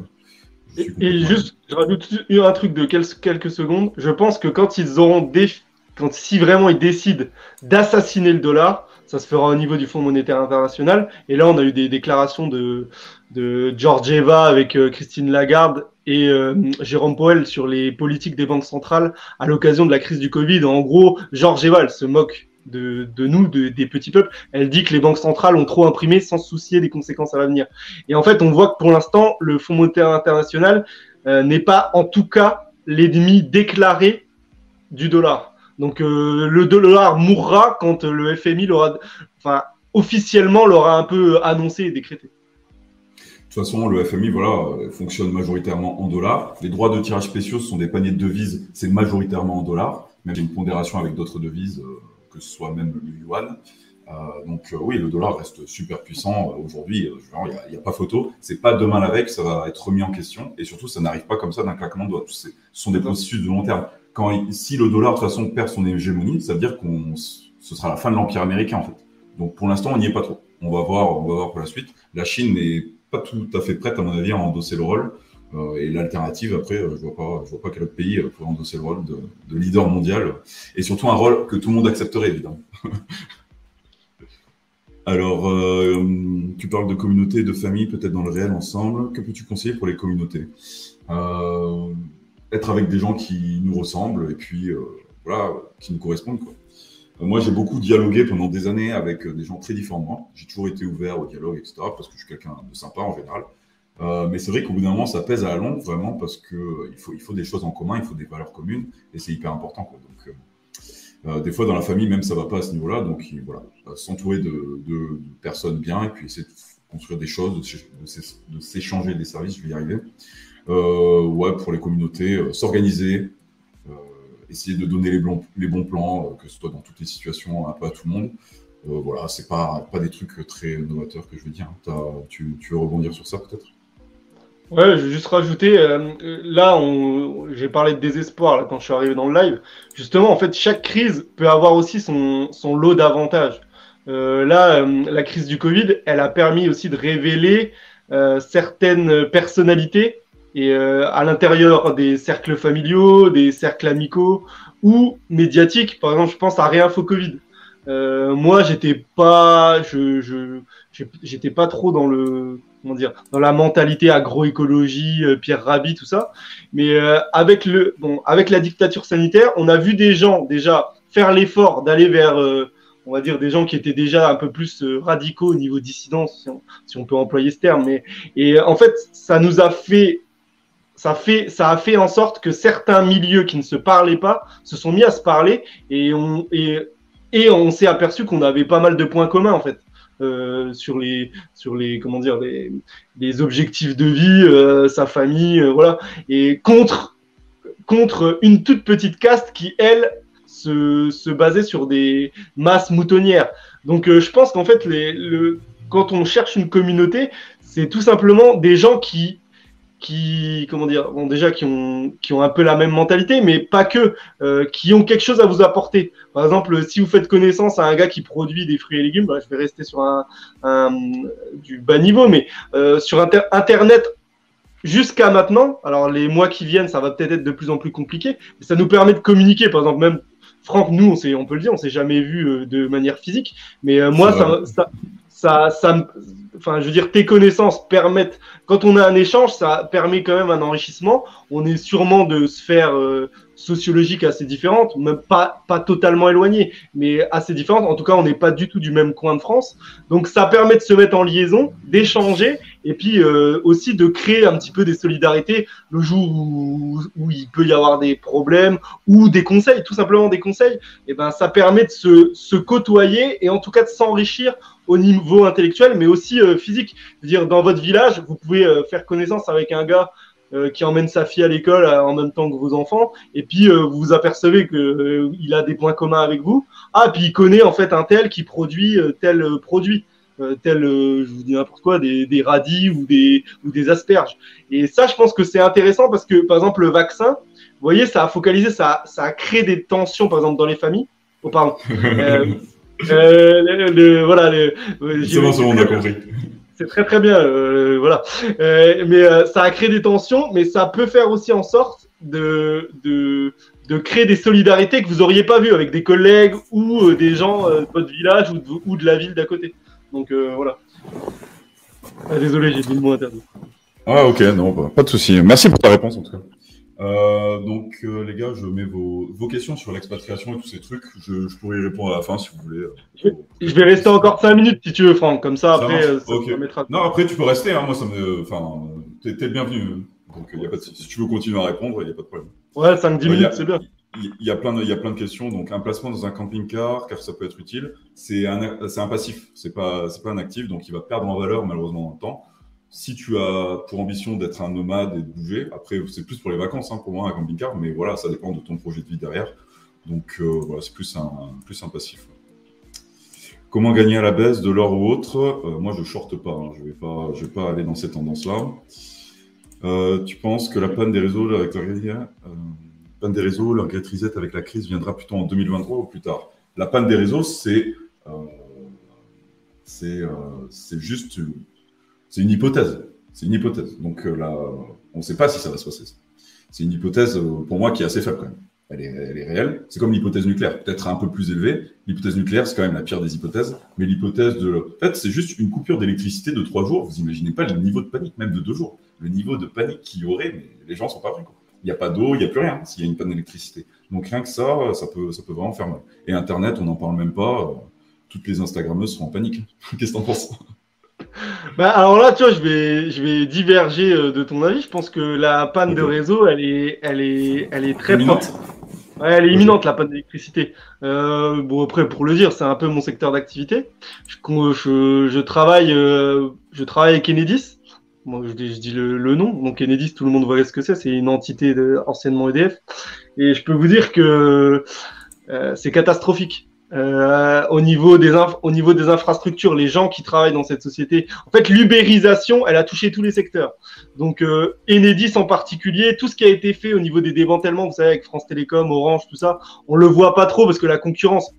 Et, et, juste, je rajoute un truc de quelques secondes. Je pense que quand ils auront des, quand si vraiment ils décident d'assassiner le dollar, ça se fera au niveau du Fonds monétaire international. Et là, on a eu des déclarations de, de Georgieva avec euh, Christine Lagarde et euh, Jérôme Powell sur les politiques des banques centrales à l'occasion de la crise du Covid. En gros, Georgieva, elle se moque de, nous, de, des petits peuples. Elle dit que les banques centrales ont trop imprimé sans soucier des conséquences à l'avenir. Et en fait, on voit que pour l'instant, le Fonds monétaire international euh, n'est pas, en tout cas, l'ennemi déclaré du dollar. Donc euh, le dollar mourra quand le FMI l'aura, officiellement l'aura un peu annoncé et décrété. De toute façon, le FMI voilà, fonctionne majoritairement en dollars. Les droits de tirage spéciaux sont des paniers de devises, c'est majoritairement en dollars, même une pondération avec d'autres devises. Euh, que ce soit même le yuan. Euh, donc euh, oui, le dollar reste super puissant euh, aujourd'hui. Il n'y a, pas photo. C'est pas demain la veille que ça va être remis en question. Et surtout, ça n'arrive pas comme ça d'un claquement de doigts. Ce sont des processus de long terme. Quand si le dollar de toute façon perd son hégémonie, ça veut dire qu'on ce sera la fin de l'empire américain en fait. Donc pour l'instant, on n'y est pas trop. On va voir, on va voir pour la suite. La Chine n'est pas tout à fait prête à mon avis à endosser le rôle. Euh, et l'alternative, après, euh, je vois pas, je vois pas quel autre pays euh, pourrait endosser le rôle de, de, leader mondial, et surtout un rôle que tout le monde accepterait, évidemment. *laughs* Alors, tu parles de communauté, de famille, peut-être dans le réel ensemble. Que peux-tu conseiller pour les communautés? Être avec des gens qui nous ressemblent et puis voilà, qui nous correspondent. Moi, j'ai beaucoup dialogué pendant des années avec des gens très différents de moi. J'ai toujours été ouvert au dialogue, etc. Parce que je suis quelqu'un de sympa en général. Euh, mais c'est vrai qu'au bout d'un moment, ça pèse à la longue, vraiment, parce qu'il euh, faut, il faut des choses en commun, il faut des valeurs communes, et c'est hyper important. Quoi. Donc, euh, des fois, dans la famille, même, ça va pas à ce niveau-là. Donc, voilà, s'entourer de, personnes bien, et puis essayer de construire des choses, de, s'échanger des services, je vais y arriver. Ouais, pour les communautés, s'organiser, essayer de donner les, bons, les bons plans, que ce soit dans toutes les situations, un peu à tout le monde. voilà, c'est pas, pas des trucs très novateurs que je veux dire. Tu, tu veux rebondir sur ça, peut-être? Ouais, je vais juste rajouter, euh, là, j'ai parlé de désespoir là, quand je suis arrivé dans le live. Justement, en fait, chaque crise peut avoir aussi son, son lot d'avantages. Euh, là, euh, la crise du Covid, elle a permis aussi de révéler euh, certaines personnalités et à l'intérieur des cercles familiaux, des cercles amicaux ou médiatiques. Par exemple, je pense à Réinfo Covid. moi, j'étais pas, je, je, j'étais pas trop dans le dans la mentalité agroécologie, euh, Pierre Rabhi, tout ça. Mais euh, avec le, bon, avec la dictature sanitaire, on a vu des gens déjà faire l'effort d'aller vers, euh, on va dire, des gens qui étaient déjà un peu plus radicaux au niveau dissidence, si on, peut employer ce terme. Mais et en fait, ça nous a fait ça, fait, ça a fait en sorte que certains milieux qui ne se parlaient pas se sont mis à se parler et on, et on s'est aperçu qu'on avait pas mal de points communs en fait. Sur les sur les comment dire objectifs de vie, sa famille, voilà, et contre contre une toute petite caste qui elle se, se basait sur des masses moutonnières. Donc je pense qu'en fait les, le, quand on cherche une communauté, c'est tout simplement des gens qui qui, comment dire, bon, déjà qui ont, qui ont un peu la même mentalité, mais pas que, euh, qui ont quelque chose à vous apporter. Par exemple, si vous faites connaissance à un gars qui produit des fruits et légumes, bah, je vais rester sur un, un du bas niveau, mais euh, sur Internet, jusqu'à maintenant, alors les mois qui viennent, ça va peut-être être de plus en plus compliqué, mais ça nous permet de communiquer. Par exemple, même Franck, nous, on, on peut le dire, on s'est jamais vu euh, de manière physique, mais euh, moi, ça, ça, ça, ça, enfin, je veux dire, tes connaissances permettent, quand on a un échange, ça permet quand même un enrichissement. On est sûrement de sphères euh, sociologiques assez différentes, même pas, pas totalement éloignées, mais assez différentes. En tout cas, on n'est pas du tout du même coin de France. Donc, ça permet de se mettre en liaison, d'échanger, et puis euh, aussi de créer un petit peu des solidarités le jour où, il peut y avoir des problèmes ou des conseils, tout simplement des conseils. Et ben, ça permet de se, se côtoyer et en tout cas de s'enrichir au niveau intellectuel, mais aussi euh, physique. dire, dans votre village, vous pouvez euh, faire connaissance avec un gars euh, qui emmène sa fille à l'école en même temps que vos enfants, et puis vous vous apercevez que il a des points communs avec vous. Ah, puis il connaît en fait un tel qui produit tel produit. tel, je vous dis n'importe quoi, des, des, radis ou des, ou des asperges. Et ça, je pense que c'est intéressant parce que, par exemple, le vaccin, vous voyez, ça a focalisé, ça, ça a créé des tensions, par exemple, dans les familles. Oh, pardon. *laughs* Euh, le, voilà. c'est bon, c'est bon, on a compris. Très très bien, euh, voilà. Euh, mais ça a créé des tensions, mais ça peut faire aussi en sorte de, de, de créer des solidarités que vous auriez pas vues avec des collègues ou des gens de votre village ou de, ou de la ville d'à côté. Donc voilà. Ah, désolé, j'ai dit le mot interdit. Ah ok, non, bah, pas de souci. Merci pour ta réponse en tout cas. Euh, donc, euh, les gars, je mets vos, vos questions sur l'expatriation et tous ces trucs. Je, je, pourrais y répondre à la fin si vous voulez. Je, vais rester encore 5 minutes si tu veux, Franck. Comme ça, après, ça, ça mettra... Non, après, tu peux rester. Hein. Moi, ça me. Enfin, t'es le bienvenu. Donc, y a pas de... si tu veux continuer à répondre, il n'y a pas de problème. Ouais, 5-10 minutes, c'est bien. Il y, a plein de, y a plein de questions. Donc, un placement dans un camping-car, car ça peut être utile. C'est un, c'est un passif. C'est pas, c'est pas un actif. Donc, il va perdre en valeur, malheureusement, dans le temps si tu as pour ambition d'être un nomade et de bouger, après c'est plus pour les vacances hein, pour moi un camping-car, mais voilà, ça dépend de ton projet de vie derrière. Donc euh, voilà, c'est plus un, plus un passif. Comment gagner à la baisse de l'or ou autre? Euh, Moi, je shorte pas, hein, je vais pas, je vais pas aller dans ces tendances-là. Euh, tu penses que la panne des réseaux avec la panne des réseaux, la Great avec la crise viendra plutôt en 2023 ou plus tard? La panne des réseaux, c'est c'est juste c'est une hypothèse. C'est une hypothèse. Donc euh, là, on ne sait pas si ça va se passer. C'est une hypothèse, euh, pour moi, qui est assez faible quand même. Elle est, elle est réelle. C'est comme l'hypothèse nucléaire, peut-être un peu plus élevée. L'hypothèse nucléaire, c'est quand même la pire des hypothèses. Mais l'hypothèse de. En fait, c'est juste une coupure d'électricité de trois jours. Vous imaginez pas le niveau de panique, même de deux jours. Le niveau de panique qu'il y aurait, mais les gens sont pas prêts. Il n'y a pas d'eau, il n'y a plus rien s'il y a une panne d'électricité. Donc rien que ça, ça peut, ça peut vraiment faire mal. Et Internet, on n'en parle même pas. Toutes les Instagrammeuses sont en panique. *laughs* Qu'est-ce que t'en penses? *laughs* bah, alors là, tu vois, je vais, je vais diverger euh, de ton avis. Je pense que la panne de réseau, elle est, elle est, elle est très imminente. Ouais, elle est imminente, la panne d'électricité. Euh, bon, après, pour le dire, c'est un peu mon secteur d'activité. Je, je, je, travaille, euh, je travaille avec Enedis. Moi, je dis, je dis le, le, nom. Donc, Enedis, tout le monde voit ce que c'est. C'est une entité de, anciennement EDF. Et je peux vous dire que euh, c'est catastrophique. Euh, au, niveau des au niveau des infrastructures, les gens qui travaillent dans cette société. En fait, l'ubérisation, elle a touché tous les secteurs. Donc, euh, Enedis en particulier, tout ce qui a été fait au niveau des démantèlements, vous savez, avec France Télécom, Orange, tout ça, on le voit pas trop parce que la concurrence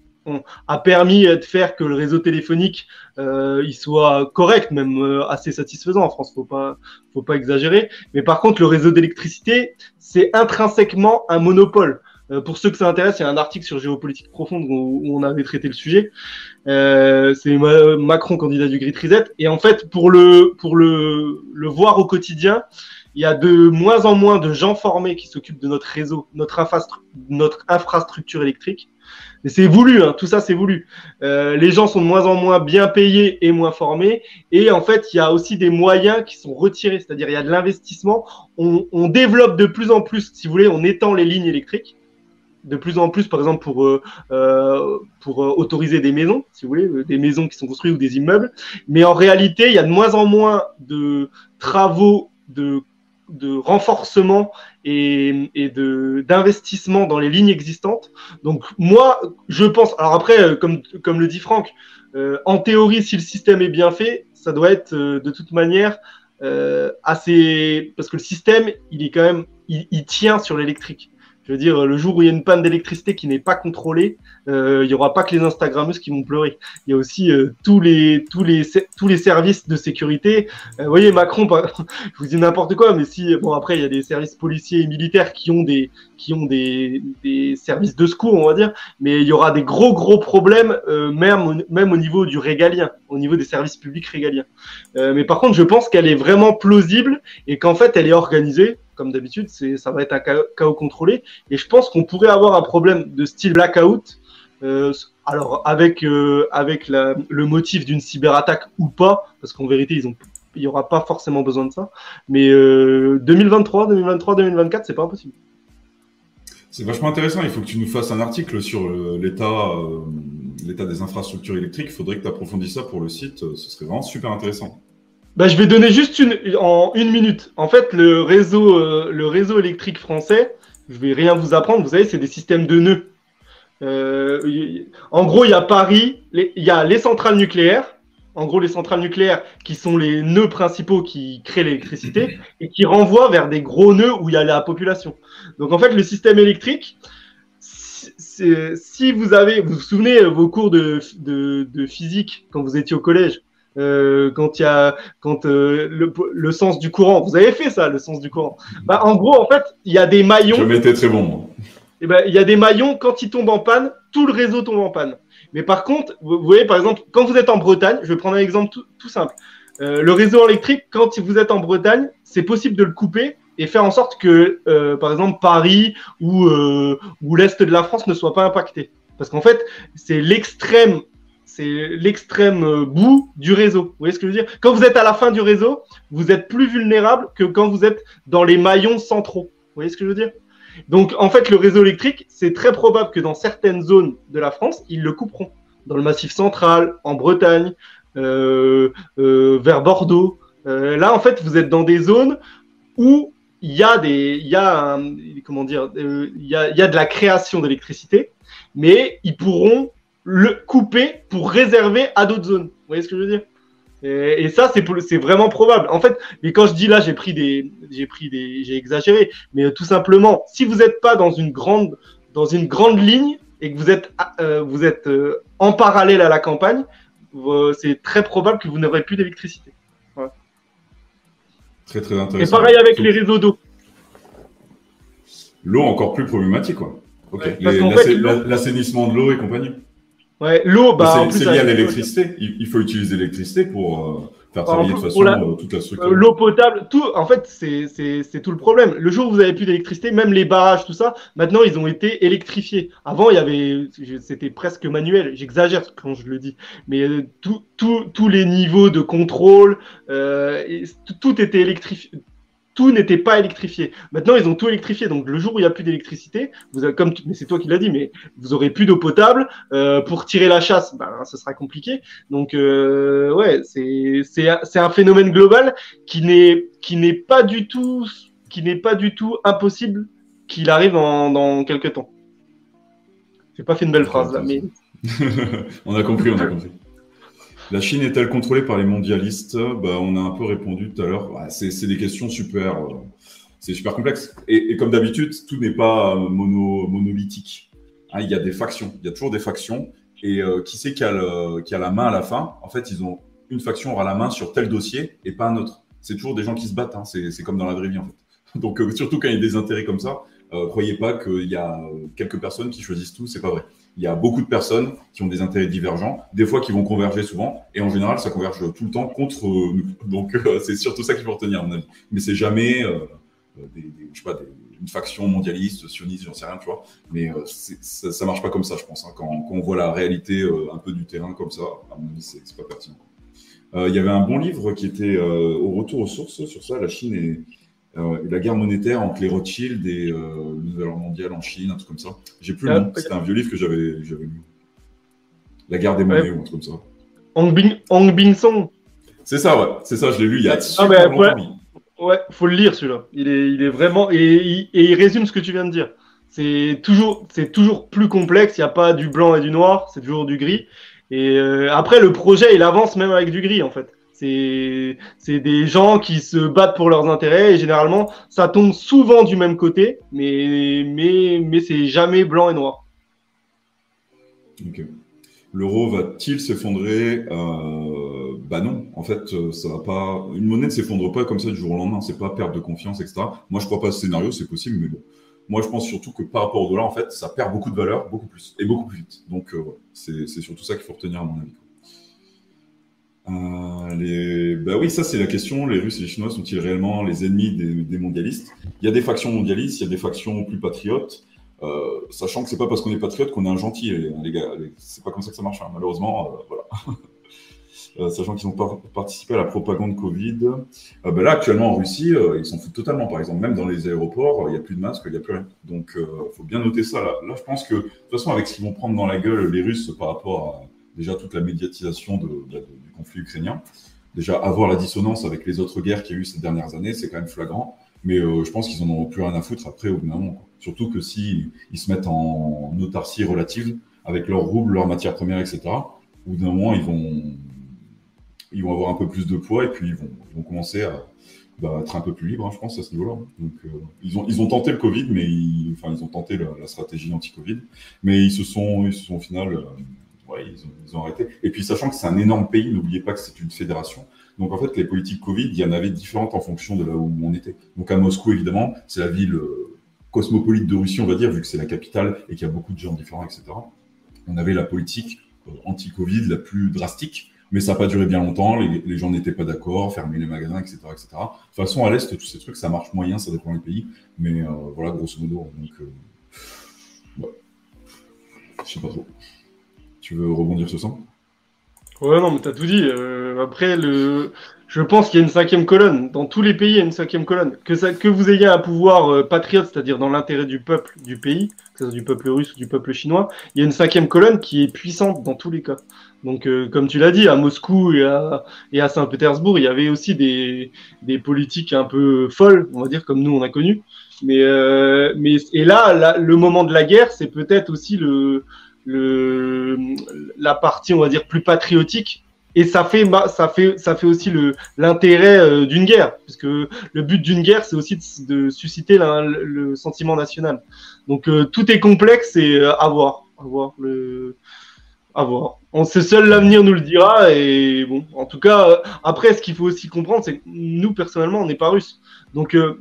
a permis de faire que le réseau téléphonique euh, il soit correct, même euh, assez satisfaisant en France. Faut pas, faut pas exagérer. Mais par contre, le réseau d'électricité, c'est intrinsèquement un monopole. Euh, pour ceux que ça intéresse, il y a un article sur géopolitique profonde où, on avait traité le sujet. Euh, c'est Macron candidat du Grid Reset. Et en fait, pour le pour le, le voir au quotidien, il y a de moins en moins de gens formés qui s'occupent de notre réseau, notre, infrastructure, notre infrastructure électrique. Et c'est voulu, hein, tout ça c'est voulu. Euh, les gens sont de moins en moins bien payés et moins formés. Et en fait, il y a aussi des moyens qui sont retirés, c'est-à-dire il y a de l'investissement. On, on développe de plus en plus, si vous voulez, on étend les lignes électriques de plus en plus, par exemple, pour, euh, euh, pour autoriser des maisons, si vous voulez, des maisons qui sont construites ou des immeubles. Mais en réalité, il y a de moins en moins de travaux de, de renforcement et, et d'investissement dans les lignes existantes. Donc, moi, je pense, alors après, comme, comme le dit Franck, en théorie, si le système est bien fait, ça doit être de toute manière euh, assez. Parce que le système, il est quand même. il tient sur l'électrique. Je veux dire, le jour où il y a une panne d'électricité qui n'est pas contrôlée, euh, il n'y aura pas que les Instagrammeuses qui vont pleurer. Il y a aussi euh, tous, les, tous, les, tous les services de sécurité. Euh, vous voyez, Macron, *laughs* je vous dis n'importe quoi, mais si, bon, après, il y a des services policiers et militaires qui ont des, qui ont des, des services de secours, on va dire, mais il y aura des gros, gros problèmes, même, même au niveau du régalien, au niveau des services publics régaliens. mais par contre, je pense qu'elle est vraiment plausible et qu'en fait, elle est organisée comme d'habitude, ça va être un chaos contrôlé. Et je pense qu'on pourrait avoir un problème de style blackout. Euh, alors avec euh, avec le motif d'une cyberattaque ou pas, parce qu'en vérité il n'y aura pas forcément besoin de ça. Mais 2023, 2023, 2024, c'est pas impossible. C'est vachement intéressant. Il faut que tu nous fasses un article sur l'état euh, l'état des infrastructures électriques. Il faudrait que tu approfondisses ça pour le site. Ce serait vraiment super intéressant. Bah, je vais donner juste une, en une minute. En fait, le réseau, euh, le réseau électrique français, je vais rien vous apprendre. Vous savez, c'est des systèmes de nœuds. Euh, en gros, il y a Paris, il y a les centrales nucléaires. En gros, les centrales nucléaires qui sont les nœuds principaux qui créent l'électricité *laughs* et qui renvoient vers des gros nœuds où il y a la population. Donc, en fait, le système électrique, si vous avez, vous vous souvenez vos cours de, de, de physique quand vous étiez au collège, euh, quand il y a quand euh, le, le, sens du courant. Vous avez fait ça, le sens du courant. Bah, en gros, en fait, il y a des maillons. Je m'étais très bon. Eh ben, il y a des maillons quand ils tombent en panne, tout le réseau tombe en panne. Mais par contre, vous, voyez, par exemple, quand vous êtes en Bretagne, je vais prendre un exemple tout, tout simple. Euh, le réseau électrique, quand vous êtes en Bretagne, c'est possible de le couper et faire en sorte que, euh, par exemple, Paris ou, euh, ou l'Est de la France ne soit pas impacté. Parce qu'en fait, c'est l'extrême c'est l'extrême euh, bout du réseau. Vous voyez ce que je veux dire? Quand vous êtes à la fin du réseau, vous êtes plus vulnérable que quand vous êtes dans les maillons centraux. Vous voyez ce que je veux dire? Donc, en fait, le réseau électrique, c'est très probable que dans certaines zones de la France, ils le couperont. Dans le Massif central, en Bretagne, euh, euh, vers Bordeaux. là, en fait, vous êtes dans des zones où il y a des, il y a, il y a de la création d'électricité, mais ils pourront le couper pour réserver à d'autres zones. Vous voyez ce que je veux dire? Et, ça, c'est vraiment probable. En fait, mais quand je dis là, j'ai pris des, j'ai pris des, j'ai exagéré. Mais euh, tout simplement, si vous n'êtes pas dans une grande, dans une grande ligne et que vous êtes, euh, vous êtes euh, en parallèle à la campagne, c'est très probable que vous n'aurez plus d'électricité. Très très intéressant. Et pareil avec les réseaux d'eau. L'eau encore plus problématique, quoi. Ok. L'assainissement de l'eau et compagnie. Ouais, l'eau, bah. C'est lié à l'électricité. Il, faut utiliser l'électricité pour euh, faire travailler de façon euh, toute la structure. Euh, l'eau potable, tout, en fait, c'est tout le problème. Le jour où vous avez plus d'électricité, même les barrages, tout ça, maintenant, ils ont été électrifiés. Avant, il y avait, c'était presque manuel. J'exagère quand je le dis. Mais tous les niveaux de contrôle, tout était électrifié tout n'était pas électrifié. Maintenant, ils ont tout électrifié. Donc, le jour où il n'y a plus d'électricité, vous avez, comme mais c'est toi qui l'as dit, mais vous aurez plus d'eau potable euh, pour tirer la chasse. Ben, ce sera compliqué. Donc, euh, ouais, c'est c'est c'est un phénomène global qui n'est qui n'est pas du tout qui n'est pas du tout impossible qu'il arrive dans dans quelques temps. J'ai pas fait une belle phrase là, mais *laughs* on a compris, on a compris. La Chine est-elle contrôlée par les mondialistes? Bah, On a un peu répondu tout à l'heure. c'est des questions super, euh, c'est super complexe. Et, comme d'habitude, tout n'est pas euh, mono, monolithique. Hein, il y a des factions, il y a toujours des factions. Et euh, qui c'est qui, qui, a la main à la fin? En fait, ils ont une faction aura la main sur tel dossier et pas un autre. C'est toujours des gens qui se battent. Hein. C'est comme dans la vraie vie en fait. *laughs* Donc surtout quand il y a des intérêts comme ça, croyez pas qu'il y a quelques personnes qui choisissent tout. C'est pas vrai il y a beaucoup de personnes qui ont des intérêts divergents, des fois qui vont converger souvent, et en général, ça converge tout le temps contre nous. *laughs* Donc, euh, c'est surtout ça qu'il faut retenir, à mon avis. Mais c'est jamais euh, des, je sais pas, une faction mondialiste, sioniste, j'en sais rien, tu vois. Mais euh, ça, ça marche pas comme ça, je pense. Hein. Quand, quand, on voit la réalité un peu du terrain comme ça, à mon avis, c'est pas pertinent. Il y avait un bon livre qui était au retour aux sources sur ça, la Chine et la guerre monétaire entre les Rothschild et le Nouvel Ordre mondial en Chine, un truc comme ça. J'ai plus le nom, c'était un vieux livre que j'avais lu. La guerre des monnaies ou un truc comme ça. Hong Bing, Song. C'est ça, ouais. C'est ça, je l'ai lu il y a ah, super longtemps. Ouais, faut le lire celui-là. Il est, il est vraiment et, il résume ce que tu viens de dire. C'est toujours, c'est toujours plus complexe. Il n'y a pas du blanc et du noir, c'est toujours du gris. Et euh, après, le projet, il avance même avec du gris en fait. C'est, des gens qui se battent pour leurs intérêts et généralement, ça tombe souvent du même côté, mais mais mais c'est jamais blanc et noir. L'euro va-t-il s'effondrer? Euh, Bah non, en fait, euh, ça va pas. Une monnaie ne s'effondre pas comme ça du jour au lendemain. C'est pas perte de confiance, etc. Moi, je crois pas à ce scénario, c'est possible, mais bon. Moi, je pense surtout que par rapport au dollar, en fait, ça perd beaucoup de valeur, beaucoup plus, et beaucoup plus vite. Donc, euh, c'est surtout ça qu'il faut retenir, à mon avis. Euh. Bah oui, ça c'est la question. Les Russes et les Chinois sont-ils réellement les ennemis des, mondialistes? Il y a des factions mondialistes, il y a des factions plus patriotes. Euh, sachant que c'est pas parce qu'on est patriote qu'on est un gentil, les, gars. C'est pas comme ça que ça marche, hein. malheureusement. Euh, voilà. *laughs* Euh, sachant qu'ils ont participé à la propagande Covid. Ben là, actuellement en Russie, ils s'en foutent totalement. Par exemple, même dans les aéroports, il n'y a plus de masques, il n'y a plus rien. Donc, il faut bien noter ça. Là. je pense que, de toute façon, avec ce qu'ils vont prendre dans la gueule, les Russes, par rapport à déjà toute la médiatisation de, du conflit ukrainien, déjà avoir la dissonance avec les autres guerres qu'il y a eu ces dernières années, c'est quand même flagrant. Mais je pense qu'ils en auront plus rien à foutre après au bout d'un moment. Surtout que s'ils ils se mettent en autarcie relative avec leurs roubles, leurs matières premières, etc., au bout d'un moment, ils vont, ils vont avoir un peu plus de poids et puis ils vont, vont commencer à bah, être un peu plus libres, hein, je pense, à ce niveau-là. Donc, euh, ils, ont, ils ont tenté le Covid, mais ils, enfin, ils ont tenté la, stratégie anti-Covid, mais ils se sont, ils se sont au final, euh, ouais, ils ont, arrêté. Et puis, sachant que c'est un énorme pays, n'oubliez pas que c'est une fédération. Donc, en fait, les politiques Covid, il y en avait différentes en fonction de là où on était. Donc, à Moscou, évidemment, c'est la ville euh, cosmopolite de Russie, on va dire, vu que c'est la capitale et qu'il y a beaucoup de gens différents, etc. On avait la politique euh, anti-Covid la plus drastique, mais ça n'a pas duré bien longtemps, les, gens n'étaient pas d'accord, fermer les magasins, etc., etc. De toute façon, à l'Est, tous ces trucs, ça marche moyen, ça dépend des pays, mais euh, voilà, grosso modo. Donc, euh, Je sais pas trop. Tu veux rebondir sur ça Ouais, non, mais t'as tout dit. après, le... Je pense qu'il y a une cinquième colonne. Dans tous les pays, il y a une cinquième colonne. Que, vous ayez un pouvoir euh, patriote, c'est-à-dire dans l'intérêt du peuple du pays, que ce soit du peuple russe ou du peuple chinois, il y a une cinquième colonne qui est puissante dans tous les cas. Donc, euh, comme tu l'as dit, à Moscou et à, Saint-Pétersbourg, il y avait aussi des, politiques un peu folles, on va dire, comme nous on a connu. Mais, euh, mais et là, le moment de la guerre, c'est peut-être aussi le, la partie, on va dire, plus patriotique et ça fait, ça fait, ça fait aussi l'intérêt euh, d'une guerre, puisque le but d'une guerre, c'est aussi de, susciter le sentiment national. Donc euh, tout est complexe et euh, à voir, à voir le, à voir. On sait seul l'avenir nous le dira et bon, en tout cas, après, ce qu'il faut aussi comprendre, c'est que nous personnellement, on n'est pas russes. Donc, euh,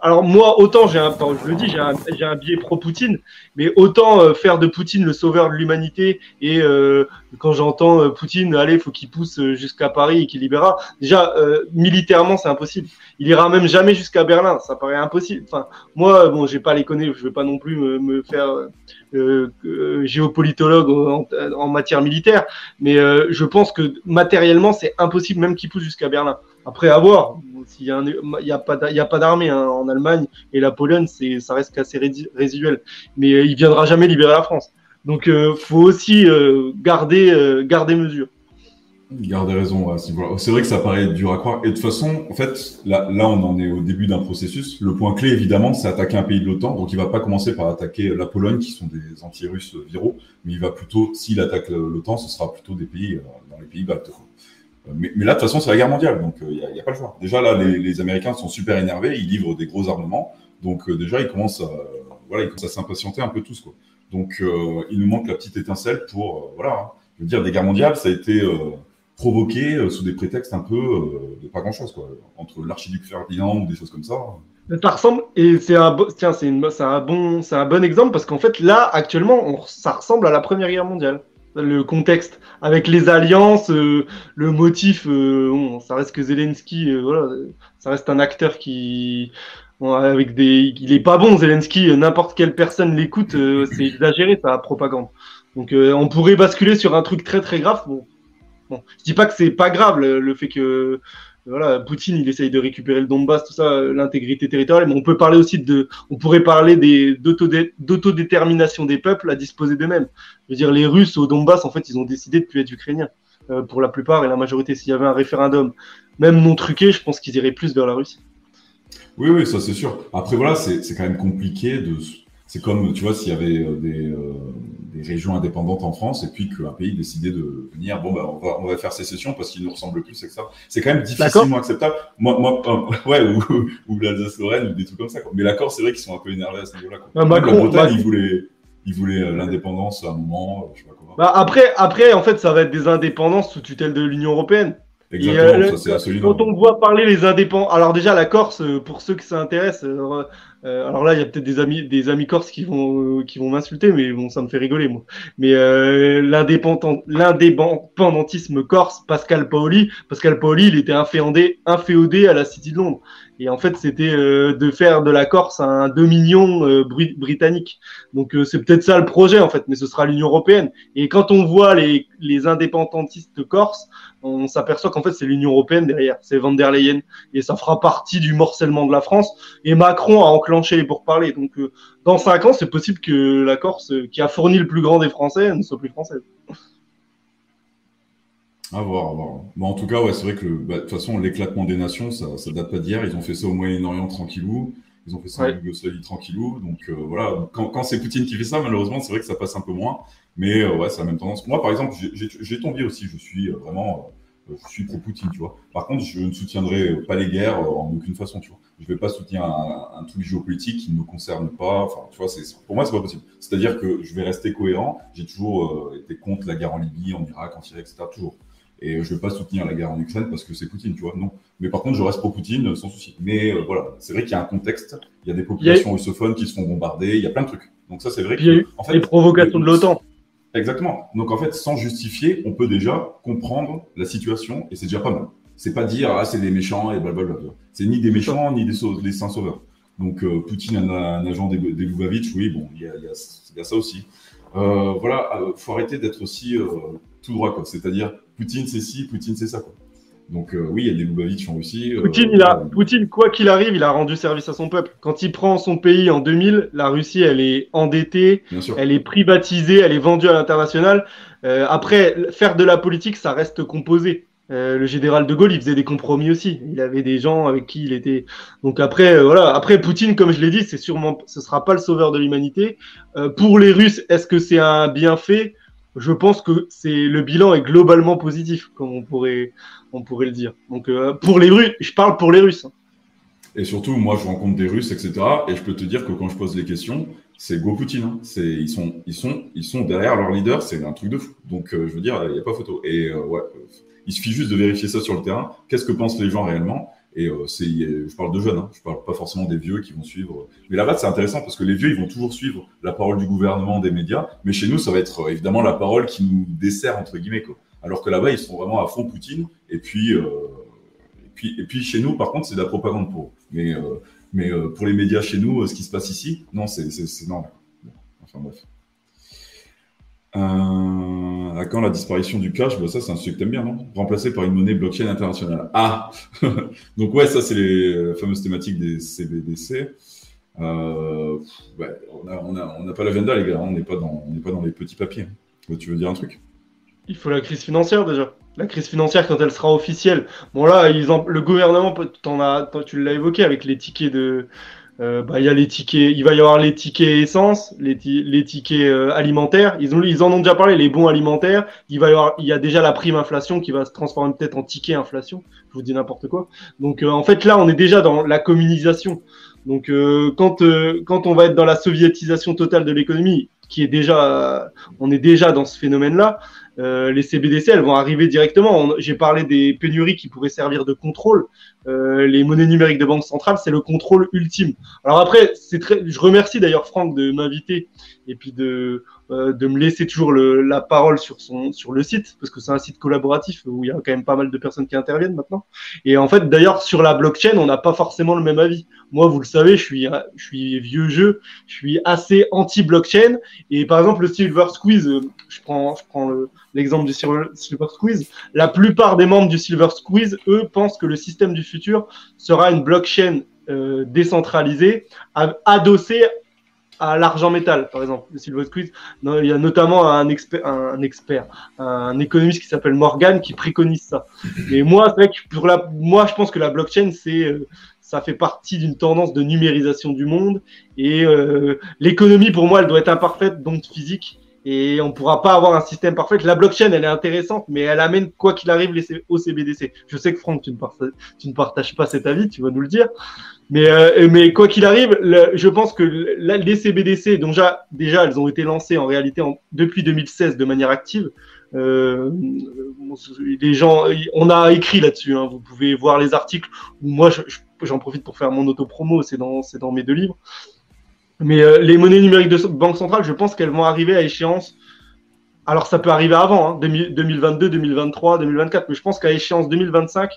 alors moi, autant j'ai un, je le dis, j'ai un, un biais pro-Poutine, mais autant euh, faire de Poutine le sauveur de l'humanité et euh, quand j'entends Poutine, allez, faut qu'il pousse jusqu'à Paris et qu'il libérera. Déjà, militairement, c'est impossible. Il ira même jamais jusqu'à Berlin, ça paraît impossible. Enfin, moi, bon, j'ai pas les connaître, je vais pas non plus me, faire géopolitologue en, en, matière militaire, mais je pense que matériellement, c'est impossible même qu'il pousse jusqu'à Berlin. Après, à voir. Il n'y a, pas d'armée hein, en Allemagne et la Pologne, ça reste assez résiduel. Mais euh, il viendra jamais libérer la France. Donc, il euh, faut aussi euh, garder, garder mesure. Gardez raison. C'est vrai que ça paraît dur à croire. Et de toute façon, en fait, là, on en est au début d'un processus. Le point clé, évidemment, c'est attaquer un pays de l'OTAN. Donc, il va pas commencer par attaquer la Pologne, qui sont des anti-russes viraux, mais il va plutôt, s'il attaque l'OTAN, ce sera plutôt des pays dans les pays baltes. Mais, là, de toute façon, c'est la guerre mondiale, donc il euh, n'y a, pas le choix. Déjà, là, les, Américains sont super énervés, ils livrent des gros armements, donc euh, déjà, ils commencent à, voilà, à s'impatienter un peu tous. Quoi. Donc, euh, il nous manque la petite étincelle pour, voilà, hein. je veux dire, des guerres mondiales, ça a été provoqué sous des prétextes un peu de pas grand-chose, quoi, entre l'archiduc Ferdinand ou des choses comme ça. Ça ressemble, et c'est un, tiens, c'est un bon, c'est un bon exemple parce qu'en fait, là, actuellement, ça ressemble à la Première Guerre mondiale le contexte avec les alliances, euh, le motif, euh, ça reste que Zelensky, euh, voilà, ça reste un acteur qui, avec des, il est pas bon Zelensky, n'importe quelle personne l'écoute, c'est exagéré sa propagande. Donc on pourrait basculer sur un truc très très grave. Bon, bon. je dis pas que c'est pas grave le, fait que voilà, Poutine, il essaye de récupérer le Donbass, tout ça, l'intégrité territoriale. Mais on peut parler aussi de, on pourrait parler des d'autodétermination des peuples à disposer d'eux-mêmes. Je veux dire, les Russes au Donbass, en fait, ils ont décidé de plus être ukrainiens pour la plupart et la majorité. S'il y avait un référendum, même non truqué, je pense qu'ils iraient plus vers la Russie. Oui, oui, ça c'est sûr. Après, voilà, c'est quand même compliqué de. C'est comme, tu vois, s'il y avait euh, des, euh, des, régions indépendantes en France et puis qu'un pays décidait de venir, bon, bah, on, va, on va faire sécession parce qu'il nous ressemble plus, c'est ça. C'est quand même difficilement acceptable. Moi, moi euh, *laughs* ouais, ou, ou l'Alsace-Lorraine ou des trucs comme ça. Quoi. Mais la Corse, c'est vrai qu'ils sont un peu énervés à ce niveau-là. Ah, la Bretagne, ils voulaient, ils voulaient l'indépendance à un moment, je sais pas comment. Bah, après, après, en fait, ça va être des indépendances sous tutelle de l'Union Européenne. Exactement, ça c'est Quand on voit parler les indépendants, alors déjà la Corse, pour ceux qui s'intéressent, euh, euh, alors là il y a peut-être des amis, des amis corses qui vont, qui vont m'insulter, mais bon ça me fait rigoler moi. Mais l'indépendantisme corse, Pascal Paoli, Pascal Paoli, il était inféodé, inféodé à la City de Londres. Et en fait, c'était de faire de la Corse un dominion britannique. Donc c'est peut-être ça le projet en fait, mais ce sera l'Union européenne. Et quand on voit les, les indépendantistes corses, on s'aperçoit qu'en fait c'est l'Union européenne derrière, c'est Van der Leyen, et ça fera partie du morcellement de la France. Et Macron a enclenché les pourparlers. Donc euh, dans cinq ans, c'est possible que la Corse, euh, qui a fourni le plus grand des Français, ne soit plus française. À voir, à voir. Bon, en tout cas, ouais, c'est vrai que bah, de toute façon, l'éclatement des nations, ça, ça date pas d'hier. Ils ont fait ça au Moyen-Orient tranquillou. Ils ont fait ça en Yougoslavie tranquillou. Donc euh, voilà, quand, quand c'est Poutine qui fait ça, malheureusement, c'est vrai que ça passe un peu moins. Mais euh, ouais, c'est la même tendance. Moi, par exemple, j'ai tombé aussi. Je suis euh, vraiment, euh, je suis pro-Poutine, tu vois. Par contre, je ne soutiendrai pas les guerres en aucune façon, tu vois. Je vais pas soutenir un, un truc géopolitique qui ne me concerne pas. Enfin, tu vois, c'est pour moi, c'est pas possible. C'est-à-dire que je vais rester cohérent. J'ai toujours été contre la guerre en Libye, en Irak, en Syrie, etc. Toujours. Et je vais pas soutenir la guerre en Ukraine parce que c'est Poutine, tu vois. Non. Mais par contre, je reste pro-Poutine sans souci. Mais voilà, c'est vrai qu'il y a un contexte. Il y a des populations russophones qui se font bombarder. Il y a plein de trucs. Donc ça, c'est vrai. il y a eu en fait, les provocations de l'OTAN. Exactement. Donc en fait, sans justifier, on peut déjà comprendre la situation et c'est déjà pas mal. C'est pas dire ah c'est des méchants et blablabla. C'est ni des méchants ni des, des saints sauveurs. Donc euh, Poutine un, un agent des, des Lubavitch, oui bon, il y a, y, y a, ça aussi. Euh, voilà, euh, faut arrêter d'être aussi euh, tout droit quoi. C'est-à-dire Poutine c'est ci, Poutine c'est ça quoi. Donc euh, oui, il y a des Lubavitch en Russie. Euh, Poutine, il a, Poutine, quoi qu'il arrive, il a rendu service à son peuple. Quand il prend son pays en 2000, la Russie, elle est endettée, elle est privatisée, elle est vendue à l'international. Euh, après, faire de la politique, ça reste composé. Euh, le général de Gaulle, il faisait des compromis aussi. Il avait des gens avec qui il était. Donc après, euh, voilà. Après Poutine, comme je l'ai dit, c'est sûrement, ce sera pas le sauveur de l'humanité. Euh, pour les Russes, est-ce que c'est un bienfait? Je pense que c'est le bilan est globalement positif, comme on pourrait, on pourrait le dire. Donc euh, pour les Russes, je parle pour les Russes. Et surtout, moi, je rencontre des Russes, etc. Et je peux te dire que quand je pose les questions, c'est Go Poutine. Hein. C'est ils sont ils sont ils sont derrière leur leader. C'est un truc de fou. Donc euh, je veux dire, il n'y a pas photo. Et euh, ouais, il suffit juste de vérifier ça sur le terrain. Qu'est-ce que pensent les gens réellement? Et euh, c'est je parle de jeunes. Hein. Je parle pas forcément des vieux qui vont suivre. Mais là-bas, c'est intéressant parce que les vieux, ils vont toujours suivre la parole du gouvernement, des médias. Mais chez nous, ça va être euh, évidemment la parole qui nous dessert entre guillemets. Quoi. Alors que là-bas, ils sont vraiment à fond Poutine. Et puis, euh, et puis, et puis chez nous, par contre, c'est de la propagande pour eux. Mais, euh, mais euh, pour les médias chez nous, ce qui se passe ici, non, c'est normal. Enfin bref. Euh, à quand la disparition du cash bah, Ça, c'est un sujet que t'aimes bien, non? Remplacé par une monnaie blockchain internationale. Ah *laughs* Donc ouais, ça, c'est les fameuses thématiques des CBDC. Euh, ouais, on n'a on a, on a pas l'agenda, les gars. Hein. On n'est pas, dans, pas dans les petits papiers. Tu veux dire un truc? Il faut la crise financière déjà. La crise financière quand elle sera officielle. Bon là, le gouvernement, en as, tu l'as évoqué avec les tickets de, euh, bah, y a les tickets, il va y avoir les tickets essence, les, tickets euh, alimentaires. Ils, ont, ils en ont déjà parlé, les bons alimentaires. Il va y avoir, il y a déjà la prime inflation qui va se transformer peut-être en ticket inflation. Je vous dis n'importe quoi. Donc euh, en fait là, on est déjà dans la communisation. Donc euh, quand euh, quand on va être dans la soviétisation totale de l'économie, qui est déjà, on est déjà dans ce phénomène-là. Euh, les CBDC, elles vont arriver directement. J'ai parlé des pénuries qui pourraient servir de contrôle. Euh, les monnaies numériques de banque centrale, c'est le contrôle ultime. Alors après, c'est très. Je remercie d'ailleurs Franck de m'inviter et puis de euh, de me laisser toujours le, la parole sur son sur le site parce que c'est un site collaboratif où il y a quand même pas mal de personnes qui interviennent maintenant. Et en fait, d'ailleurs, sur la blockchain, on n'a pas forcément le même avis. Moi, vous le savez, je suis je suis vieux jeu, je suis assez anti blockchain. Et par exemple, le Silver Squeeze, je prends je prends le l'exemple du Silver, Squeeze, la plupart des membres du Silver Squeeze, eux, pensent que le système du futur sera une blockchain euh, décentralisée, adossée à l'argent métal, par exemple, le Silver Squeeze. il y a notamment un expert, un, économiste qui s'appelle Morgan qui préconise ça. Et moi, c'est vrai que pour la, moi, je pense que la blockchain, c'est, euh, ça fait partie d'une tendance de numérisation du monde. Et euh, l'économie, pour moi, elle doit être imparfaite, donc physique. Et on ne pourra pas avoir un système parfait. La blockchain, elle est intéressante, mais elle amène, quoi qu'il arrive, les au CBDC. Je sais que Franck, tu ne, partages, pas cet avis, tu vas nous le dire. Mais, euh, mais quoi qu'il arrive, je pense que les CBDC, déjà, elles ont été lancées en réalité depuis 2016 de manière active. Euh, les gens, on a écrit là-dessus. Hein, vous pouvez voir les articles. Moi, j'en profite pour faire mon auto-promo. C'est dans mes deux livres. Mais euh, les monnaies numériques de banque centrale, je pense qu'elles vont arriver à échéance. Alors, ça peut arriver avant, hein, 2022, 2023, 2024. Mais je pense qu'à échéance 2025,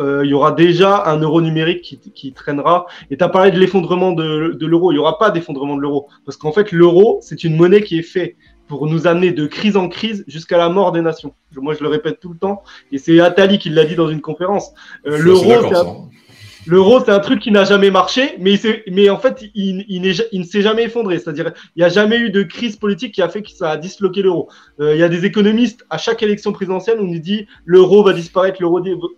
euh, il y aura déjà un euro numérique qui, qui traînera. Et tu as parlé de l'effondrement de, de l'euro. Il n'y aura pas d'effondrement de l'euro. Parce qu'en fait, l'euro, c'est une monnaie qui est faite pour nous amener de crise en crise jusqu'à la mort des nations. Moi, je le répète tout le temps. Et c'est Attali qui l'a dit dans une conférence. Euh, l'euro, L'euro, c'est un truc qui n'a jamais marché, mais, mais en fait, il, il, ne s'est jamais effondré. C'est-à-dire, il n'y a jamais eu de crise politique qui a fait que ça a disloqué l'euro. Euh, il y a des économistes, à chaque élection présidentielle, on nous dit l'euro va disparaître,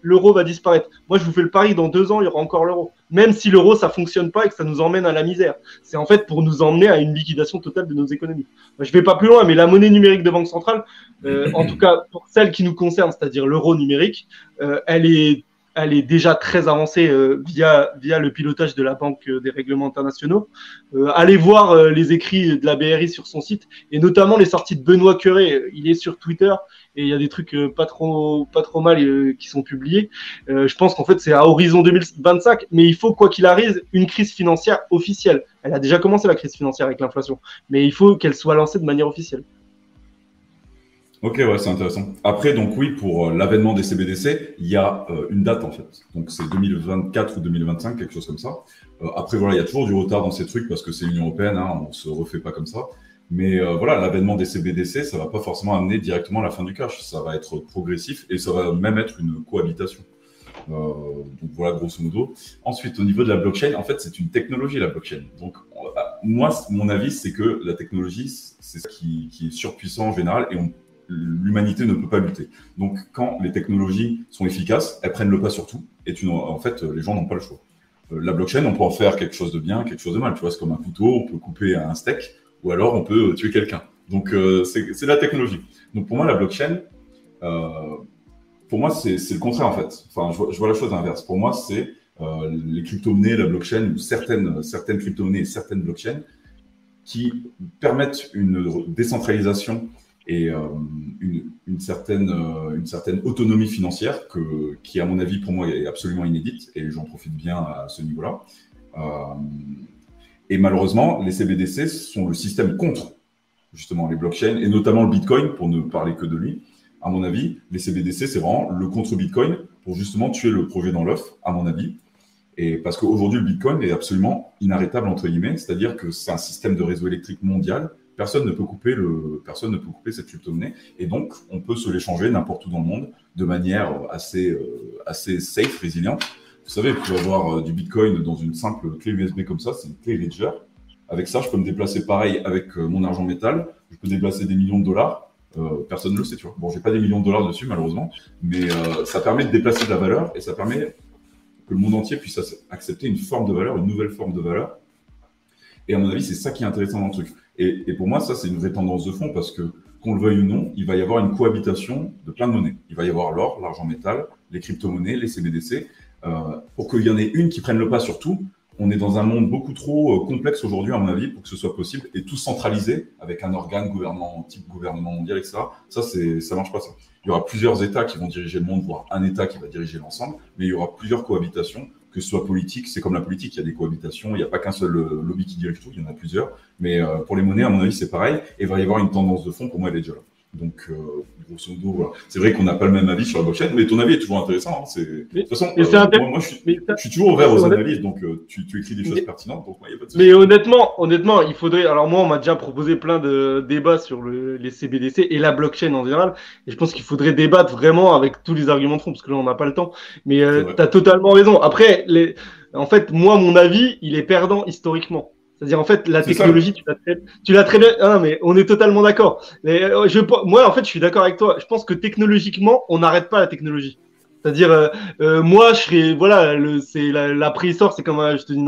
l'euro va disparaître. Moi, je vous fais le pari, dans deux ans, il y aura encore l'euro. Même si l'euro, ça fonctionne pas et que ça nous emmène à la misère. C'est en fait pour nous emmener à une liquidation totale de nos économies. Je vais pas plus loin, mais la monnaie numérique de banque centrale, euh, en tout cas pour celle qui nous concerne, c'est-à-dire l'euro numérique, euh, elle est elle est déjà très avancée euh, via, via le pilotage de la Banque des règlements internationaux. Euh, allez voir euh, les écrits de la BRI sur son site et notamment les sorties de Benoît Curé. Il est sur Twitter et il y a des trucs pas trop pas trop mal qui sont publiés. je pense qu'en fait c'est à horizon 2025, mais il faut quoi qu'il arrive une crise financière officielle. Elle a déjà commencé la crise financière avec l'inflation, mais il faut qu'elle soit lancée de manière officielle. Ok, ouais, c'est intéressant. Après, donc oui, pour euh, l'avènement des CBDC, il y a euh, une date en fait. Donc c'est 2024 ou 2025, quelque chose comme ça. Euh, après, voilà, il y a toujours du retard dans ces trucs parce que c'est l'Union européenne, hein, on se refait pas comme ça. Mais voilà, l'avènement des CBDC, ça va pas forcément amener directement à la fin du cash. Ça va être progressif et ça va même être une cohabitation. donc voilà, grosso modo. Ensuite, au niveau de la blockchain, en fait, c'est une technologie, la blockchain. Donc moi, mon avis, c'est que la technologie, c'est ce qui, qui est surpuissant en général et on l'humanité ne peut pas lutter. Donc, quand les technologies sont efficaces, elles prennent le pas sur tout, et en fait, les gens n'ont pas le choix. Euh, la blockchain, on peut en faire quelque chose de bien, quelque chose de mal. Tu vois, c'est comme un couteau, on peut couper un steak, ou alors on peut tuer quelqu'un. Donc, euh, c'est la technologie. Donc, pour moi, la blockchain, euh, pour moi, c'est le contraire, en fait. Enfin, je vois, la chose inverse. Pour moi, c'est les crypto-monnaies, la blockchain, ou certaines, certaines crypto-monnaies et certaines blockchains qui permettent une décentralisation et euh, une, certaine, euh, une certaine autonomie financière que, qui, à mon avis, pour moi, est absolument inédite, et j'en profite bien à ce niveau-là. Euh, et malheureusement, les CBDC sont le système contre justement les blockchains, et notamment le Bitcoin, pour ne parler que de lui. À mon avis, les CBDC, c'est vraiment le contre Bitcoin pour justement tuer le projet dans l'œuf, à mon avis. Et parce qu'aujourd'hui, le Bitcoin est absolument inarrêtable, entre guillemets, c'est-à-dire que c'est un système de réseau électrique mondial personne ne peut couper le, personne ne peut couper cette crypto-monnaie. Et donc, on peut se l'échanger n'importe où dans le monde de manière assez, euh, assez safe, résiliente. Vous savez, vous pouvez avoir euh, du Bitcoin dans une simple clé USB comme ça, c'est une clé Ledger. Avec ça, je peux me déplacer pareil avec euh, mon argent métal. Je peux déplacer des millions de dollars. personne ne le sait, tu vois. Bon, j'ai pas des millions de dollars dessus, malheureusement, mais ça permet de déplacer de la valeur et ça permet que le monde entier puisse accepter une forme de valeur, une nouvelle forme de valeur. Et à mon avis, c'est ça qui est intéressant dans le truc. Et, pour moi, ça, c'est une vraie tendance de fond parce que, qu'on le veuille ou non, il va y avoir une cohabitation de plein de monnaies. Il va y avoir l'or, l'argent métal, les crypto-monnaies, les CBDC. Euh, pour qu'il y en ait une qui prenne le pas sur tout, on est dans un monde beaucoup trop euh, complexe aujourd'hui, à mon avis, pour que ce soit possible, et tout centralisé avec un organe gouvernement, type gouvernement mondial, etc. Ça, c'est, ça marche pas ça. Il y aura plusieurs États qui vont diriger le monde, voire un État qui va diriger l'ensemble, mais il y aura plusieurs cohabitations que ce soit politique, c'est comme la politique, il y a des cohabitations, il n'y a pas qu'un seul euh, lobby qui dirige tout, il y en a plusieurs. Mais euh, pour les monnaies, à mon avis, c'est pareil. Et il va y avoir une tendance de fond, pour moi, elle est déjà là. Donc, euh, grosso modo, voilà. c'est vrai qu'on n'a pas le même avis sur la blockchain, mais ton avis est toujours intéressant. Hein. De toute façon, euh, moi, je, suis, toujours ouvert aux analyses, donc euh, tu, écris des choses pertinentes. Donc, a pas de mais honnêtement, honnêtement, il faudrait. Alors moi, on m'a déjà proposé plein de débats sur les CBDC et la blockchain en général, et je pense qu'il faudrait débattre vraiment avec tous les arguments de fond, parce que là, on n'a pas le temps. Mais tu as totalement raison. Après, les... en fait, moi, mon avis, il est perdant historiquement. C'est-à-dire, en fait, la technologie, tu l'as très, tu l'as très bien. Ah, mais on est totalement d'accord. Mais euh, je, moi, en fait, je suis d'accord avec toi. Je pense que technologiquement, on n'arrête pas la technologie. C'est-à-dire, euh, euh, moi, je serais, voilà, c'est la, la préhistoire, c'est comme, je te dis,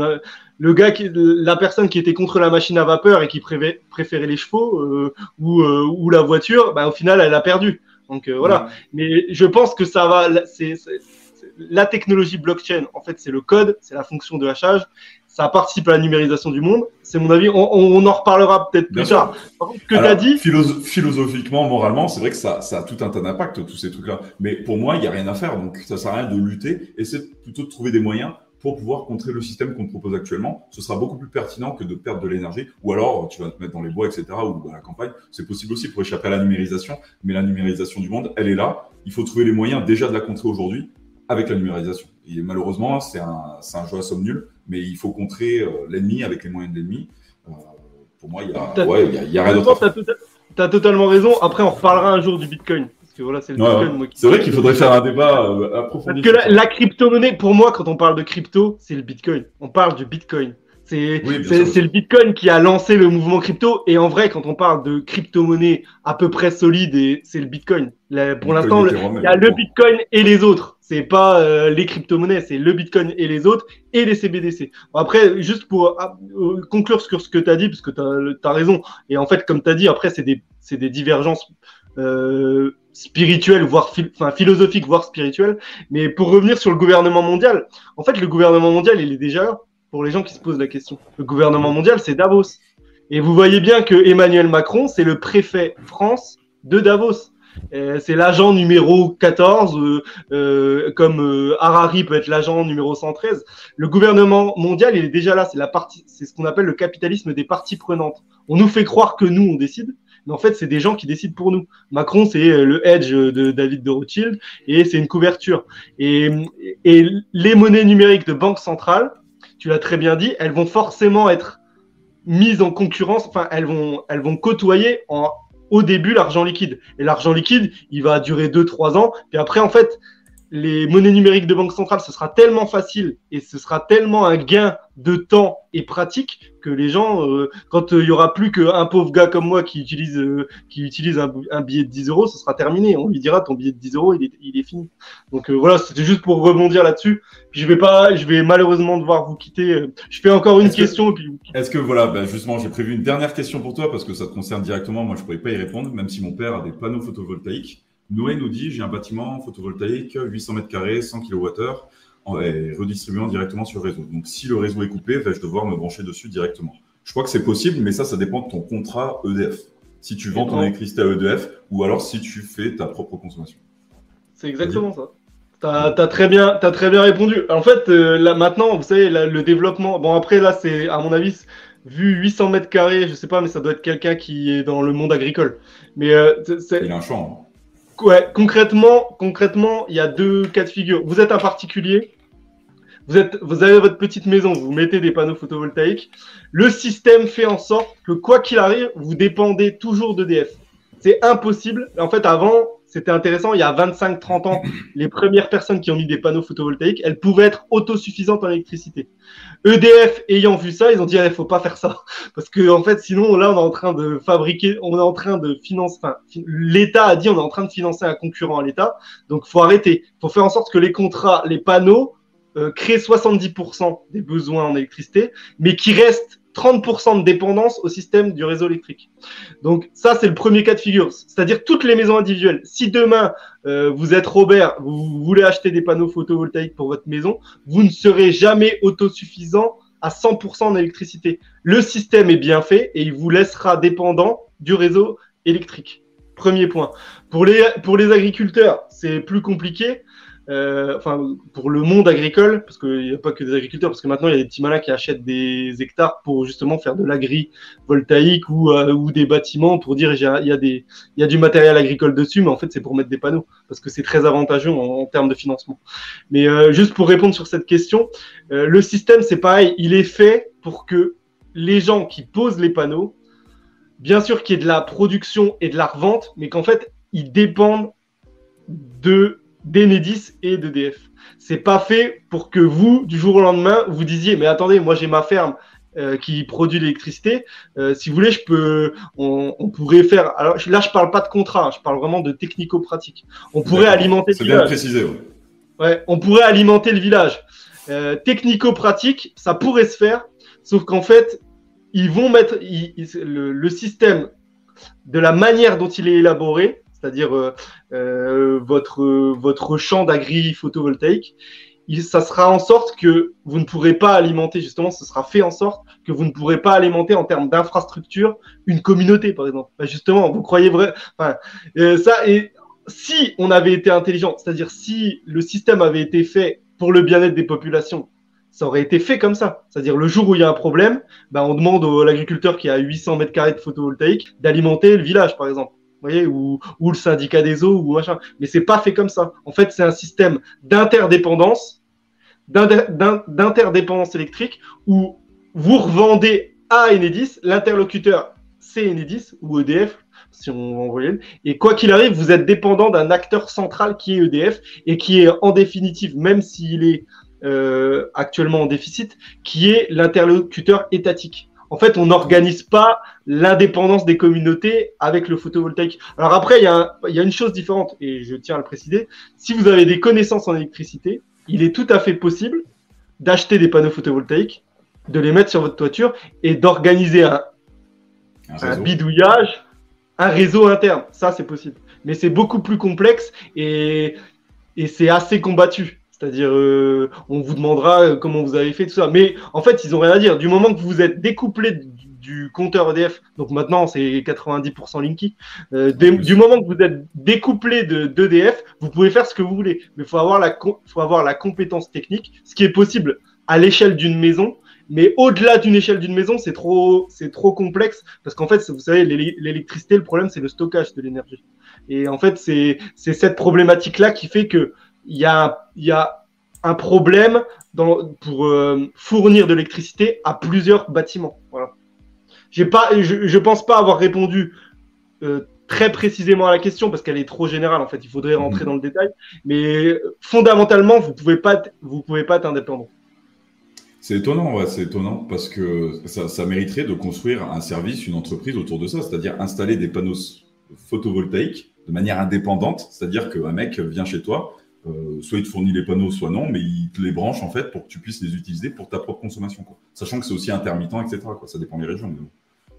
le gars, qui, la personne qui était contre la machine à vapeur et qui préférait, les chevaux ou, ou la voiture, bah, au final, elle a perdu. Donc voilà. Mais je pense que ça va. C'est la technologie blockchain. En fait, c'est le code, c'est la fonction de hachage ça participe à la numérisation du monde. C'est mon avis. On, en reparlera peut-être plus tard. Par contre, que tu as dit. philosophiquement, moralement, c'est vrai que ça, ça a tout un tas d'impact, tous ces trucs-là. Mais pour moi, il n'y a rien à faire. Donc, ça sert à rien de lutter. Et c'est plutôt de trouver des moyens pour pouvoir contrer le système qu'on propose actuellement. Ce sera beaucoup plus pertinent que de perdre de l'énergie. Ou alors, tu vas te mettre dans les bois, etc., ou dans la campagne. C'est possible aussi pour échapper à la numérisation. Mais la numérisation du monde, elle est là. Il faut trouver les moyens déjà de la contrer aujourd'hui avec la numérisation. Et malheureusement, c'est un, un, jeu à somme nulle, mais il faut contrer euh, l'ennemi avec les moyens de l'ennemi. Euh, pour moi, il y a, ouais, y a, rien d'autre. Tu as, totalement raison. Après, on reparlera un jour du Bitcoin. Parce que voilà, c'est. C'est vrai qu'il faudrait faire un débat euh, approfondi. Parce que la crypto-monnaie, pour moi, quand on parle de crypto, c'est le Bitcoin. On parle du Bitcoin. C'est le Bitcoin qui a lancé le mouvement crypto. Et en vrai, quand on parle de crypto-monnaie à peu près solide, c'est le Bitcoin. pour l'instant, il y a le Bitcoin et les autres. C'est pas euh, les crypto-monnaies, c'est le Bitcoin et les autres et les CBDC. après, juste pour ah, euh, conclure sur ce que tu as dit, parce que tu as, raison. Et en fait, comme tu as dit, après, c'est des, des, divergences euh, spirituelles, voire philosophiques, voire spirituelles. Mais pour revenir sur le gouvernement mondial, en fait, le gouvernement mondial, il est déjà là pour les gens qui se posent la question. Le gouvernement mondial, c'est Davos. Et vous voyez bien que Emmanuel Macron, c'est le préfet France de Davos. C'est l'agent numéro 14, euh, euh, comme euh, Harari peut être l'agent numéro 113. Le gouvernement mondial, il est déjà là. C'est la partie, c'est ce qu'on appelle le capitalisme des parties prenantes. On nous fait croire que nous, on décide, mais en fait, c'est des gens qui décident pour nous. Macron, c'est le hedge de David de Rothschild et c'est une couverture. Et, et les monnaies numériques de banque centrale, tu l'as très bien dit, elles vont forcément être mises en concurrence, enfin, elles vont, elles vont côtoyer en, au début l'argent liquide. Et l'argent liquide, il va durer 2-3 ans. Puis après, en fait, les monnaies numériques de banque centrale, ce sera tellement facile et ce sera tellement un gain de temps et pratique que les gens, euh, quand euh, il y aura plus qu'un pauvre gars comme moi qui utilise, euh, qui utilise un, billet de 10 euros, ce sera terminé. On lui dira ton billet de 10 euros, il est, il est fini. Donc voilà, c'était juste pour rebondir là-dessus. Puis je vais pas, je vais malheureusement devoir vous quitter. Je fais encore une question. Est-ce que voilà, ben justement, j'ai prévu une dernière question pour toi parce que ça te concerne directement. Moi, je pourrais pas y répondre, même si mon père a des panneaux photovoltaïques. Noé nous dit j'ai un bâtiment photovoltaïque, 800 mètres carrés, 100 kWh, et redistribuant directement sur le réseau. Donc si le réseau est coupé, vais-je devoir me brancher dessus directement? Je crois que c'est possible, mais ça, ça dépend de ton contrat EDF. Si tu vends ton électricité à EDF ou alors si tu fais ta propre consommation. C'est exactement ça. Tu as, très bien, as très bien répondu. En fait, euh, là maintenant, vous savez, le développement. Bon, après, là, c'est à mon avis, vu 800 mètres carrés, je sais pas, mais ça doit être quelqu'un qui est dans le monde agricole. Mais euh, il a un champ. Ouais, concrètement, concrètement, il y a deux cas de figure. Vous êtes un particulier, vous, vous avez votre petite maison, vous mettez des panneaux photovoltaïques. Le système fait en sorte que quoi qu'il arrive, vous dépendez toujours d'EDF. C'est impossible. En fait, avant, c'était intéressant. Il y a 25-30 ans, les premières personnes qui ont mis des panneaux photovoltaïques, elles pouvaient être autosuffisantes en électricité. EDF ayant vu ça, ils ont dit il ne faut pas faire ça *laughs* parce que fait sinon là on est en train de fabriquer, on est en train de financer. L'État a dit on est en train de financer un concurrent à l'État, donc faut arrêter. Faut faire en sorte que les contrats, les panneaux euh, créent 70% des besoins en électricité, mais qui restent 30% de dépendance au système du réseau électrique. Donc ça, c'est le premier cas de figure, c'est-à-dire toutes les maisons individuelles. Si demain, euh, vous êtes Robert, vous voulez acheter des panneaux photovoltaïques pour votre maison, vous ne serez jamais autosuffisant à 100% en électricité. Le système est bien fait et il vous laissera dépendant du réseau électrique. Premier point. Pour les, pour les agriculteurs, c'est plus compliqué. Euh, enfin pour le monde agricole, parce qu'il n'y a pas que des agriculteurs, parce que maintenant il y a des petits malins qui achètent des hectares pour justement faire de l'agri-voltaïque ou, euh, ou des bâtiments pour dire il y a, des, il y a du matériel agricole dessus, mais en fait c'est pour mettre des panneaux, parce que c'est très avantageux en, termes de financement. Mais euh, juste pour répondre sur cette question, le système c'est pareil, il est fait pour que les gens qui posent les panneaux, bien sûr qu'il y ait de la production et de la revente, mais qu'en fait ils dépendent de d'Enedis et d'EDF. C'est pas fait pour que vous, du jour au lendemain, vous disiez, mais attendez, moi j'ai ma ferme euh, qui produit l'électricité. Euh, si vous voulez, je peux, on, pourrait faire. Alors là, je parle pas de contrat, hein, je parle vraiment de technico-pratique. On pourrait alimenter. C'est bien précisé. Ouais. on pourrait alimenter le village. Euh, technico-pratique, ça pourrait se faire, sauf qu'en fait, ils vont mettre le, système de la manière dont il est élaboré c'est-à-dire euh, euh, votre, votre champ d'agri-photovoltaïque, ça sera en sorte que vous ne pourrez pas alimenter, justement, ce sera fait en sorte que vous ne pourrez pas alimenter en termes d'infrastructure une communauté, par exemple. Bah, justement, vous croyez vrai, enfin, euh, ça, et si on avait été intelligent, c'est-à-dire si le système avait été fait pour le bien-être des populations, ça aurait été fait comme ça. C'est-à-dire le jour où il y a un problème, bah, on demande à l'agriculteur qui a 800 mètres carrés de photovoltaïque d'alimenter le village, par exemple voyez, ou, le syndicat des eaux, ou machin. Mais c'est pas fait comme ça. En fait, c'est un système d'interdépendance, d'interdépendance électrique, où vous revendez à Enedis, l'interlocuteur c'est Enedis ou EDF, si on va envoyer. Et quoi qu'il arrive, vous êtes dépendant d'un acteur central qui est EDF et qui est en définitive, même s'il est euh, actuellement en déficit, qui est l'interlocuteur étatique. En fait, on n'organise pas l'indépendance des communautés avec le photovoltaïque. Alors après, il y, a il y a une chose différente, et je tiens à le préciser. Si vous avez des connaissances en électricité, il est tout à fait possible d'acheter des panneaux photovoltaïques, de les mettre sur votre toiture et d'organiser un, un, bidouillage, un réseau interne. Ça, c'est possible. Mais c'est beaucoup plus complexe et, et c'est assez combattu. C'est-à-dire, euh, on vous demandera euh, comment vous avez fait tout ça. Mais en fait, ils ont rien à dire. Du moment que vous êtes découplé du, compteur EDF, donc maintenant c'est 90% Linky, euh, du moment que vous êtes découplé d'EDF, vous pouvez faire ce que vous voulez. Mais il faut avoir, la, faut avoir la compétence technique, ce qui est possible à l'échelle d'une maison. Mais au-delà d'une échelle d'une maison, c'est trop, c'est trop complexe parce qu'en fait, vous savez, l'électricité, le problème, c'est le stockage de l'énergie. Et en fait, c'est cette problématique-là qui fait que il y a, y a un problème dans, pour euh, fournir de l'électricité à plusieurs bâtiments. Voilà. Pas, je ne pense pas avoir répondu euh, très précisément à la question parce qu'elle est trop générale. En fait, il faudrait rentrer mhm. dans le détail. Mais fondamentalement, vous pouvez pas, vous pouvez pas être indépendant. C'est étonnant, ouais, c'est étonnant parce que ça, ça, mériterait de construire un service, une entreprise autour de ça, c'est-à-dire installer des panneaux photovoltaïques de manière indépendante, c'est-à-dire qu'un mec vient chez toi, euh, soit il te fournit les panneaux, soit non, mais il te les branche en fait pour que tu puisses les utiliser pour ta propre consommation. Quoi. Sachant que c'est aussi intermittent, etc. Quoi. Ça dépend des régions.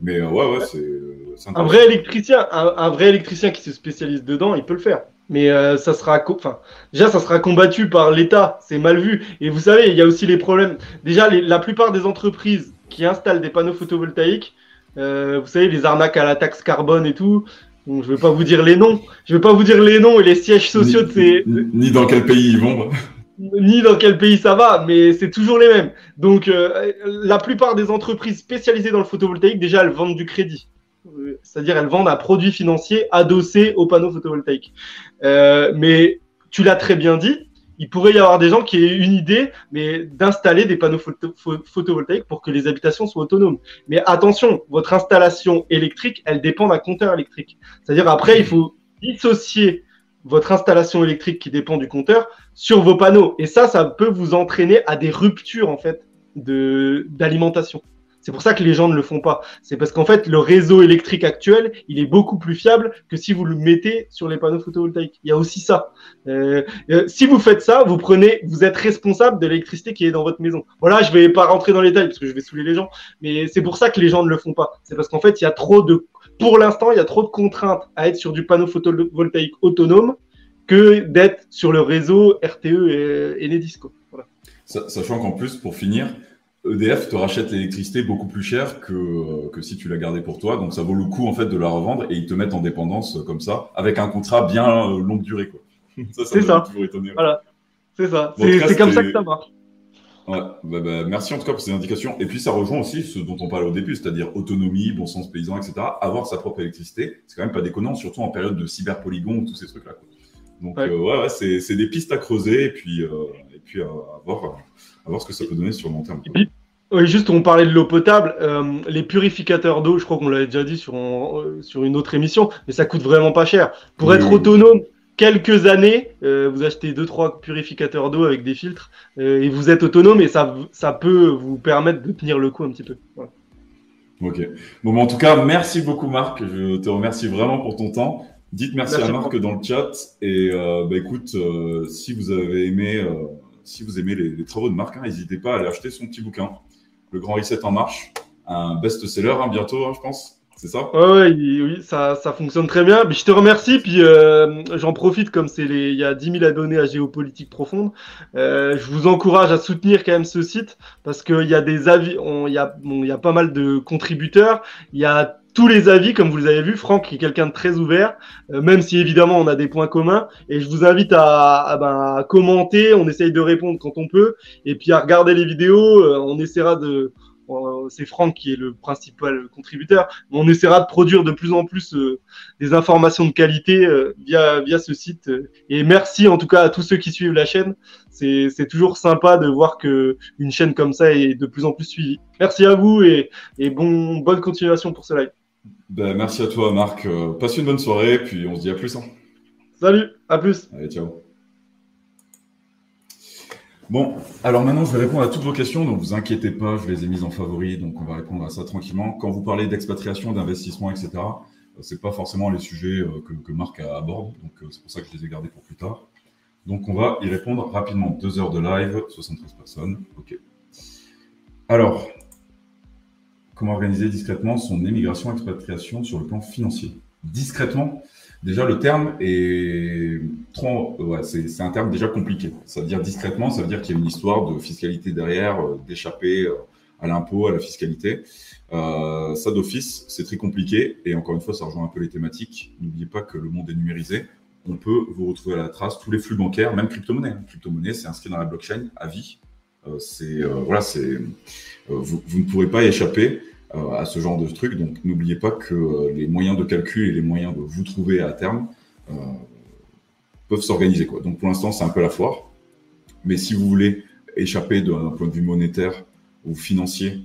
Mais, euh, ouais, ouais, c'est. Un vrai électricien, un, vrai électricien qui se spécialise dedans, il peut le faire. Mais euh, ça sera, enfin, déjà, ça sera combattu par l'État. C'est mal vu. Et vous savez, il y a aussi les problèmes. Déjà, la plupart des entreprises qui installent des panneaux photovoltaïques, vous savez, les arnaques à la taxe carbone et tout, je ne vais pas vous dire les noms. Je vais pas vous dire les noms et les sièges sociaux de ces. Ni dans quel pays ils vont. Ni dans quel pays ça va, mais c'est toujours les mêmes. Donc, euh, la plupart des entreprises spécialisées dans le photovoltaïque, déjà, elles vendent du crédit. Euh, c'est-à-dire, elles vendent un produit financier adossé au panneau photovoltaïque. Euh, mais tu l'as très bien dit, il pourrait y avoir des gens qui aient une idée, mais d'installer des panneaux photovoltaïques pour que les habitations soient autonomes. Mais attention, votre installation électrique, elle dépend d'un compteur électrique. C'est-à-dire après, il faut dissocier votre installation électrique qui dépend du compteur sur vos panneaux. Et ça, ça peut vous entraîner à des ruptures en fait d'alimentation. C'est pour ça que les gens ne le font pas. C'est parce qu'en fait, le réseau électrique actuel, il est beaucoup plus fiable que si vous le mettez sur les panneaux photovoltaïques. Il y a aussi ça. Euh, euh, si vous faites ça, vous prenez, vous êtes responsable de l'électricité qui est dans votre maison. Voilà, je vais pas rentrer dans les détails parce que je vais saouler les gens, mais c'est pour ça que les gens ne le font pas. C'est parce qu'en fait, il y a trop de, pour l'instant, il y a trop de contraintes à être sur du panneau photovoltaïque autonome que d'être sur le réseau RTE et, Enedis. Voilà. Sachant qu'en plus, pour finir, EDF te rachète l'électricité beaucoup plus cher que, que si tu l'as gardée pour toi. Donc ça vaut le coup en fait de la revendre et ils te mettent en dépendance euh, comme ça, avec un contrat bien euh, longue durée. *laughs* C'est ça. Voilà. C'est ça. c'est comme ça que ça marche. Ouais, bah, bah, merci en tout cas pour ces indications. Et puis ça rejoint aussi ce dont on parlait au début, c'est-à-dire autonomie, bon sens paysan, etc. Avoir sa propre électricité, c'est quand même pas déconnant, surtout en période de cyberpolygon ou tous ces trucs-là. Donc ouais, euh, ouais, c'est des pistes à creuser et puis, euh, et puis à, voir, à, voir, ce que ça peut donner sur le long terme. Oui, juste on parlait de l'eau potable, euh, les purificateurs d'eau, je crois qu'on l'avait déjà dit sur, sur une autre émission, mais ça coûte vraiment pas cher. Pour être autonome, quelques années, euh, vous achetez deux trois purificateurs d'eau avec des filtres euh, et vous êtes autonome et ça, ça peut vous permettre de tenir le coup un petit peu. Ok. Bon, en tout cas, merci beaucoup Marc. Je te remercie vraiment pour ton temps. Dites merci, à Marc dans le chat et euh, bah, écoute, si vous avez aimé, si vous aimez les, travaux de Marc, hein, n'hésitez pas à aller acheter son petit bouquin, Le Grand Reset en marche, un best-seller hein, bientôt, hein, je pense c'est ça? Ouais, oui, ça, fonctionne très bien. je te remercie, puis euh, j'en profite comme il y a 10 000 abonnés à Géopolitique Profonde. Euh, je vous encourage à soutenir quand même ce site parce qu'il y a des avis, il y a, bon, y a pas mal de contributeurs, il y a tous les avis, comme vous les avez vu, Franck est quelqu'un de très ouvert, euh, même si évidemment on a des points communs. Et je vous invite à, à, ben, à, commenter, on essaye de répondre quand on peut, et puis à regarder les vidéos. on essaiera de c'est Franck qui est le principal contributeur, on essaiera de produire de plus en plus euh, des informations de qualité euh, via, via ce site. Et merci en tout cas à tous ceux qui suivent la chaîne. C'est toujours sympa de voir que une chaîne comme ça est de plus en plus suivie. Merci à vous et, et bon, bonne continuation pour ce live. Ben, merci à toi Marc. Euh, passe une bonne soirée, puis on se dit à plus. Hein. Salut, à plus. Allez, ciao. Bon, alors maintenant, je vais répondre à toutes vos questions. Donc, vous inquiétez pas, je les ai mises en favori. Donc, on va répondre à ça tranquillement. Quand vous parlez d'expatriation, d'investissement, etc., euh, c'est pas forcément les sujets euh, que, Marc aborde. Donc, c'est pour ça que je les ai gardés pour plus tard. Donc, on va y répondre rapidement. Deux heures de live, 73 personnes. OK. Alors, comment organiser discrètement son émigration-expatriation sur le plan financier Discrètement, Déjà, le terme est trop, ouais, c'est un terme déjà compliqué. Ça veut dire discrètement, ça veut dire qu'il y a une histoire de fiscalité derrière, euh, d'échapper euh, à l'impôt, à la fiscalité. Euh, ça d'office, c'est très compliqué. Et encore une fois, ça rejoint un peu les thématiques. N'oubliez pas que le monde est numérisé. On peut vous retrouver à la trace tous les flux bancaires, même crypto-monnaie. Crypto-monnaie, c'est inscrit dans la blockchain à vie. Euh, c'est voilà, c'est vous, vous, ne pourrez pas échapper. Euh, à ce genre de truc. Donc n'oubliez pas que euh, les moyens de calcul et les moyens de vous trouver à terme euh, peuvent s'organiser. Quoi. Donc pour l'instant, c'est un peu la foire. Mais si vous voulez échapper d'un point de vue monétaire ou financier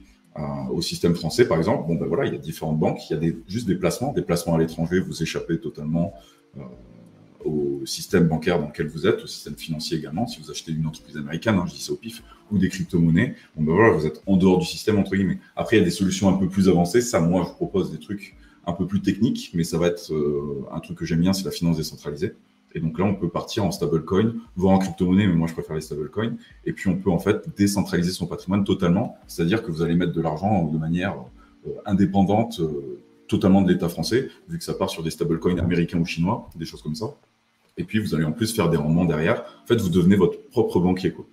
au système français, par exemple, bon ben voilà, il y a différentes banques, il y a juste des placements, des placements à l'étranger, vous échappez totalement au système bancaire dans lequel vous êtes, au système financier également. Si vous achetez une entreprise américaine, hein, je dis ça au pif, ou des crypto-monnaies, ben vous êtes en dehors du système entre guillemets. Après, il y a des solutions un peu plus avancées. Ça, moi, je propose des trucs un peu plus techniques, mais ça va être euh, un truc que j'aime bien, c'est la finance décentralisée. Et donc là, on peut partir en stablecoin, voire en crypto-monnaie, mais moi je préfère les stablecoins. Et puis on peut en fait décentraliser son patrimoine totalement, c'est-à-dire que vous allez mettre de l'argent de manière euh, indépendante, euh, totalement de l'État français, vu que ça part sur des stablecoins américains ou chinois, des choses comme ça. Et puis, vous allez en plus faire des rendements derrière. En fait, vous devenez votre propre banquier. Quoi.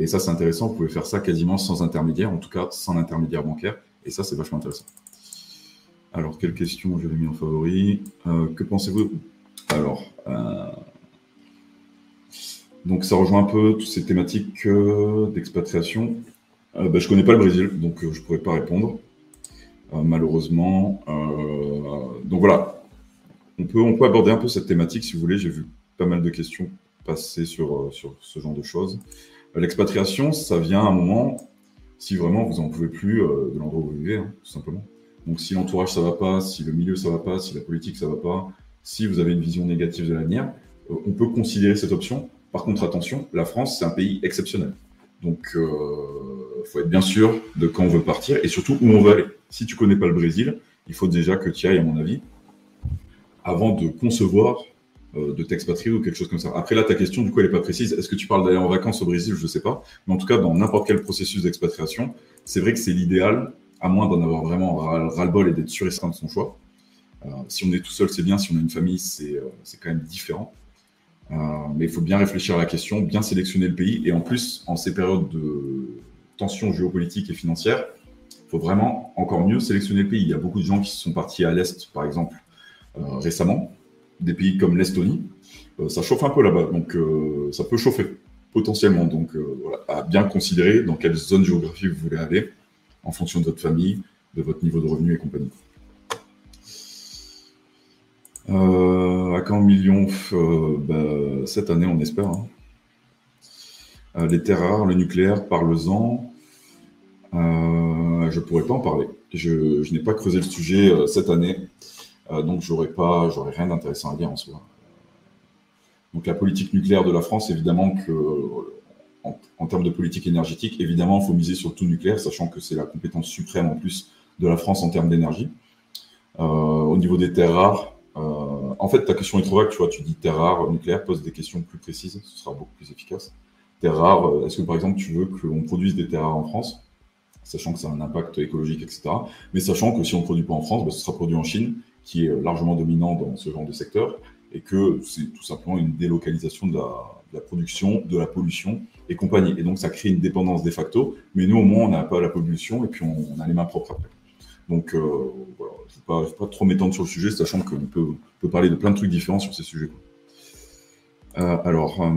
Et ça, c'est intéressant. Vous pouvez faire ça quasiment sans intermédiaire, en tout cas sans intermédiaire bancaire. Et ça, c'est vachement intéressant. Alors, quelle question j'avais mis en favori euh, Que pensez-vous Alors, euh, donc ça rejoint un peu toutes ces thématiques d'expatriation. Euh, bah, je ne connais pas le Brésil, donc je ne pourrais pas répondre, malheureusement. donc voilà, on peut, on peut aborder un peu cette thématique si vous voulez. J'ai vu pas mal de questions passées sur, sur ce genre de choses. Euh, l'expatriation, ça vient à un moment, si vraiment vous n'en pouvez plus euh, de l'endroit où vous vivez, hein, tout simplement. Donc si l'entourage ça va pas, si le milieu ça va pas, si la politique ça va pas, si vous avez une vision négative de l'avenir, on peut considérer cette option. Par contre, attention, la France c'est un pays exceptionnel. Donc il faut être bien sûr de quand on veut partir et surtout où on veut aller. Si tu connais pas le Brésil, il faut déjà que tu ailles, à mon avis, avant de concevoir euh, de t'expatrier ou quelque chose comme ça. Après là, ta question, du coup, elle n'est pas précise. Est-ce que tu parles d'aller en vacances au Brésil? Je ne sais pas. Mais en tout cas, dans n'importe quel processus d'expatriation, c'est vrai que c'est l'idéal, à moins d'en avoir vraiment ras-le-bol et d'être sûr et certain de son choix. Euh, si on est tout seul, c'est bien. Si on a une famille, c'est euh, quand même différent. mais il faut bien réfléchir à la question, bien sélectionner le pays. Et en plus, en ces périodes de tension géopolitique et financière, il faut vraiment encore mieux sélectionner le pays. Il y a beaucoup de gens qui sont partis à l'Est, par exemple, récemment des pays comme l'Estonie, euh, ça chauffe un peu là-bas, donc euh, ça peut chauffer. potentiellement. Donc, voilà, à bien considérer dans quelle zone géographique vous voulez aller en fonction de votre famille, de votre niveau de revenu et compagnie. Euh, à quand million euh, bah, Cette année, on espère. Hein. Euh, les terres rares, le nucléaire, parle-en. je ne pourrais pas en parler. Je, n'ai pas creusé le sujet cette année, donc j'aurais pas, j'aurais rien d'intéressant à dire en soi. Donc la politique nucléaire de la France, évidemment que en, termes de politique énergétique, évidemment, il faut miser sur tout nucléaire, sachant que c'est la compétence suprême en plus de la France en termes d'énergie. au niveau des terres rares, euh, en fait, ta question est trop vague, tu vois, tu dis terre rare, nucléaire, pose des questions plus précises, ce sera beaucoup plus efficace. Terre rare, euh, est-ce que par exemple tu veux que l'on produise des terres rares en France, sachant que ça a un impact écologique, etc. Mais sachant que si on ne produit pas en France, bah, ce sera produit en Chine, qui est largement dominant dans ce genre de secteur, et que c'est tout simplement une délocalisation de la, production, de la pollution et compagnie. Et donc ça crée une dépendance de facto, mais nous au moins on n'a pas la pollution et puis on, a les mains propres après. Donc euh, voilà, je ne vais, pas trop m'étendre sur le sujet, sachant qu'on peut, peut, parler de plein de trucs différents sur ces sujets. Euh, alors, euh,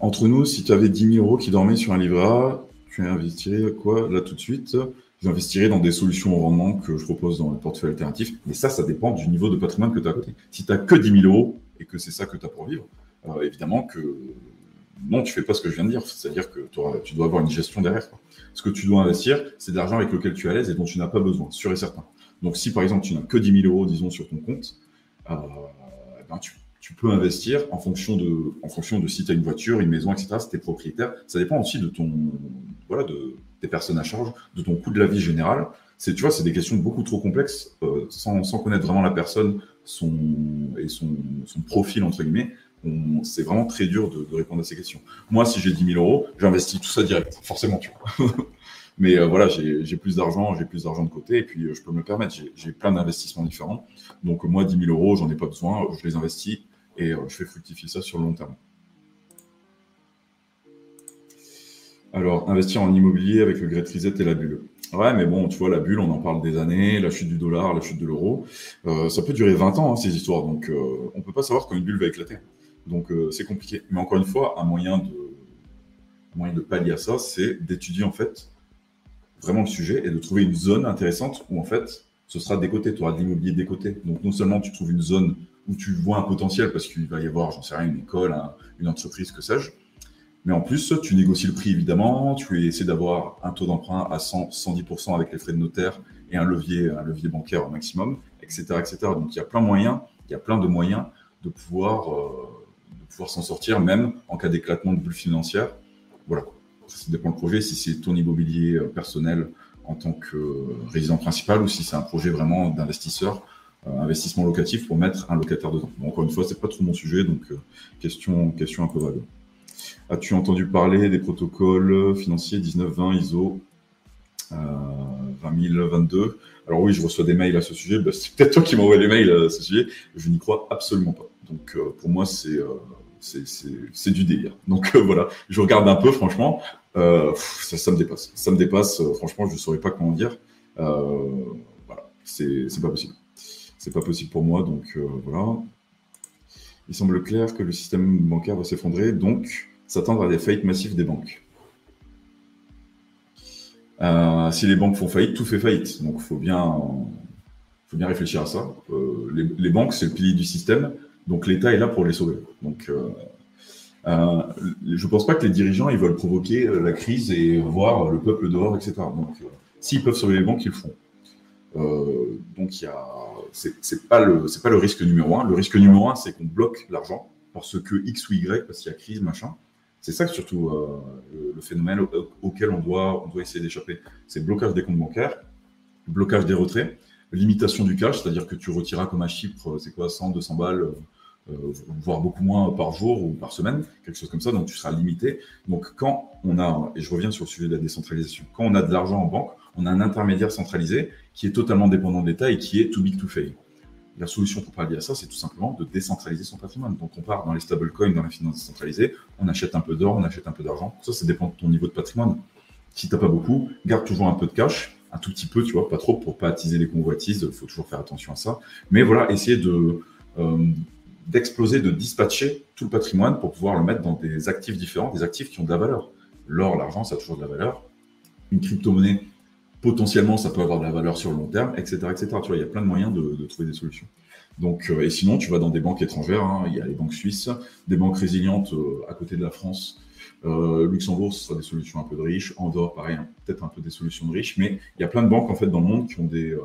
entre nous, si tu avais 10 000 euros qui dormaient sur un livret A, tu investirais quoi là tout de suite? J'investirais dans des solutions au rendement que je propose dans le portefeuille alternatif. Mais ça, ça dépend du niveau de patrimoine que tu as à côté. Si tu n'as que 10 000 euros et que c'est ça que tu as pour vivre, évidemment que non, tu fais pas ce que je viens de dire. C'est-à-dire que tu dois avoir une gestion derrière. Ce que tu dois investir, c'est de l'argent avec lequel tu es à l'aise et dont tu n'as pas besoin, sûr et certain. Donc, si par exemple tu n'as que 10 000 euros, disons, sur ton compte, euh, eh ben, tu, peux investir en fonction de, en fonction de si tu as une voiture, une maison, etc. Si tu es propriétaire. Ça dépend aussi de ton, voilà, de tes personnes à charge, de ton coût de la vie général. C'est, tu vois, c'est des questions beaucoup trop complexes euh, sans, connaître vraiment la personne, son, et son, son profil, entre guillemets c'est vraiment très dur de, répondre à ces questions. Moi, si j'ai 10 000 euros, j'investis tout ça direct, forcément, tu vois. *laughs* Mais euh, voilà, j'ai plus d'argent, j'ai plus d'argent de côté, et puis euh, je peux me le permettre. J'ai plein d'investissements différents. Donc moi, 10 000 euros, j'en ai pas besoin, je les investis et je fais fructifier ça sur le long terme. Alors, investir en immobilier avec le Great Reset et la bulle. Ouais, mais bon, tu vois, la bulle, on en parle des années, la chute du dollar, la chute de l'euro. ça peut durer 20 ans, hein, ces histoires. Donc, on ne peut pas savoir quand une bulle va éclater. Donc euh, c'est compliqué. Mais encore une fois, un moyen de, moyen de pallier à ça, c'est d'étudier en fait vraiment le sujet et de trouver une zone intéressante où en fait ce sera décoté, tu auras de l'immobilier décoté. Donc non seulement tu trouves une zone où tu vois un potentiel parce qu'il va y avoir, j'en sais rien, une école, une entreprise, que sais-je, mais en plus tu négocies le prix évidemment, tu essaies d'avoir un taux d'emprunt à 100, 110% avec les frais de notaire et un levier, un levier bancaire au maximum, etc., etc. Donc il y a plein de moyens, il y a plein de moyens de pouvoir euh, pouvoir s'en sortir, même en cas d'éclatement de bulle financière. Voilà. Ça dépend du projet, si c'est ton immobilier euh, personnel en tant que euh, résident principal ou si c'est un projet vraiment d'investisseur, investissement locatif pour mettre un locataire dedans. encore une fois, c'est pas trop mon sujet, donc question, question un peu vague. As-tu entendu parler des protocoles financiers 1920 ISO 20022 Alors oui, je reçois des mails à ce sujet. Bah, c'est peut-être toi qui m'envoie les mails à ce sujet. Je n'y crois absolument pas. Donc pour moi, c'est c'est du délire. Donc euh, voilà, je regarde un peu, franchement, euh, ça, me dépasse. Ça me dépasse, euh, franchement, je ne saurais pas comment dire. voilà, c'est pas possible. C'est pas possible pour moi, donc voilà. Il semble clair que le système bancaire va s'effondrer, donc s'attendre à des faillites massives des banques. si les banques font faillite, tout fait faillite. Donc il faut bien, faut bien réfléchir à ça. les, banques, c'est le pilier du système. Donc l'État est là pour les sauver. Donc euh, euh, je ne pense pas que les dirigeants ils veulent provoquer euh, la crise et voir le peuple dehors, etc. Donc s'ils peuvent sauver les banques, ils le font. Donc il y a, c'est pas le, c'est pas le risque numéro un. Le risque numéro un, c'est qu'on bloque l'argent parce que X ou Y, parce qu'il y a crise, machin. C'est ça surtout le, phénomène auquel on doit, on doit essayer d'échapper. C'est blocage des comptes bancaires, blocage des retraits, limitation du cash, c'est-à-dire que tu retiras comme à Chypre, c'est quoi, 100, 200 balles euh, voire beaucoup moins par jour ou par semaine, quelque chose comme ça, donc tu seras limité. Donc quand on a, et je reviens sur le sujet de la décentralisation, quand on a de l'argent en banque, on a un intermédiaire centralisé qui est totalement dépendant de l'État et qui est too big to fail. La solution pour pallier à ça, c'est tout simplement de décentraliser son patrimoine. Donc on part dans les stablecoins, dans la finance décentralisée, on achète un peu d'or, on achète un peu d'argent. Ça, ça dépend de ton niveau de patrimoine. Si tu n'as pas beaucoup, garde toujours un peu de cash, un tout petit peu, tu vois, pas trop pour pas attiser les convoitises. Il faut toujours faire attention à ça. Mais voilà, essayer de, euh, d'exploser, de dispatcher tout le patrimoine pour pouvoir le mettre dans des actifs différents, des actifs qui ont de la valeur. L'or, l'argent, ça a toujours de la valeur. Une crypto-monnaie, potentiellement, ça peut avoir de la valeur sur le long terme, etc. etc. Tu vois, il y a plein de moyens de, trouver des solutions. Donc, euh, et sinon, tu vas dans des banques étrangères, hein. il y a les banques suisses, des banques résilientes euh, à côté de la France. Euh, Luxembourg, ce sera des solutions un peu de riches. Andorre, pareil, hein, peut-être un peu des solutions de riches. Mais il y a plein de banques en fait dans le monde qui ont des,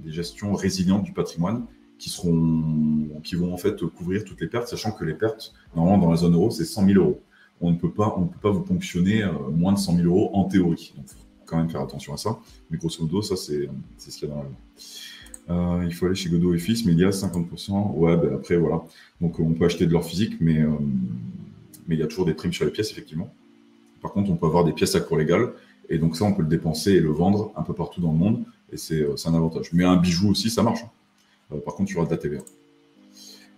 des gestions résilientes du patrimoine qui seront, qui vont en fait couvrir toutes les pertes, sachant que les pertes, normalement dans la zone euro, c'est 100 000 euros. On ne peut pas, on ne peut pas vous ponctionner moins de 100 000 euros en théorie. Donc, quand même faire attention à ça. Mais grosso modo, ça, c'est ce qu'il y a dans la euh, il faut aller chez Godot et Fils, mais il y a 50%. Ouais, ben après, voilà. Donc, on peut acheter de l'or physique, mais, euh, mais il y a toujours des primes sur les pièces, effectivement. Par contre, on peut avoir des pièces à cours légal. Et donc, ça, on peut le dépenser et le vendre un peu partout dans le monde. Et c'est euh, un avantage. Mais un bijou aussi, ça marche. Hein. par contre, tu auras de la TVA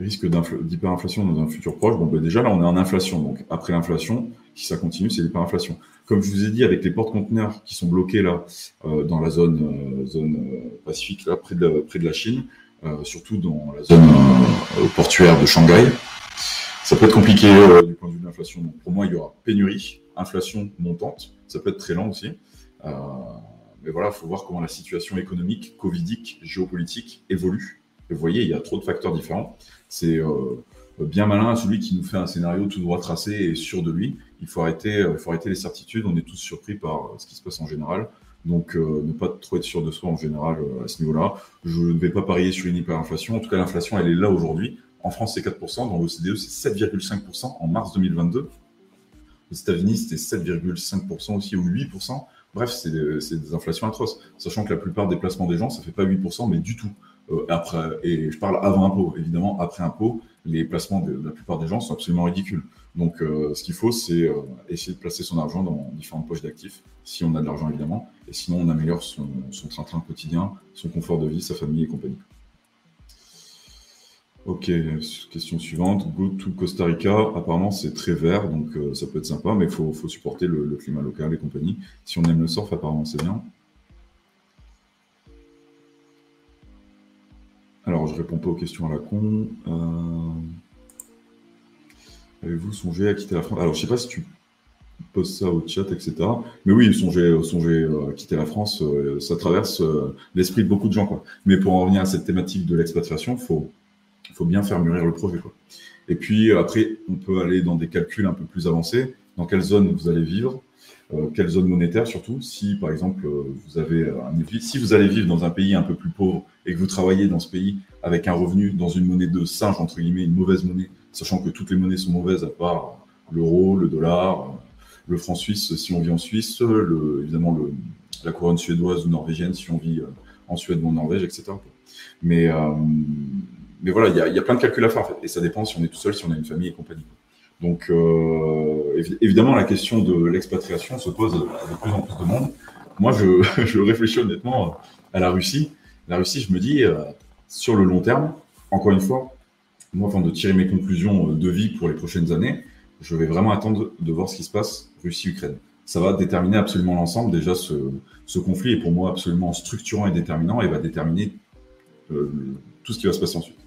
risque d'hyperinflation dans un futur proche. Bon, ben déjà là, on est en inflation. Donc après l'inflation, si ça continue, c'est l'hyperinflation. Comme je vous ai dit, avec les portes-conteneurs qui sont bloqués là euh, dans la zone, euh, zone euh, pacifique, là, près de, la, près de la Chine, surtout dans la zone portuaire de Shanghai, ça peut être compliqué du point de vue de l'inflation. Donc pour moi, il y aura pénurie, inflation montante. Ça peut être très lent aussi. mais voilà, il faut voir comment la situation économique, covidique, géopolitique évolue. Et vous voyez, il y a trop de facteurs différents. C'est euh, bien malin celui qui nous fait un scénario tout droit tracé et sûr de lui. Il faut arrêter, euh, il faut arrêter les certitudes. On est tous surpris par euh, ce qui se passe en général. Donc, ne pas trop être sûr de soi en général à ce niveau-là. Je ne vais pas parier sur une hyperinflation. En tout cas, l'inflation, elle est là aujourd'hui. En France, c'est 4%. Dans l'OCDE, c'est 7,5% en mars 2022. Aux États-Unis, c'était 7,5% aussi ou 8%. Bref, c'est des, des, inflations atroces. Sachant que la plupart des placements des gens, ça ne fait pas 8%, mais du tout. Euh, après, et je parle avant impôt, évidemment, après impôt, les placements de, la plupart des gens sont absolument ridicules. Donc, euh, ce qu'il faut, c'est euh, essayer de placer son argent dans différentes poches d'actifs, si on a de l'argent, évidemment, et sinon, on améliore son, train-train quotidien, son confort de vie, sa famille et compagnie. Ok, question suivante. Go to Costa Rica. Apparemment, c'est très vert, donc ça peut être sympa, mais il faut, supporter le, climat local et compagnie. Si on aime le surf, apparemment, c'est bien. Alors, je réponds pas aux questions à la con. Euh, avez-vous songé à quitter la France? Alors, je sais pas si tu poses ça au chat, etc. Mais oui, songer, songer à quitter la France, euh, ça traverse euh, l'esprit de beaucoup de gens. Mais pour en revenir à cette thématique de l'expatriation, il faut, bien faire mûrir le projet. Et puis, après, on peut aller dans des calculs un peu plus avancés. Dans quelle zone vous allez vivre? Quelle zone monétaire surtout. Si par exemple vous avez un, si vous allez vivre dans un pays un peu plus pauvre et que vous travaillez dans ce pays avec un revenu dans une monnaie de singe, entre guillemets, une mauvaise monnaie, sachant que toutes les monnaies sont mauvaises à part l'euro, le dollar, le franc suisse si on vit en Suisse, le, évidemment le, la couronne suédoise ou norvégienne si on vit euh, en Suède ou en Norvège, etc. Mais, euh, mais voilà, il y a, y a, plein de calculs à faire, et ça dépend si on est tout seul, si on a une famille et compagnie. Donc, euh, évidemment, la question de l'expatriation se pose avec plus en plus de monde. Moi, *laughs* je, réfléchis honnêtement à la Russie la Russie, je me dis, euh, sur le long terme, encore une fois, moi, avant de tirer mes conclusions euh, de vie pour les prochaines années, je vais vraiment attendre de voir ce qui se passe Russie-Ukraine. Ça va déterminer absolument l'ensemble. Déjà, ce, conflit est pour moi absolument structurant et déterminant et va déterminer tout ce qui va se passer ensuite,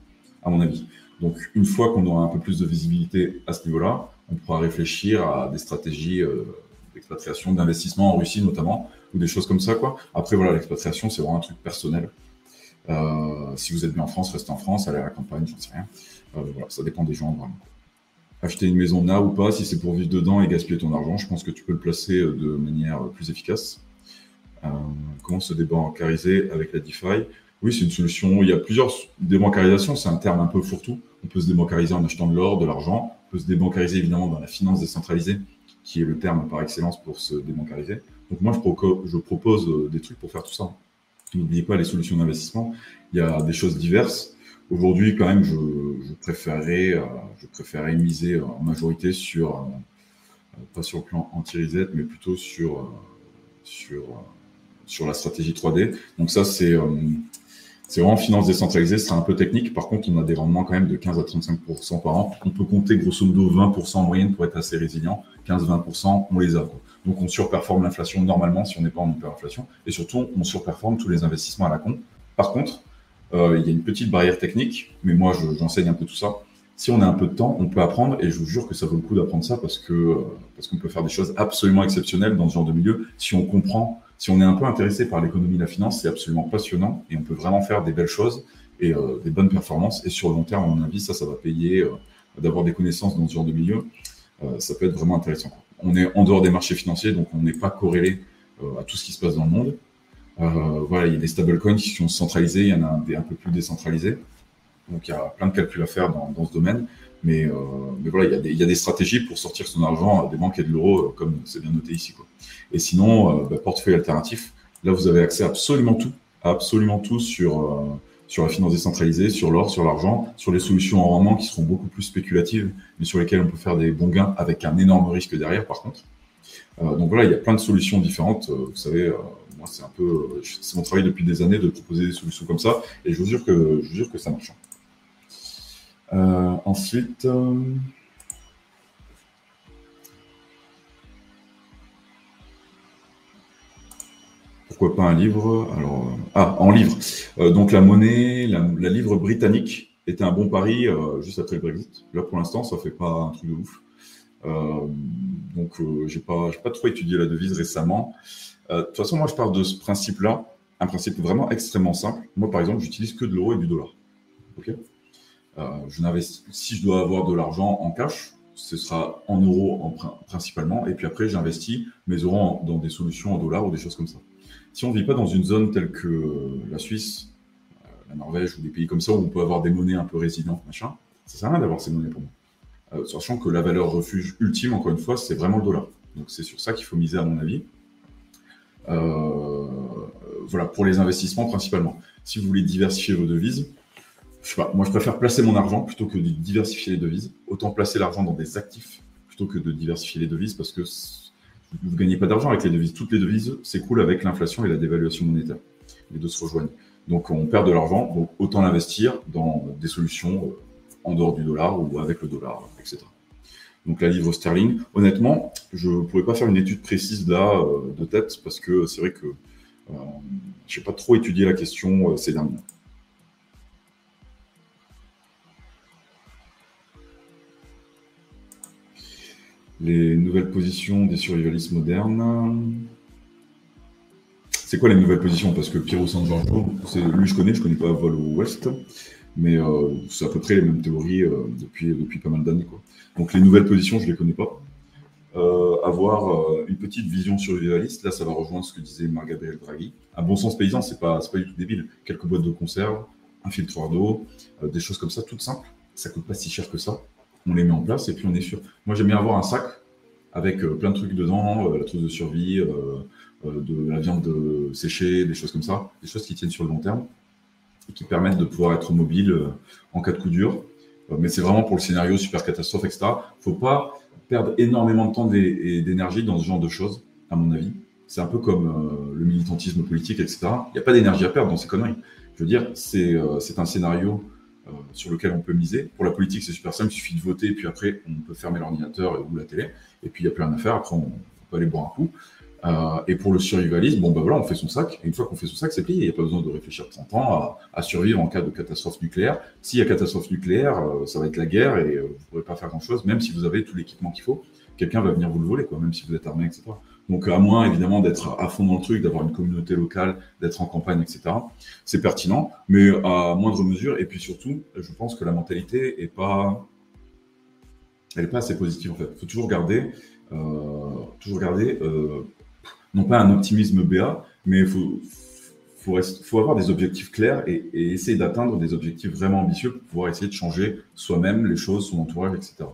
à mon avis. Donc, une fois qu'on aura un peu plus de visibilité à ce niveau-là, on pourra réfléchir à des stratégies d'expatriation, d'investissement en Russie notamment, ou des choses comme ça. Après, voilà, l'expatriation, c'est vraiment un truc personnel. Euh, si vous êtes bien en France, restez en France, allez à la campagne, j'en sais rien. Euh, voilà, ça dépend des gens vraiment. Acheter une maison là ou pas, si c'est pour vivre dedans et gaspiller ton argent, je pense que tu peux le placer euh, de manière plus efficace. comment se débancariser avec la DeFi? Oui, c'est une solution. Il y a plusieurs débancarisations, c'est un terme un peu fourre-tout. On peut se débancariser en achetant de l'or, de l'argent. On peut se débancariser évidemment dans la finance décentralisée, qui est le terme par excellence pour se débancariser. Donc moi, je, propose des trucs pour faire tout ça. N'oubliez pas les solutions d'investissement. Il y a des choses diverses. Aujourd'hui, quand même, je, euh, préférerais miser en majorité sur, euh, pas sur le plan anti-reset, mais plutôt sur, euh, sur, sur la stratégie 3D. Donc ça, c'est c'est vraiment finance décentralisée, c'est un peu technique. Par contre, on a des rendements quand même de 15 à 35% par an. On peut compter grosso modo 20% en moyenne pour être assez résilient. 15-20%, on les a. Donc on surperforme l'inflation normalement si on n'est pas en hyperinflation. Et surtout, on surperforme tous les investissements à la con. Par contre, euh, il y a une petite barrière technique, mais moi j'enseigne un peu tout ça. Si on a un peu de temps, on peut apprendre et je vous jure que ça vaut le coup d'apprendre ça parce que euh, parce qu'on peut faire des choses absolument exceptionnelles dans ce genre de milieu si on comprend, si on est un peu intéressé par l'économie la finance, c'est absolument passionnant et on peut vraiment faire des belles choses et euh, des bonnes performances et sur le long terme, à mon avis, ça, ça va payer euh, d'avoir des connaissances dans ce genre de milieu. ça peut être vraiment intéressant. On est en dehors des marchés financiers, donc on n'est pas corrélé à tout ce qui se passe dans le monde. voilà, il y a des stablecoins qui sont centralisés, il y en a des un peu plus décentralisés. Donc il y a plein de calculs à faire dans, dans ce domaine. Mais, euh, mais voilà, il y, a des, il y, a des, stratégies pour sortir son argent des banques et de l'euro, euh, comme c'est bien noté ici. Quoi. Et sinon, euh, bah, portefeuille alternatif, là vous avez accès à absolument tout, absolument tout sur, euh, sur la finance décentralisée, sur l'or, sur l'argent, sur les solutions en rendement qui seront beaucoup plus spéculatives, mais sur lesquelles on peut faire des bons gains avec un énorme risque derrière par contre. Euh, donc voilà, il y a plein de solutions différentes. vous savez, moi c'est un peu, c'est mon travail depuis des années de proposer des solutions comme ça, et je vous jure que, je vous jure que ça marche. Euh, ensuite, euh, pourquoi pas un livre? Alors, euh, ah, en livre. donc la monnaie, la, livre britannique était un bon pari juste après le Brexit. Là, pour l'instant, ça fait pas un truc de ouf. donc, j'ai pas, pas trop étudié la devise récemment. de toute façon, moi, je parle de ce principe-là, un principe vraiment extrêmement simple. Moi, par exemple, j'utilise que de l'euro et du dollar. Je n'investis, si je dois avoir de l'argent en cash, ce sera en euros en, principalement, et puis après j'investis mes euros dans des solutions en dollars ou des choses comme ça. Si on ne vit pas dans une zone telle que la Suisse, euh, la Norvège ou des pays comme ça où on peut avoir des monnaies un peu résilientes, machin, ça sert à rien d'avoir ces monnaies pour moi. Euh, sachant que la valeur refuge ultime, encore une fois, c'est vraiment le dollar. Donc c'est sur ça qu'il faut miser à mon avis. Euh, voilà, pour les investissements principalement. Si vous voulez diversifier vos devises, je sais pas, moi je préfère placer mon argent plutôt que de diversifier les devises. Autant placer l'argent dans des actifs plutôt que de diversifier les devises parce que vous ne gagnez pas d'argent avec les devises. Toutes les devises s'écoulent avec l'inflation et la dévaluation monétaire. Les deux se rejoignent. Donc on perd de l'argent, donc autant l'investir dans des solutions euh, en dehors du dollar ou avec le dollar, etc. Donc la livre sterling, honnêtement, je ne pourrais pas faire une étude précise là euh, de tête parce que c'est vrai que euh, je n'ai pas trop étudié la question ces derniers. Les nouvelles positions des survivalistes modernes. C'est quoi les nouvelles positions? Parce que Piero San Giorgio, lui je connais, je connais pas Vol West, mais euh, c'est à peu près les mêmes théories euh, depuis, pas mal d'années. Donc les nouvelles positions, je les connais pas. Euh, avoir une petite vision survivaliste, là ça va rejoindre ce que disait Margabriel Draghi. Un bon sens paysan, c'est pas, pas du tout débile. Quelques boîtes de conserve, un filtre d'eau, des choses comme ça, toutes simples. Ça coûte pas si cher que ça on les met en place et puis on est sûr. Moi, j'aime bien avoir un sac avec euh, plein de trucs dedans, euh, la trousse de survie, euh, de la viande séchée, des choses comme ça, des choses qui tiennent sur le long terme et qui permettent de pouvoir être mobile en cas de coup dur. mais c'est vraiment pour le scénario super catastrophe, etc. Faut pas perdre énormément de temps et d'énergie dans ce genre de choses, à mon avis. C'est un peu comme le militantisme politique, etc. Il n'y a pas d'énergie à perdre dans ces conneries. Je veux dire, c'est un scénario sur lequel on peut miser. Pour la politique, c'est super simple, il suffit de voter, puis après, on peut fermer l'ordinateur ou la télé, et puis il n'y a plus rien à faire, après, on, peut aller boire un coup. Euh, et pour le survivalisme, bon, ben voilà, on fait son sac, et une fois qu'on fait son sac, c'est plié, il n'y a pas besoin de réfléchir 30 ans à, survivre en cas de catastrophe nucléaire. S'il y a catastrophe nucléaire, euh, ça va être la guerre, et vous ne pourrez pas faire grand-chose, même si vous avez tout l'équipement qu'il faut, quelqu'un va venir vous le voler, quoi, même si vous êtes armé, etc. Donc, à moins évidemment d'être à fond dans le truc, d'avoir une communauté locale, d'être en campagne, etc. C'est pertinent, mais à moindre mesure. Et puis surtout, je pense que la mentalité est pas, elle est pas assez positive en fait. Il faut toujours garder, euh, toujours garder, euh, non pas un optimisme BA, mais il faut, faut, avoir des objectifs clairs et essayer d'atteindre des objectifs vraiment ambitieux pour pouvoir essayer de changer soi-même les choses, son entourage, etc.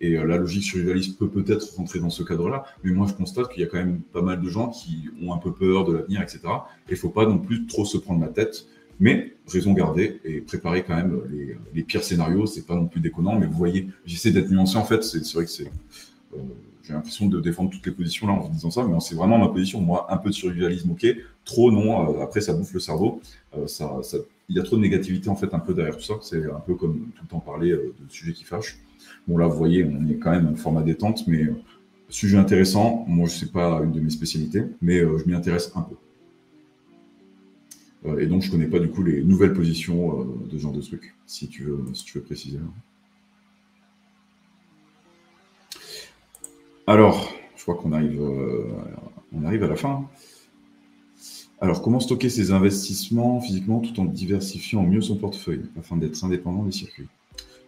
Et euh, la logique survivaliste peut peut-être rentrer dans ce cadre-là, mais moi je constate qu'il y a quand même pas mal de gens qui ont un peu peur de l'avenir, etc. Et il faut pas non plus trop se prendre la tête, mais raison garder et préparer quand même les, les pires scénarios. C'est pas non plus déconnant, mais vous voyez, j'essaie d'être nuancé en fait. C'est vrai que c'est, euh, j'ai l'impression de défendre toutes les positions là en disant ça, mais c'est vraiment ma position. Moi, un peu de survivalisme, ok. Trop, non. Euh, après, ça bouffe le cerveau. Euh, il y a trop de négativité, en fait, un peu derrière tout ça. C'est un peu comme tout le temps parler euh, de sujets qui fâchent. Bon, là, vous voyez, on est quand même en format détente, mais sujet intéressant. Moi, je sais pas une de mes spécialités, mais je m'y intéresse un peu. et donc, je connais pas du coup les nouvelles positions de ce genre de truc, si tu veux, si tu préciser. Alors, je crois qu'on arrive à la fin. Alors, comment stocker ses investissements physiquement tout en diversifiant mieux son portefeuille afin d'être indépendant des circuits?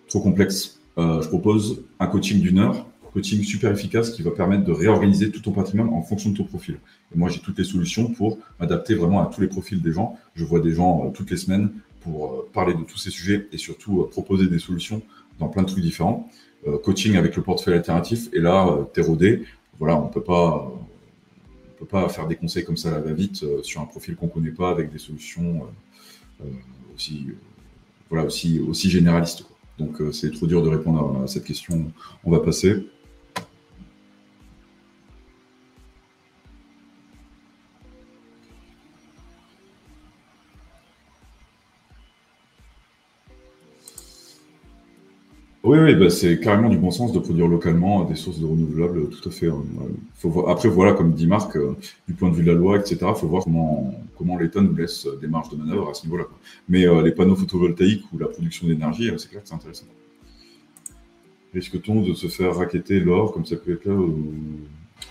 Trop complexe. je propose un coaching d'une heure coaching super efficace qui va permettre de réorganiser tout ton patrimoine en fonction de ton profil. Et moi, j'ai toutes les solutions pour m'adapter vraiment à tous les profils des gens. Je vois des gens euh, toutes les semaines pour euh, parler de tous ces sujets et surtout euh, proposer des solutions dans plein de trucs différents. coaching avec le portefeuille alternatif. Et là, t'es. Voilà, on peut pas, peut pas faire des conseils comme ça à la vite sur un profil qu'on connaît pas avec des solutions aussi, voilà, aussi, aussi généralistes. Donc, c'est trop dur de répondre à cette question. On va passer. Oui, oui bah, c'est carrément du bon sens de produire localement des sources de renouvelables, tout à fait. Hein. Faut Après, voilà, comme dit Marc, euh, du point de vue de la loi, etc., il faut voir comment, comment l'État nous laisse des marges de manœuvre à ce niveau-là. Mais euh, les panneaux photovoltaïques ou la production d'énergie, euh, c'est clair que c'est intéressant. Risque-t-on de se faire raqueter l'or comme ça peut être là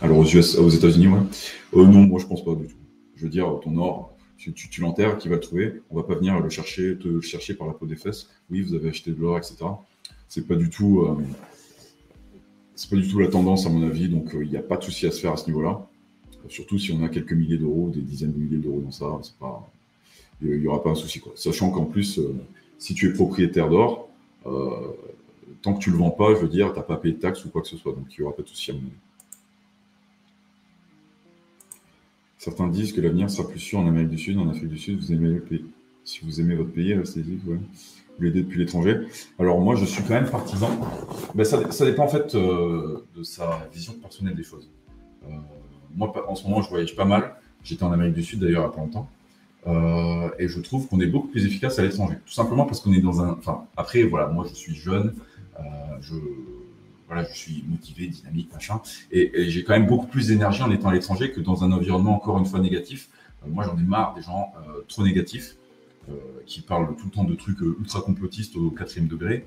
Alors aux, États-Unis, ouais. non, moi je pense pas du tout. Je veux dire, ton or, tu, tu, l'enterres, qui va le trouver? On va pas venir le chercher, te chercher par la peau des fesses. Oui, vous avez acheté de l'or, etc c'est pas du tout, euh, pas du tout la tendance à mon avis. Donc euh, il n'y a pas de souci à se faire à ce niveau-là. Surtout si on a quelques milliers d'euros, des dizaines de milliers d'euros dans ça, il n'y aura pas un souci. Sachant qu'en plus, euh, si tu es propriétaire d'or, tant que tu le vends pas, je veux dire, tu n'as pas payé de taxes ou quoi que ce soit, donc il n'y aura pas de souci à mon avis. Certains disent que l'avenir sera plus sûr en Amérique du Sud, en Afrique du Sud. Vous aimez le pays. Si vous aimez votre pays, restez-y. Ouais l'aider depuis l'étranger. Alors moi, je suis quand même partisan. Ben, ça, ça, dépend en fait euh, de sa vision personnelle des choses. Euh, moi, en ce moment, je voyage pas mal. J'étais en Amérique du Sud d'ailleurs il n'y a pas longtemps. Euh, et je trouve qu'on est beaucoup plus efficace à l'étranger. Tout simplement parce qu'on est dans un. Enfin, après, voilà, moi je suis jeune, je, voilà, je suis motivé, dynamique, machin. Et j'ai quand même beaucoup plus d'énergie en étant à l'étranger que dans un environnement encore une fois négatif. moi, j'en ai marre des gens trop négatifs. Euh, qui parlent tout le temps de trucs euh, ultra complotistes au quatrième degré,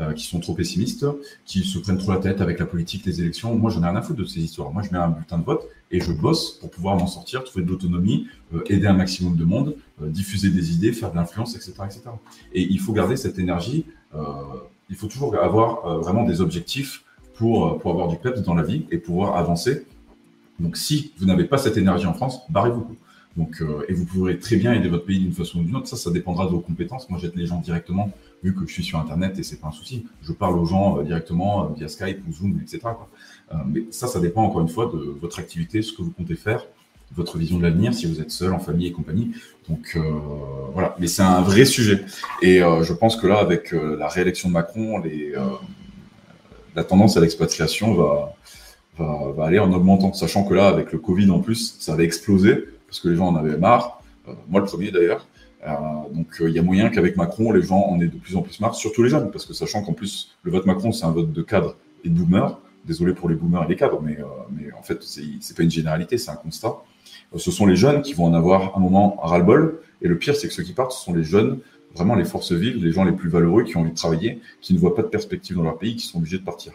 euh, qui sont trop pessimistes, qui se prennent trop la tête avec la politique, les élections. Moi, j'en ai rien à foutre de ces histoires. Moi, je mets un bulletin de vote et je bosse pour pouvoir m'en sortir, trouver de l'autonomie, aider un maximum de monde, diffuser des idées, faire de l'influence, etc., etc. Et il faut garder cette énergie. il faut toujours avoir vraiment des objectifs pour, pour avoir du peps dans la vie et pouvoir avancer. Donc, si vous n'avez pas cette énergie en France, barrez-vous. Donc, euh, et vous pourrez très bien aider votre pays d'une façon ou d'une autre. Ça, ça dépendra de vos compétences. Moi, j'aide les gens directement, vu que je suis sur Internet et c'est pas un souci. Je parle aux gens euh, directement euh, via Skype ou Zoom, etc. mais ça, ça dépend encore une fois de votre activité, ce que vous comptez faire, votre vision de l'avenir, si vous êtes seul, en famille et compagnie. Donc voilà. Mais c'est un vrai sujet. Et je pense que là, avec la réélection de Macron, la tendance à l'expatriation va, va aller en augmentant, sachant que là, avec le Covid en plus, ça va exploser parce que les gens en avaient marre, euh, moi le premier d'ailleurs. Euh, donc euh, il y a moyen qu'avec Macron, les gens en aient de plus en plus marre, surtout les jeunes, parce que sachant qu'en plus le vote Macron, c'est un vote de cadre et de boomers. Désolé pour les boomers et les cadres, mais, mais en fait, c'est pas une généralité, c'est un constat. ce sont les jeunes qui vont en avoir un moment ras-le-bol. Et le pire, c'est que ceux qui partent, ce sont les jeunes, vraiment les forces vives, les gens les plus valeureux qui ont envie de travailler, qui ne voient pas de perspective dans leur pays, qui sont obligés de partir.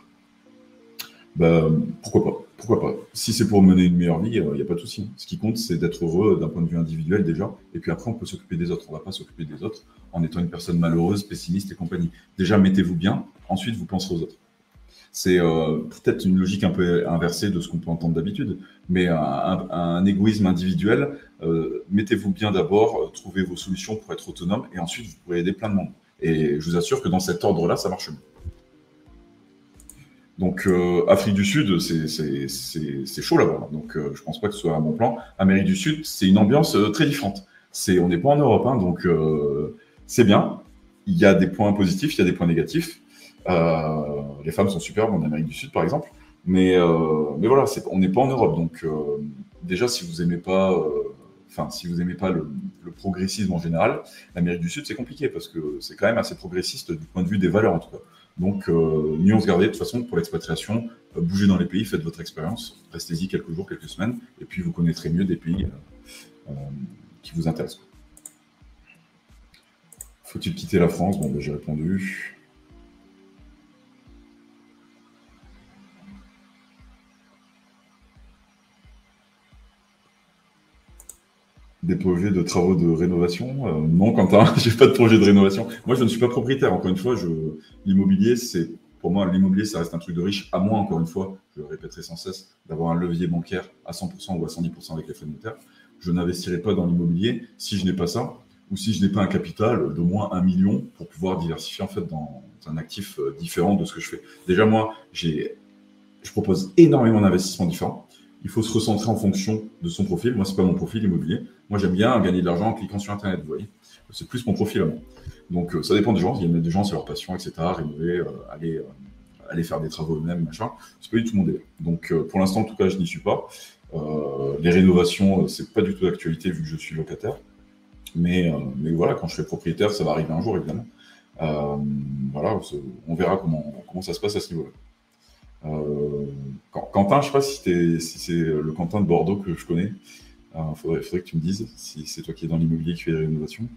Bah, pourquoi pas? Pourquoi pas Si c'est pour mener une meilleure vie, il n'y a pas de souci. Ce qui compte, c'est d'être heureux d'un point de vue individuel déjà, et puis après, on peut s'occuper des autres. On ne va pas s'occuper des autres en étant une personne malheureuse, pessimiste et compagnie. Déjà, mettez-vous bien, ensuite, vous penserez aux autres. C'est euh, peut-être une logique un peu inversée de ce qu'on peut entendre d'habitude, mais un, égoïsme individuel, euh, mettez-vous bien d'abord, euh, trouvez vos solutions pour être autonome, et ensuite, vous pourrez aider plein de monde. Et je vous assure que dans cet ordre-là, ça marche mieux. Donc euh, Afrique du Sud, c'est chaud là-bas. Donc euh, je pense pas que ce soit un bon plan. Amérique du Sud, c'est une ambiance euh, très différente. C'est on n'est pas en Europe, hein, donc c'est bien. Il y a des points positifs, il y a des points négatifs. les femmes sont superbes en Amérique du Sud, par exemple. Mais mais voilà, on n'est pas en Europe. Donc déjà, si vous aimez pas enfin, si vous n'aimez pas le, progressisme en général, l'Amérique du Sud, c'est compliqué parce que c'est quand même assez progressiste du point de vue des valeurs, en tout cas. Donc, euh, se garder de toute façon pour l'expatriation. Euh, bougez dans les pays, faites votre expérience, restez-y quelques jours, quelques semaines, et puis vous connaîtrez mieux des pays euh, qui vous intéressent. Faut-il quitter la France? Bon, ben, j'ai répondu. Des projets de travaux de rénovation euh, Non, Quentin, *laughs* j'ai pas de projet de rénovation. Moi, je ne suis pas propriétaire. Encore une fois, l'immobilier, c'est pour moi, l'immobilier, ça reste un truc de riche, à moins, encore une fois, je répéterai sans cesse, d'avoir un levier bancaire à 100% ou à 110% avec les frais notaires. Je n'investirai pas dans l'immobilier si je n'ai pas ça, ou si je n'ai pas un capital de moins un million pour pouvoir diversifier en fait dans un actif euh, différent de ce que je fais. Déjà, moi, je propose énormément d'investissements différents. Il faut se recentrer en fonction de son profil. Moi, c'est pas mon profil immobilier. Moi, j'aime bien gagner de l'argent en cliquant sur Internet, vous voyez. C'est plus mon profil à moi. Donc, euh, ça dépend des gens. Il y a des gens, c'est leur passion, etc. Rénover, euh, aller, aller faire des travaux eux-mêmes, machin. C'est pas du tout mon délire. Donc, pour l'instant, en tout cas, je n'y suis pas. les rénovations, c'est pas du tout d'actualité vu que je suis locataire. Mais, euh, mais voilà, quand je serai propriétaire, ça va arriver un jour, évidemment. Euh, voilà, on verra comment, comment ça se passe à ce niveau-là. Euh, Quentin, je ne sais pas si c'est le Quentin de Bordeaux que je connais. Il faudrait, que tu me dises si c'est toi qui es dans l'immobilier qui fait les rénovations.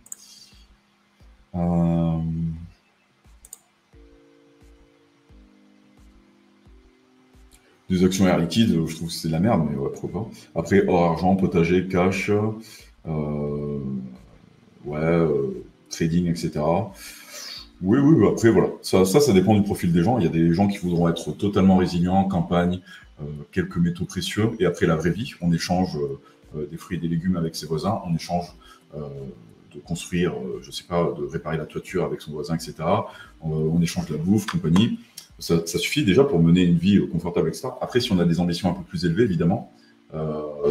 Des actions air liquide, je trouve que c'est de la merde, mais ouais, pourquoi pas. Après, hors argent, potager, cash, ouais, euh, trading, etc. Oui, oui, bah, après, voilà. Ça, ça, ça, dépend du profil des gens. Il y a des gens qui voudront être totalement résilients, campagne, euh, quelques métaux précieux, et après la vraie vie, on échange euh, des fruits et des légumes avec ses voisins, on échange de construire, je sais pas, de réparer la toiture avec son voisin, etc. on échange la bouffe, compagnie. Ça, suffit déjà pour mener une vie confortable, etc. Après, si on a des ambitions un peu plus élevées, évidemment,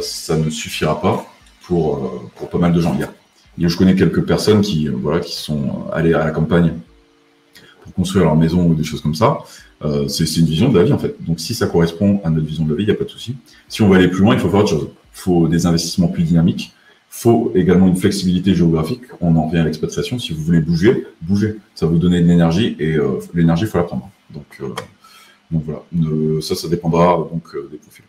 ça ne suffira pas pour, pour pas mal de gens. Il y je connais quelques personnes qui, euh, voilà, qui sont allées à la campagne pour construire leur maison ou des choses comme ça. Euh, c'est une vision de la vie en fait. Donc si ça correspond à notre vision de la vie, il n'y a pas de souci. Si on veut aller plus loin, il faut faire autre chose. Faut des investissements plus dynamiques. Faut également une flexibilité géographique. On en revient à l'expatriation. Si vous voulez bouger, bougez. Ça vous donner de l'énergie et euh, l'énergie, il faut la prendre. Donc, euh, donc voilà. ça, ça dépendra donc des profils.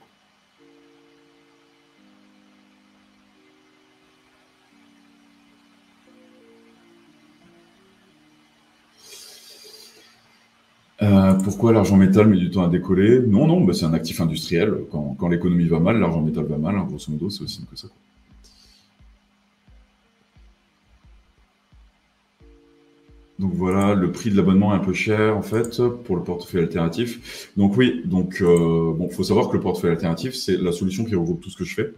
Euh, pourquoi l'argent métal met du temps à décoller? Non, non, bah, c'est un actif industriel. Quand, l'économie va mal, l'argent métal va mal. Hein, grosso modo, c'est aussi que ça. Donc voilà, le prix de l'abonnement est un peu cher en fait pour le portefeuille alternatif. Donc oui, donc euh, bon, faut savoir que le portefeuille alternatif c'est la solution qui regroupe tout ce que je fais.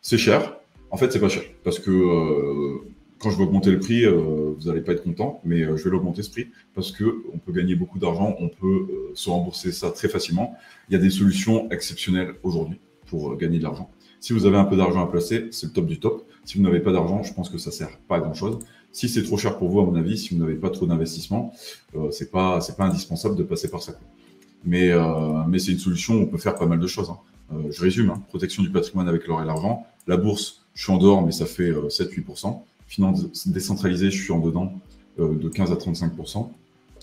C'est cher. En fait, c'est pas cher parce que euh, quand je vais augmenter le prix, euh, vous n'allez pas être content, mais euh, je vais l'augmenter ce prix parce que on peut gagner beaucoup d'argent, on peut euh, se rembourser ça très facilement. Il y a des solutions exceptionnelles aujourd'hui pour gagner de l'argent. Si vous avez un peu d'argent à placer, c'est le top du top. Si vous n'avez pas d'argent, je pense que ça sert pas à grand chose. Si c'est trop cher pour vous, à mon avis, si vous n'avez pas trop d'investissement, euh, c'est pas c'est pas indispensable de passer par ça. Mais mais c'est une solution où on peut faire pas mal de choses. Hein. je résume hein. protection du patrimoine avec l'or et l'argent. La bourse, je suis en dehors, mais ça fait 7-8% finance décentralisée, je suis en dedans euh, de 15 à 35%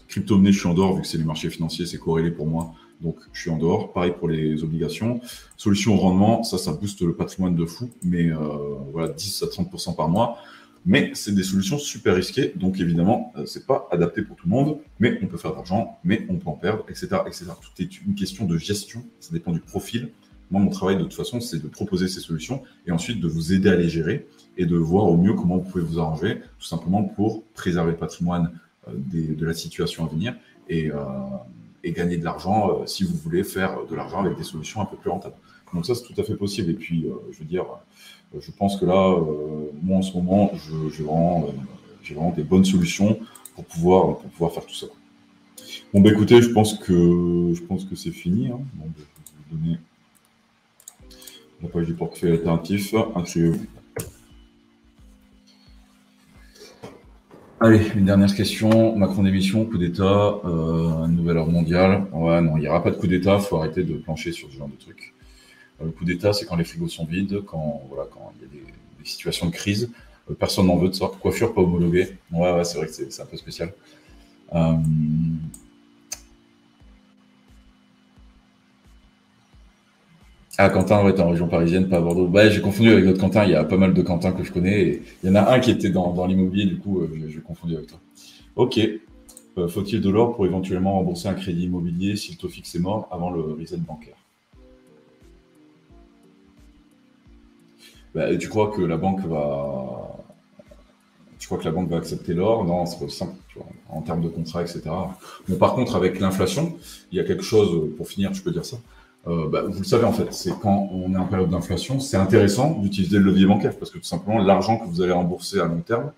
Crypto-monnaie, je suis en dehors, vu que c'est les marchés financiers, c'est corrélé pour moi. Donc, je suis en dehors. Pareil pour les obligations. Solution au rendement, ça, ça booste le patrimoine de fou, mais euh, voilà, 10 à 30% par mois. Mais c'est des solutions super risquées, donc évidemment, euh, c'est pas adapté pour tout le monde, mais on peut faire de l'argent, mais on peut en perdre, etc., etc. Tout est une question de gestion, ça dépend du profil. Moi, mon travail, de toute façon, c'est de proposer ces solutions et ensuite de vous aider à les gérer et de voir au mieux comment vous pouvez vous arranger, tout simplement pour préserver le patrimoine euh, de la situation à venir et, euh, gagner de l'argent euh, si vous voulez faire de l'argent avec des solutions un peu plus rentables. Donc ça, c'est tout à fait possible. Et puis, je veux dire, je pense que là, moi, en ce moment, j'ai vraiment, des bonnes solutions pour pouvoir, faire tout ça. Bon, bah écoutez, je pense que, c'est fini. Hein. Bah, la page du portefeuille alternatif. Inscrivez-vous. Allez, une dernière question. Macron d'émission, coup d'État, euh, nouvelle ordre mondiale. Ouais, non, il n'y aura pas de coup d'État, il faut arrêter de plancher sur ce genre de trucs. Euh, le coup d'État, c'est quand les frigos sont vides, quand il y a des, situations de crise. Euh, personne n'en veut de ça. Coiffure pas homologuée. Ouais, ouais, c'est vrai que c'est un peu spécial. Ah, Quentin, ouais, t'es en région parisienne, pas à Bordeaux. Bah, j'ai confondu avec d'autres Quentin. Il y a pas mal de Quentin que je connais. Il y en a un qui était dans, l'immobilier, du coup, euh, j'ai confondu avec toi. Ok. Euh, faut-il de l'or pour éventuellement rembourser un crédit immobilier si le taux fixe est mort avant le reset bancaire? Bah, tu crois que la banque va. Tu crois que la banque va accepter l'or? Non, c'est pas simple, tu vois, en termes de contrat, etc. Bon, par contre, avec l'inflation, il y a quelque chose, pour finir, je peux dire ça. Euh, bah, vous le savez en fait, c'est quand on est en période d'inflation, c'est intéressant d'utiliser le levier bancaire parce que tout simplement l'argent que vous allez rembourser à long terme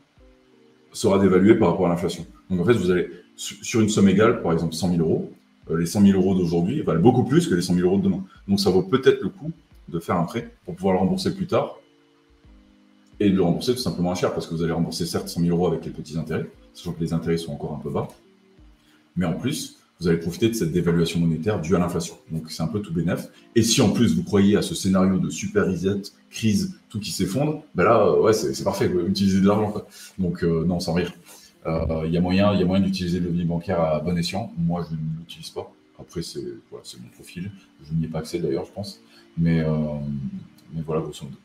sera dévalué par rapport à l'inflation. Donc en fait, vous allez sur une somme égale, par exemple 100 000 euros, euh, les 100 000 euros d'aujourd'hui valent beaucoup plus que les 100 000 euros de demain. Donc ça vaut peut-être le coup de faire un prêt pour pouvoir le rembourser plus tard et de le rembourser tout simplement à cher parce que vous allez rembourser certes 100 000 euros avec les petits intérêts, sachant que les intérêts sont encore un peu bas, mais en plus, vous allez profiter de cette dévaluation monétaire due à l'inflation. Donc c'est un peu tout bénef. Et si en plus vous croyez à ce scénario de super reset, crise, tout qui s'effondre, ben là, euh, ouais, c'est parfait, utilisez de l'argent. Donc euh, non, sans rire. Euh, il y a moyen, d'utiliser le levier bancaire à bon escient. Moi, je ne l'utilise pas. Après, c'est mon profil. Je n'y ai pas accès d'ailleurs, je pense. Mais, mais voilà, grosso modo.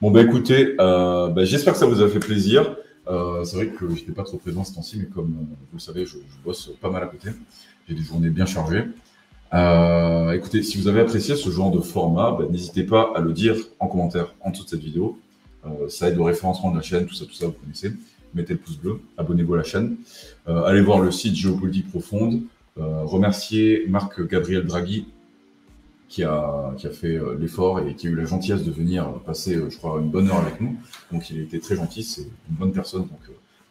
Bon, ben écoutez, ben, j'espère que ça vous a fait plaisir. c'est vrai que je n'étais pas trop présent ce temps-ci, mais comme vous le savez, je, bosse pas mal à côté. J'ai des journées bien chargées. Euh, écoutez, si vous avez apprécié ce genre de format, ben, n'hésitez pas à le dire en commentaire en dessous de cette vidéo. Euh, ça aide au référencement de la chaîne, tout ça, tout ça, vous connaissez. Mettez le pouce bleu, abonnez-vous à la chaîne. Euh, allez voir le site Géopolitique Profonde. remercier Marc-Gabriel Draghi qui a, qui a fait l'effort et qui a eu la gentillesse de venir passer, je crois, une bonne heure avec nous. Donc il a été très gentil, c'est une bonne personne, donc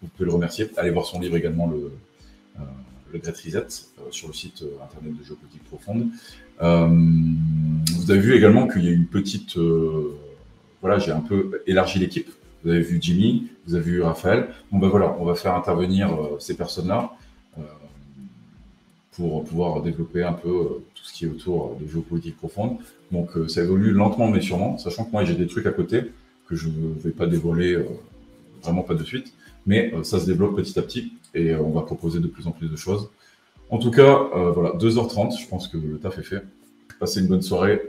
vous pouvez le remercier. Allez voir son livre également, le, le Great euh, sur le site euh, internet de Géopolitique Profonde. Euh, vous avez vu également qu'il y a une petite. voilà, j'ai un peu élargi l'équipe. Vous avez vu Jimmy, vous avez vu Raphaël. Bon ben voilà, on va faire intervenir ces personnes-là pour pouvoir développer un peu tout ce qui est autour de géopolitique profonde. Donc ça évolue lentement mais sûrement, sachant que moi j'ai des trucs à côté que je ne vais pas dévoiler vraiment pas de suite, mais ça se développe petit à petit et euh, on va proposer de plus en plus de choses. En tout cas, euh, voilà, 2h30, je pense que le taf est fait. Passez une bonne soirée.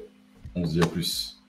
On se dit à plus.